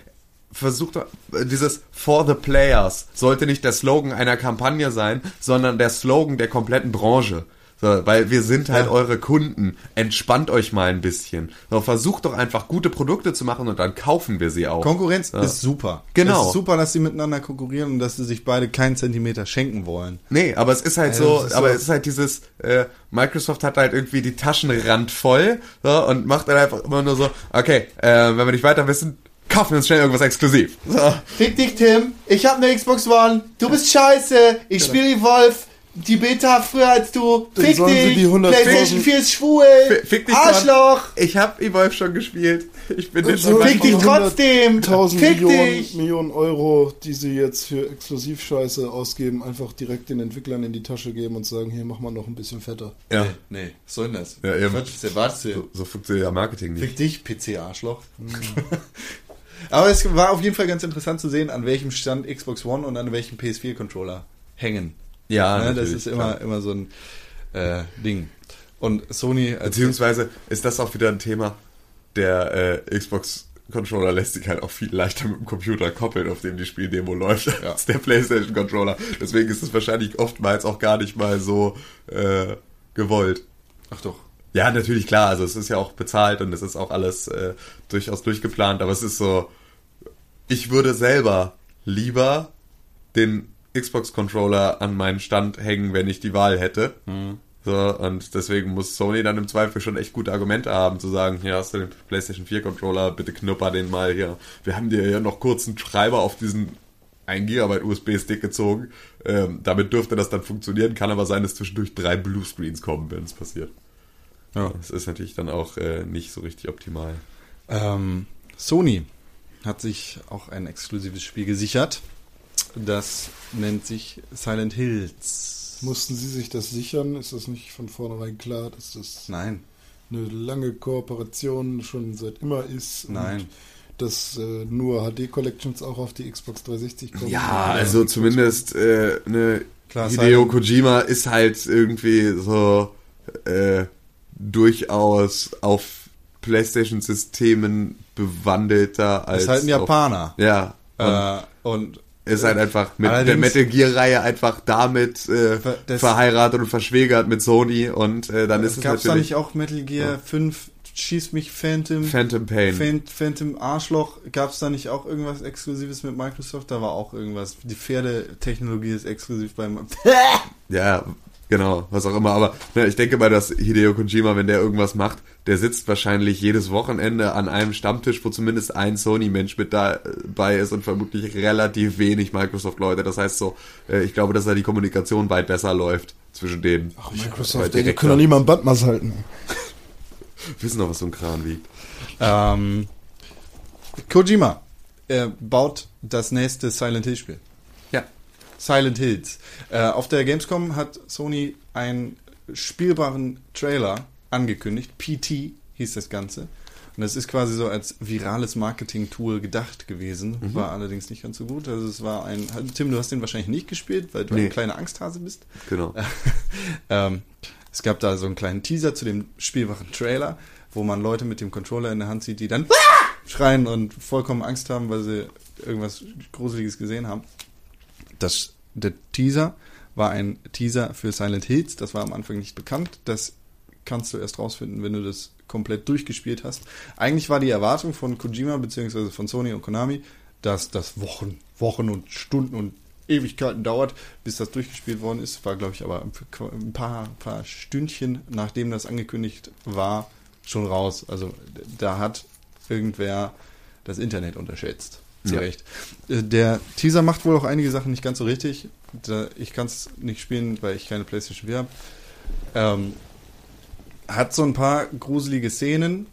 versucht äh, dieses For the Players sollte nicht der Slogan einer Kampagne sein, sondern der Slogan der kompletten Branche. So, weil wir sind halt Ja. eure Kunden. Entspannt euch mal ein bisschen. So, versucht doch einfach gute Produkte zu machen und dann kaufen wir sie auch. Konkurrenz Ja. ist super. Genau. Es ist super, dass sie miteinander konkurrieren und dass sie sich beide keinen Zentimeter schenken wollen. Nee, aber es ist halt Ja, so, ist aber so- es ist halt dieses, äh, Microsoft hat halt irgendwie die Taschen randvoll so, und macht dann einfach immer nur so, okay, äh, wenn wir nicht weiter wissen, kaufen wir uns schnell irgendwas exklusiv. So. Fick dich, Tim. Ich hab eine Xbox One. Du bist scheiße. Ich spiele Evolve. Die Beta früher als du. Dann Fick dich. die 100.000 PlayStation 4 ist schwul. F- Fick dich Arschloch. Mann. Ich hab Evolve schon gespielt. Ich bin dir So, schon Fick dich trotzdem. 1000 Fick Millionen, dich. Millionen Euro, die sie jetzt für Exklusivscheiße ausgeben, einfach direkt den Entwicklern in die Tasche geben und sagen, hier, mach mal noch ein bisschen fetter. Ja, Nee, was soll denn das? Ja, eben. Quatsch, was so, so funktioniert ja Marketing nicht. Fick dich, PC-Arschloch. Aber es war auf jeden Fall ganz interessant zu sehen, an welchem Stand Xbox One und an welchem PS4-Controller hängen. Ja, Ne, das ist immer, klar. immer so ein äh, Ding. Und Sony Beziehungsweise ist das auch wieder ein Thema, der äh, Xbox Controller lässt sich halt auch viel leichter mit dem Computer koppeln, auf dem die Spieldemo läuft, als der PlayStation Controller. Deswegen ist es wahrscheinlich oftmals auch gar nicht mal so äh, gewollt. Ach doch. Ja, natürlich klar, also es ist ja auch bezahlt und es ist auch alles äh, durchaus durchgeplant, aber es ist so, ich würde selber lieber den Xbox-Controller an meinen Stand hängen, wenn ich die Wahl hätte. So, und deswegen muss Sony dann im Zweifel schon echt gute Argumente haben, zu sagen, hier hast du den PlayStation 4 Controller, bitte knupper den mal hier. Wir haben dir ja noch kurz einen Schreiber auf diesen 1 GB USB-Stick gezogen. Ähm, damit dürfte das dann funktionieren, kann aber sein, dass zwischendurch drei Bluescreens kommen, wenn es passiert. Ja. Das ist natürlich dann auch äh, nicht so richtig optimal. Ähm, Sony hat sich auch ein exklusives Spiel gesichert. Das nennt sich Silent Hills. Mussten sie sich das sichern? Ist das nicht von vornherein klar, dass das Nein. eine lange Kooperation schon seit immer ist? Nein. Und dass äh, nur HD-Collections auch auf die Xbox 360 kommen? Ja, also Xbox zumindest äh, ne, Klar, Hideo Silent- Kojima ist halt irgendwie so äh, durchaus auf PlayStation-Systemen bewandelter als ist halt ein auf- Japaner. Ja. Und Äh, und ist halt einfach mit der allerdings- Metal Gear-Reihe einfach damit äh, verheiratet und verschwägert mit Sony und äh, dann ist es gab es da natürlich nicht auch Metal Gear 5 Schieß mich Phantom? Phantom Pain. Phan- Phantom Arschloch, gab es da nicht auch irgendwas Exklusives mit Microsoft? Da war auch irgendwas. Die Pferdetechnologie ist exklusiv beim. Ja, genau, was auch immer. Aber ne, ich denke mal, dass Hideo Kojima, wenn der irgendwas macht, der sitzt wahrscheinlich jedes Wochenende an einem Stammtisch, wo zumindest ein Sony-Mensch mit dabei ist und vermutlich relativ wenig Microsoft-Leute. Das heißt so, äh, ich glaube, dass da die Kommunikation weit besser läuft zwischen denen. Ach, Microsoft, die können doch nicht mal ein Bandmaß halten. wissen doch, was so ein Kran wiegt. Ähm, Kojima er baut das nächste Silent Hill Spiel. Ja. Silent Hills. Äh, auf der Gamescom hat Sony einen spielbaren Trailer angekündigt. PT hieß das Ganze. Und das ist quasi so als virales Marketing-Tool gedacht gewesen. War allerdings nicht ganz so gut. Also es war ein. Tim, du hast den wahrscheinlich nicht gespielt, weil du Nee. ein kleiner Angsthase bist. Genau. ähm, es gab da so einen kleinen Teaser zu dem spielbaren Trailer, wo man Leute mit dem Controller in der Hand sieht, die dann schreien und vollkommen Angst haben, weil sie irgendwas Gruseliges gesehen haben. Das, der Teaser war ein Teaser für Silent Hills. Das war am Anfang nicht bekannt. Das kannst du erst rausfinden, wenn du das komplett durchgespielt hast. Eigentlich war die Erwartung von Kojima bzw. von Sony und Konami, dass das Wochen, Wochen und Stunden und Ewigkeiten dauert, bis das durchgespielt worden ist. War, glaube ich, aber ein paar, paar Stündchen, nachdem das angekündigt war, schon raus. Also da hat irgendwer das Internet unterschätzt. Zu Ja. Recht. Äh, Der Teaser macht wohl auch einige Sachen nicht ganz so richtig. Ich kann es nicht spielen, weil ich keine PlayStation 4 habe. Ähm, hat so ein paar gruselige Szenen,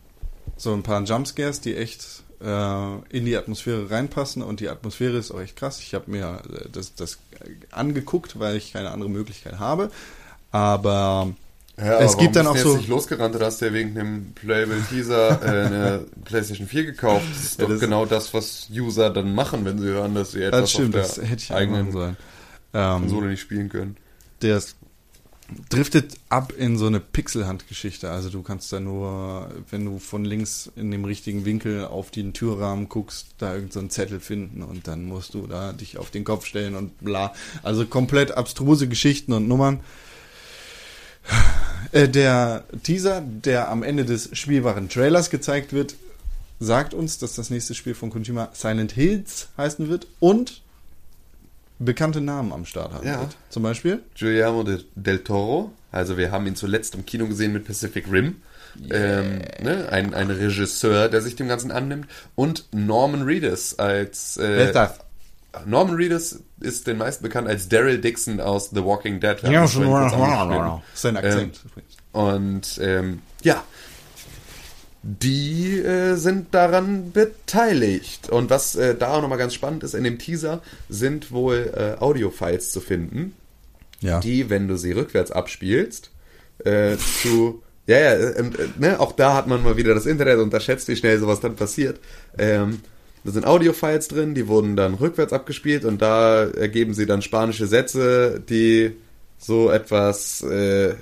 so ein paar Jumpscares, die echt äh, in die Atmosphäre reinpassen und die Atmosphäre ist auch echt krass. Ich habe mir äh, das, das angeguckt, weil ich keine andere Möglichkeit habe. Aber Ja, Es gibt dann auch du so- nicht losgerannt, du hast ja wegen dem Playable Teaser äh, eine PlayStation 4 gekauft. Das ist Ja, doch das- genau das, was User dann machen, wenn sie hören, dass sie etwas das stimmt, auf das der hätte ich eigenen sollen. Ähm, Konsole nicht spielen können. der driftet ab in so eine Pixelhand-Geschichte. Also du kannst da nur, wenn du von links in dem richtigen Winkel auf den Türrahmen guckst, da irgendeinen so Zettel finden und dann musst du da dich auf den Kopf stellen und bla. Also komplett abstruse Geschichten und Nummern. Äh, Der Teaser, der am Ende des spielbaren Trailers gezeigt wird, sagt uns, dass das nächste Spiel von Kojima Silent Hills heißen wird und bekannte Namen am Start haben Ja. wird. Zum Beispiel Guillermo de, del Toro, also wir haben ihn zuletzt im Kino gesehen mit Pacific Rim. Ähm, ne? ein, ein Regisseur, der sich dem Ganzen annimmt. Und Norman Reedus als Wer äh, ist das? Norman Reedus ist den meisten bekannt als Daryl Dixon aus The Walking Dead. Ja, schon. Sein Akzent. übrigens. Und ähm, ja, die äh, sind daran beteiligt. Und was äh, da auch nochmal ganz spannend ist, in dem Teaser sind wohl äh, Audio-Files zu finden, Ja. die, wenn du sie rückwärts abspielst, äh, zu... Ja, ja, äh, äh, ne, auch da hat man mal wieder das Internet unterschätzt, wie schnell sowas dann passiert. Ähm, da sind Audio-Files drin, die wurden dann rückwärts abgespielt und da ergeben sie dann spanische Sätze, die so etwas äh,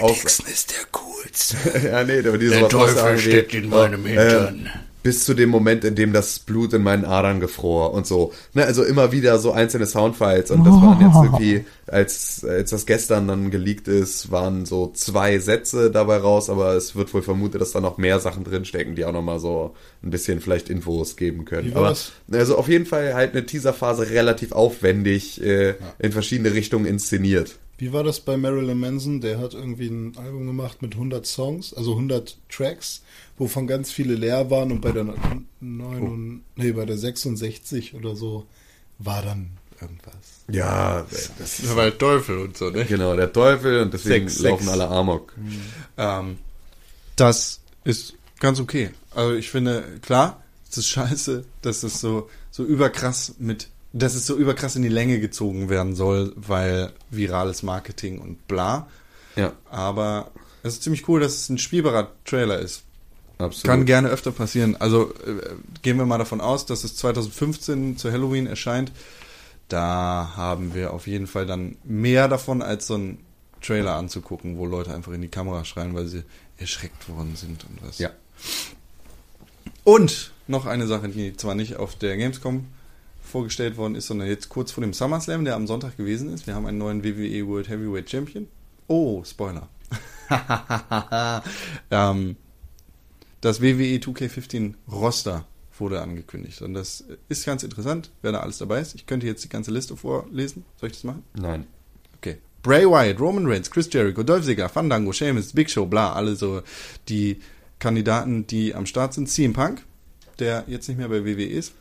aus, ist der coolste. ja, nee, aber die Der Teufel steckt in meinem Hintern. Äh, bis zu dem Moment, in dem das Blut in meinen Adern gefror und so. Ne, also immer wieder so einzelne Soundfiles und das waren jetzt irgendwie, als, als das gestern dann geleakt ist, waren so zwei Sätze dabei raus, aber es wird wohl vermutet, dass da noch mehr Sachen drinstecken, die auch nochmal so ein bisschen vielleicht Infos geben können. Aber also auf jeden Fall halt eine Teaserphase relativ aufwendig äh, in verschiedene Richtungen inszeniert. Wie war das bei Marilyn Manson? Der hat irgendwie ein Album gemacht mit 100 Songs, also 100 Tracks, wovon ganz viele leer waren und bei der 9 und, nee, bei der 66 oder so war dann irgendwas. Ja, das Das war halt Teufel und so, ne? Genau, der Teufel und deswegen Sechs, laufen sechs. alle Amok. Ähm, das ist ganz okay. Also ich finde, klar, es ist scheiße, dass es so, so überkrass mit, dass es so überkrass in die Länge gezogen werden soll, weil virales Marketing und bla. Ja, Aber es ist ziemlich cool, dass es ein spielbarer Trailer ist. Absolut. Kann gerne öfter passieren. Also äh, gehen wir mal davon aus, dass es 2015 zu Halloween erscheint. Da haben wir auf jeden Fall dann mehr davon, als so ein Trailer anzugucken, wo Leute einfach in die Kamera schreien, weil sie erschreckt worden sind und was. Ja. Und noch eine Sache, die zwar nicht auf der Gamescom vorgestellt worden ist, sondern jetzt kurz vor dem SummerSlam, der am Sonntag gewesen ist. Wir haben einen neuen WWE World Heavyweight Champion. Oh, Spoiler. ähm, das E WWE 2K15 Roster wurde angekündigt. Und das ist ganz interessant, wer da alles dabei ist. Ich könnte jetzt die ganze Liste vorlesen. Soll ich das machen? Nein. Okay. Bray Wyatt, Roman Reigns, Chris Jericho, Dolph Ziggler, Fandango, Sheamus, Big Show, bla, alle so die Kandidaten, die am Start sind. CM Punk, der jetzt nicht mehr bei WWE ist.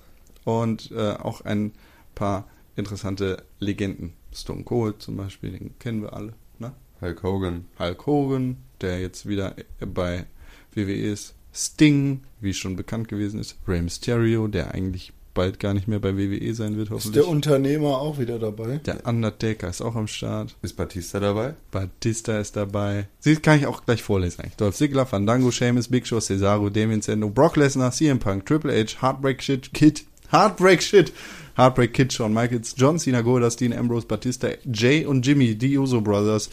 Und äh, auch ein paar interessante Legenden. Stone Cold zum Beispiel, den kennen wir alle. Ne? Hulk Hogan. Hulk Hogan, der jetzt wieder bei WWE ist. Sting, wie schon bekannt gewesen ist, Rey Mysterio, der eigentlich bald gar nicht mehr bei WWE sein wird, Ist hoffentlich. der Unternehmer auch wieder dabei? Der Undertaker ist auch am Start. Ist Batista dabei? Batista ist dabei. Sie kann ich auch gleich vorlesen eigentlich. Dolph Ziggler, Fandango, Sheamus, Big Show, Cesaro, Damien Sandow, Brock Lesnar, CM Punk, Triple H, Heartbreak Shit, Kid, Heartbreak Shit, Heartbreak Kid, Shawn Michaels, John Cena, Goldust, Dean Ambrose, Batista, Jay und Jimmy, die Uso Brothers,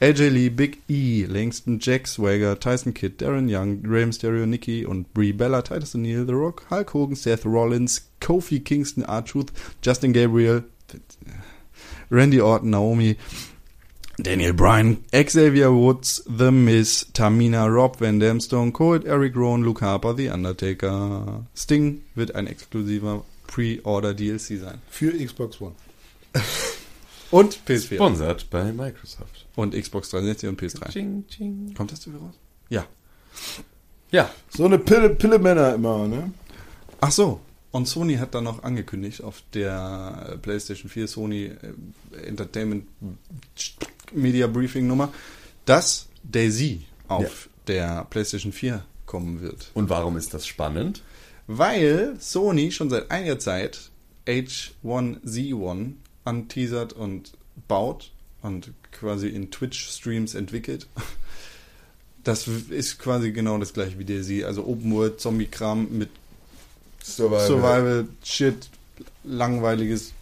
AJ Lee, Big E, Langston, Jack Swagger, Tyson Kidd, Darren Young, Rey Mysterio, Nikki und Brie Bella, Titus O'Neil, The Rock, Hulk Hogan, Seth Rollins, Kofi Kingston, R-Truth, Justin Gabriel, Randy Orton, Naomi, Daniel Bryan, Xavier Woods, The Miz, Tamina, Rob Van Dam, Stone Cold, Eric Rowan, Luke Harper, The Undertaker. Sting wird ein exklusiver Pre-Order DLC sein. Für Xbox One. Und PS4. Sponsert bei Microsoft. Und Xbox 360 und PS3. Ching, ching. Kommt das wieder raus? Ja. Ja, So eine Pille, Pille-Männer immer, ne? Ach so. Und Sony hat dann noch angekündigt auf der PlayStation 4 Sony äh, Entertainment Media Briefing Nummer, dass Daisy auf der PlayStation 4 kommen wird. und warum ist das spannend? Weil Sony schon seit einiger Zeit H1Z1 anteasert und baut und quasi in Twitch-Streams entwickelt. Das ist quasi genau das gleiche wie DayZ, also Open World Zombie-Kram mit Survival Shit, langweiliges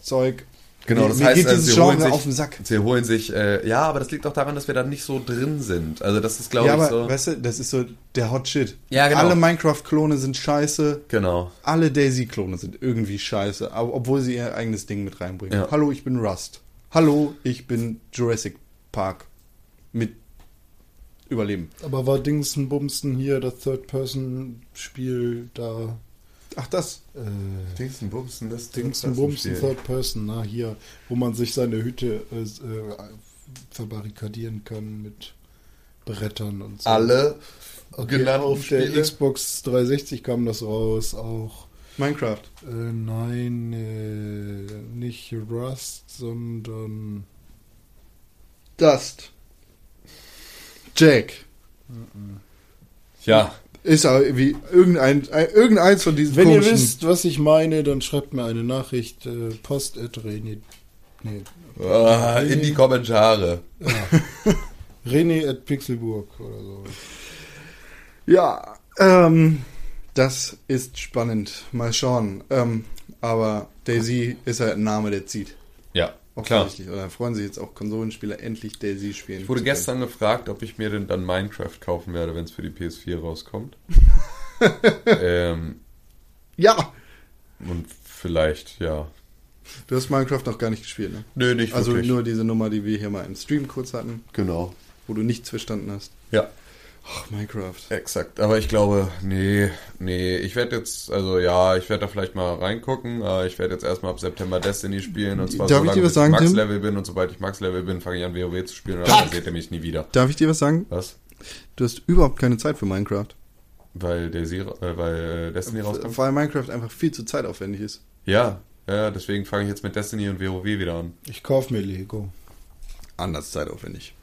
Zeug. Genau, das mir heißt, geht also, sie holen Genre sich, auf den Sack. Sie holen sich, äh, ja, aber das liegt auch daran, dass wir da nicht so drin sind. Also das ist, glaube Ja, ich, aber so. weißt du, das ist so der Hot Shit. Ja, genau. Alle Minecraft-Klone sind scheiße. Genau. Alle Daisy-Klone sind irgendwie scheiße, aber obwohl sie ihr eigenes Ding mit reinbringen. Ja. Hallo, ich bin Rust. Hallo, ich bin Jurassic Park. Mit Überleben. Aber war Dingsen Bumsten hier das Third-Person-Spiel da? Ach, das. Äh, Dingsen, Bumsen, das Dingsen Bumsten Third-Person, na hier, wo man sich seine Hütte äh, äh, verbarrikadieren kann mit Brettern und so. Alle Okay, genannten auf der Spiele. Xbox 360 kam das raus, auch. Minecraft. Äh, nein, äh, nicht Rust, sondern Dust. Jack. Ja, Ist aber wie irgendein, ein, irgendeins von diesen Wenn ihr komischen- wisst, was ich meine, dann schreibt mir eine Nachricht. Äh, Post at René. Nee. ah, in die Kommentare. René at Pixelburg oder so. Ja, ähm, das ist spannend. Mal schauen. Ähm, aber Daisy ist halt ein Name, der zieht. Ja, klar. Offensichtlich. Oder freuen sich jetzt auch Konsolenspieler endlich Daisy spielen. Ich wurde gestern gefragt, ob ich mir denn dann Minecraft kaufen werde, wenn es für die PS4 rauskommt. ähm, können. Ja! und vielleicht, ja. Du hast Minecraft noch gar nicht gespielt, ne? Nö, nicht Also wirklich. nur diese Nummer, die wir hier mal im Stream kurz hatten, Genau. wo du nichts verstanden hast. Ja, Ach, Minecraft. exakt. Aber ich glaube, nee, nee. Ich werde jetzt, also ja, ich werde da vielleicht mal reingucken. Aber ich werde jetzt erstmal ab September Destiny spielen. Und zwar Darf so ich lange, dir was sagen, ich? Max-Level bin. Und sobald ich Max-Level bin, fange ich an, WoW zu spielen. Und dann seht ihr mich nie wieder. Darf ich dir was sagen? Was? Du hast überhaupt keine Zeit für Minecraft. Weil, Daisy, äh, weil äh, Destiny rauskommt? Weil Minecraft einfach viel zu zeitaufwendig ist. Ja, ja, deswegen fange ich jetzt mit Destiny und WoW wieder an. Ich kauf mir Lego. Anders zeitaufwendig.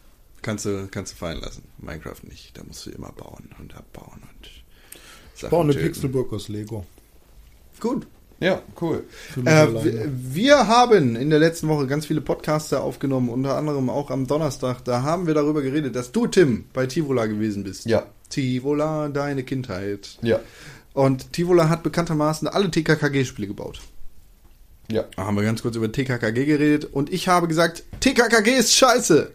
Kannst du, kannst du fallen lassen. Minecraft nicht. Da musst du immer bauen und abbauen und Sachen Baue eine töten. Pixelburg aus Lego. Gut. Ja, cool. Äh, wir, wir haben in der letzten Woche ganz viele Podcaster aufgenommen, unter anderem auch am Donnerstag. Da haben wir darüber geredet, dass du, Tim, bei Tivola gewesen bist. Ja. Tivola, deine Kindheit. Ja. Und Tivola hat bekanntermaßen alle TKKG-Spiele gebaut. Ja. Da haben wir ganz kurz über TKKG geredet und ich habe gesagt, TKKG ist scheiße.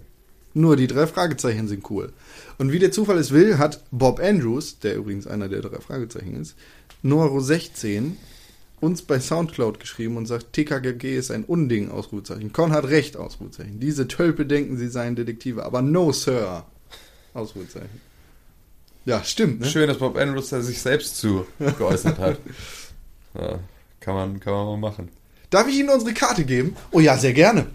Nur die drei Fragezeichen sind cool. Und wie der Zufall es will, hat Bob Andrews, der übrigens einer der drei Fragezeichen ist, Noro 16 uns bei Soundcloud geschrieben und sagt, TKKG ist ein Unding, Ausrufezeichen. Con hat recht, Ausrufezeichen. Diese Tölpe denken, sie seien Detektive, aber no, Sir. Ausrufezeichen. Ja, stimmt, ne? Schön, dass Bob Andrews da sich selbst zu geäußert hat. Ja, kann, man, kann man mal machen. Darf ich Ihnen unsere Karte geben? Oh ja, sehr gerne.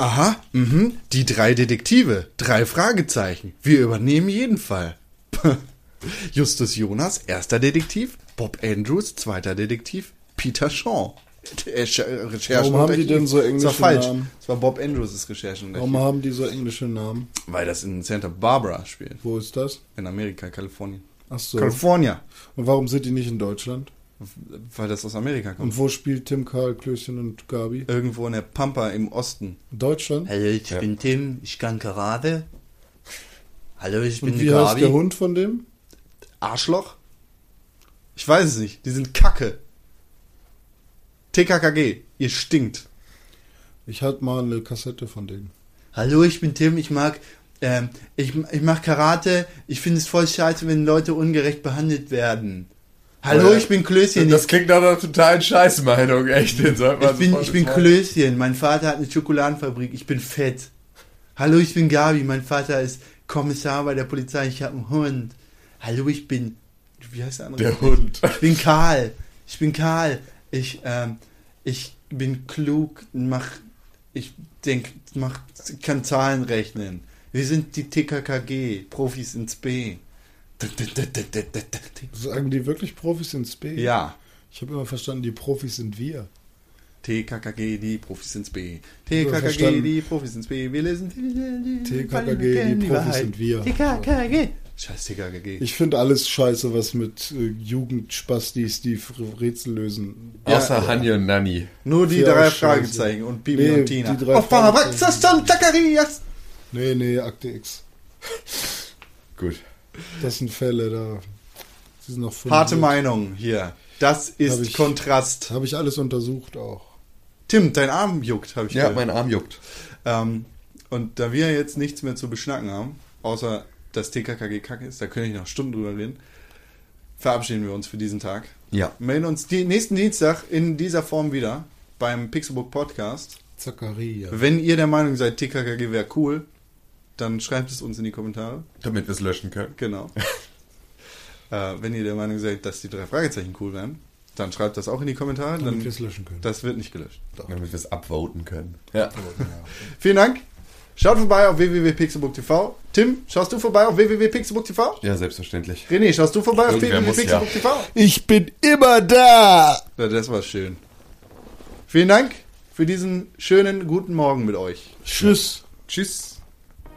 Aha, mhm. Die drei Detektive. Drei Fragezeichen. Wir übernehmen jeden Fall. Justus Jonas, erster Detektiv. Bob Andrews, zweiter Detektiv. Peter Shaw, Äh, äh, Recherchen. Warum haben die denn so Das englische war falsch. Namen? Das war Bob Andrews' Recherchen. Warum haben die so englische Namen? Weil das in Santa Barbara spielt. Wo ist das? In Amerika, Kalifornien. Ach so. California. Und warum sind die nicht in Deutschland? Weil das aus Amerika kommt. Und wo spielt Tim, Karl, Klößchen und Gabi? Irgendwo in der Pampa im Osten. Deutschland? Hallo, ich bin Tim, ich kann Karate. Hallo, ich Und wie heißt der Hund von dem? Arschloch? Ich weiß es nicht. Die sind Kacke. TKKG, ihr stinkt. Ich hatte mal eine Kassette von denen. Hallo, ich bin Tim, ich mag, ähm, ich, ich mach Karate. Ich finde es voll scheiße, wenn Leute ungerecht behandelt werden. Hallo, ich bin Klößchen. Das klingt nach einer totalen Scheißmeinung, echt. Den sollte man Ich bin, ich bin. Klößchen. Mein Vater hat eine Schokoladenfabrik. Ich bin fett. Hallo, ich bin Gabi. Mein Vater ist Kommissar bei der Polizei. Ich habe einen Hund. Hallo, ich bin. Wie heißt der andere? Der Hund. Ich bin Karl. Ich bin Karl. Ich, ähm, ich bin klug. Mach. Ich denk, mach, kann Zahlen rechnen. Wir sind die TKKG. Profis ins B. Sagen die wirklich Profis ins B? Ja. Ich habe immer verstanden, die Profis sind wir. TKKG, die Profis ins B. Ja, TKKG, die Profis ins B. Wir lesen TKKG, die Profis sind wir. TKKG. Scheiß TKKG. Ich finde alles scheiße, was mit äh, Jugendspastis, die Rätsel lösen. Außer Hanni und Nanni. Nur die Ja, drei. Fragezeichen und Bibi Nee, und Tina. die drei Auf Zacharias. Nee, nee, Akte X. Gut. Das sind Fälle, da. Sie sind noch. Harte Meinung hier. Das Hab ist ich- Kontrast. Habe ich alles untersucht auch. Tim, dein Arm juckt, habe ich Ja, gehört. mein Arm juckt. Ähm, und da wir jetzt nichts mehr zu beschnacken haben, außer dass TKKG kacke ist, da könnte ich noch Stunden drüber reden, verabschieden wir uns für diesen Tag. Ja. Melden uns die, nächsten Dienstag in dieser Form wieder beim Pixelbook Podcast. Zacharia. Wenn ihr der Meinung seid, TKKG wäre cool, dann schreibt es uns in die Kommentare. Damit wir es löschen können. Genau. äh, wenn ihr der Meinung seid, dass die drei Fragezeichen cool wären, dann schreibt das auch in die Kommentare. Damit Dann, wir es löschen können. das wird nicht gelöscht. Damit wir es upvoten können. Ja. Vielen Dank. Schaut vorbei auf www.pixelbook.tv. Tim, schaust du vorbei auf www.pixelbook.tv? Ja, selbstverständlich. René, schaust du vorbei auf Irgendwer ja. www.pixelbook.tv? Ich bin immer da! Ja, das war schön. Vielen Dank für diesen schönen guten Morgen mit euch. Tschüss. Tschüss.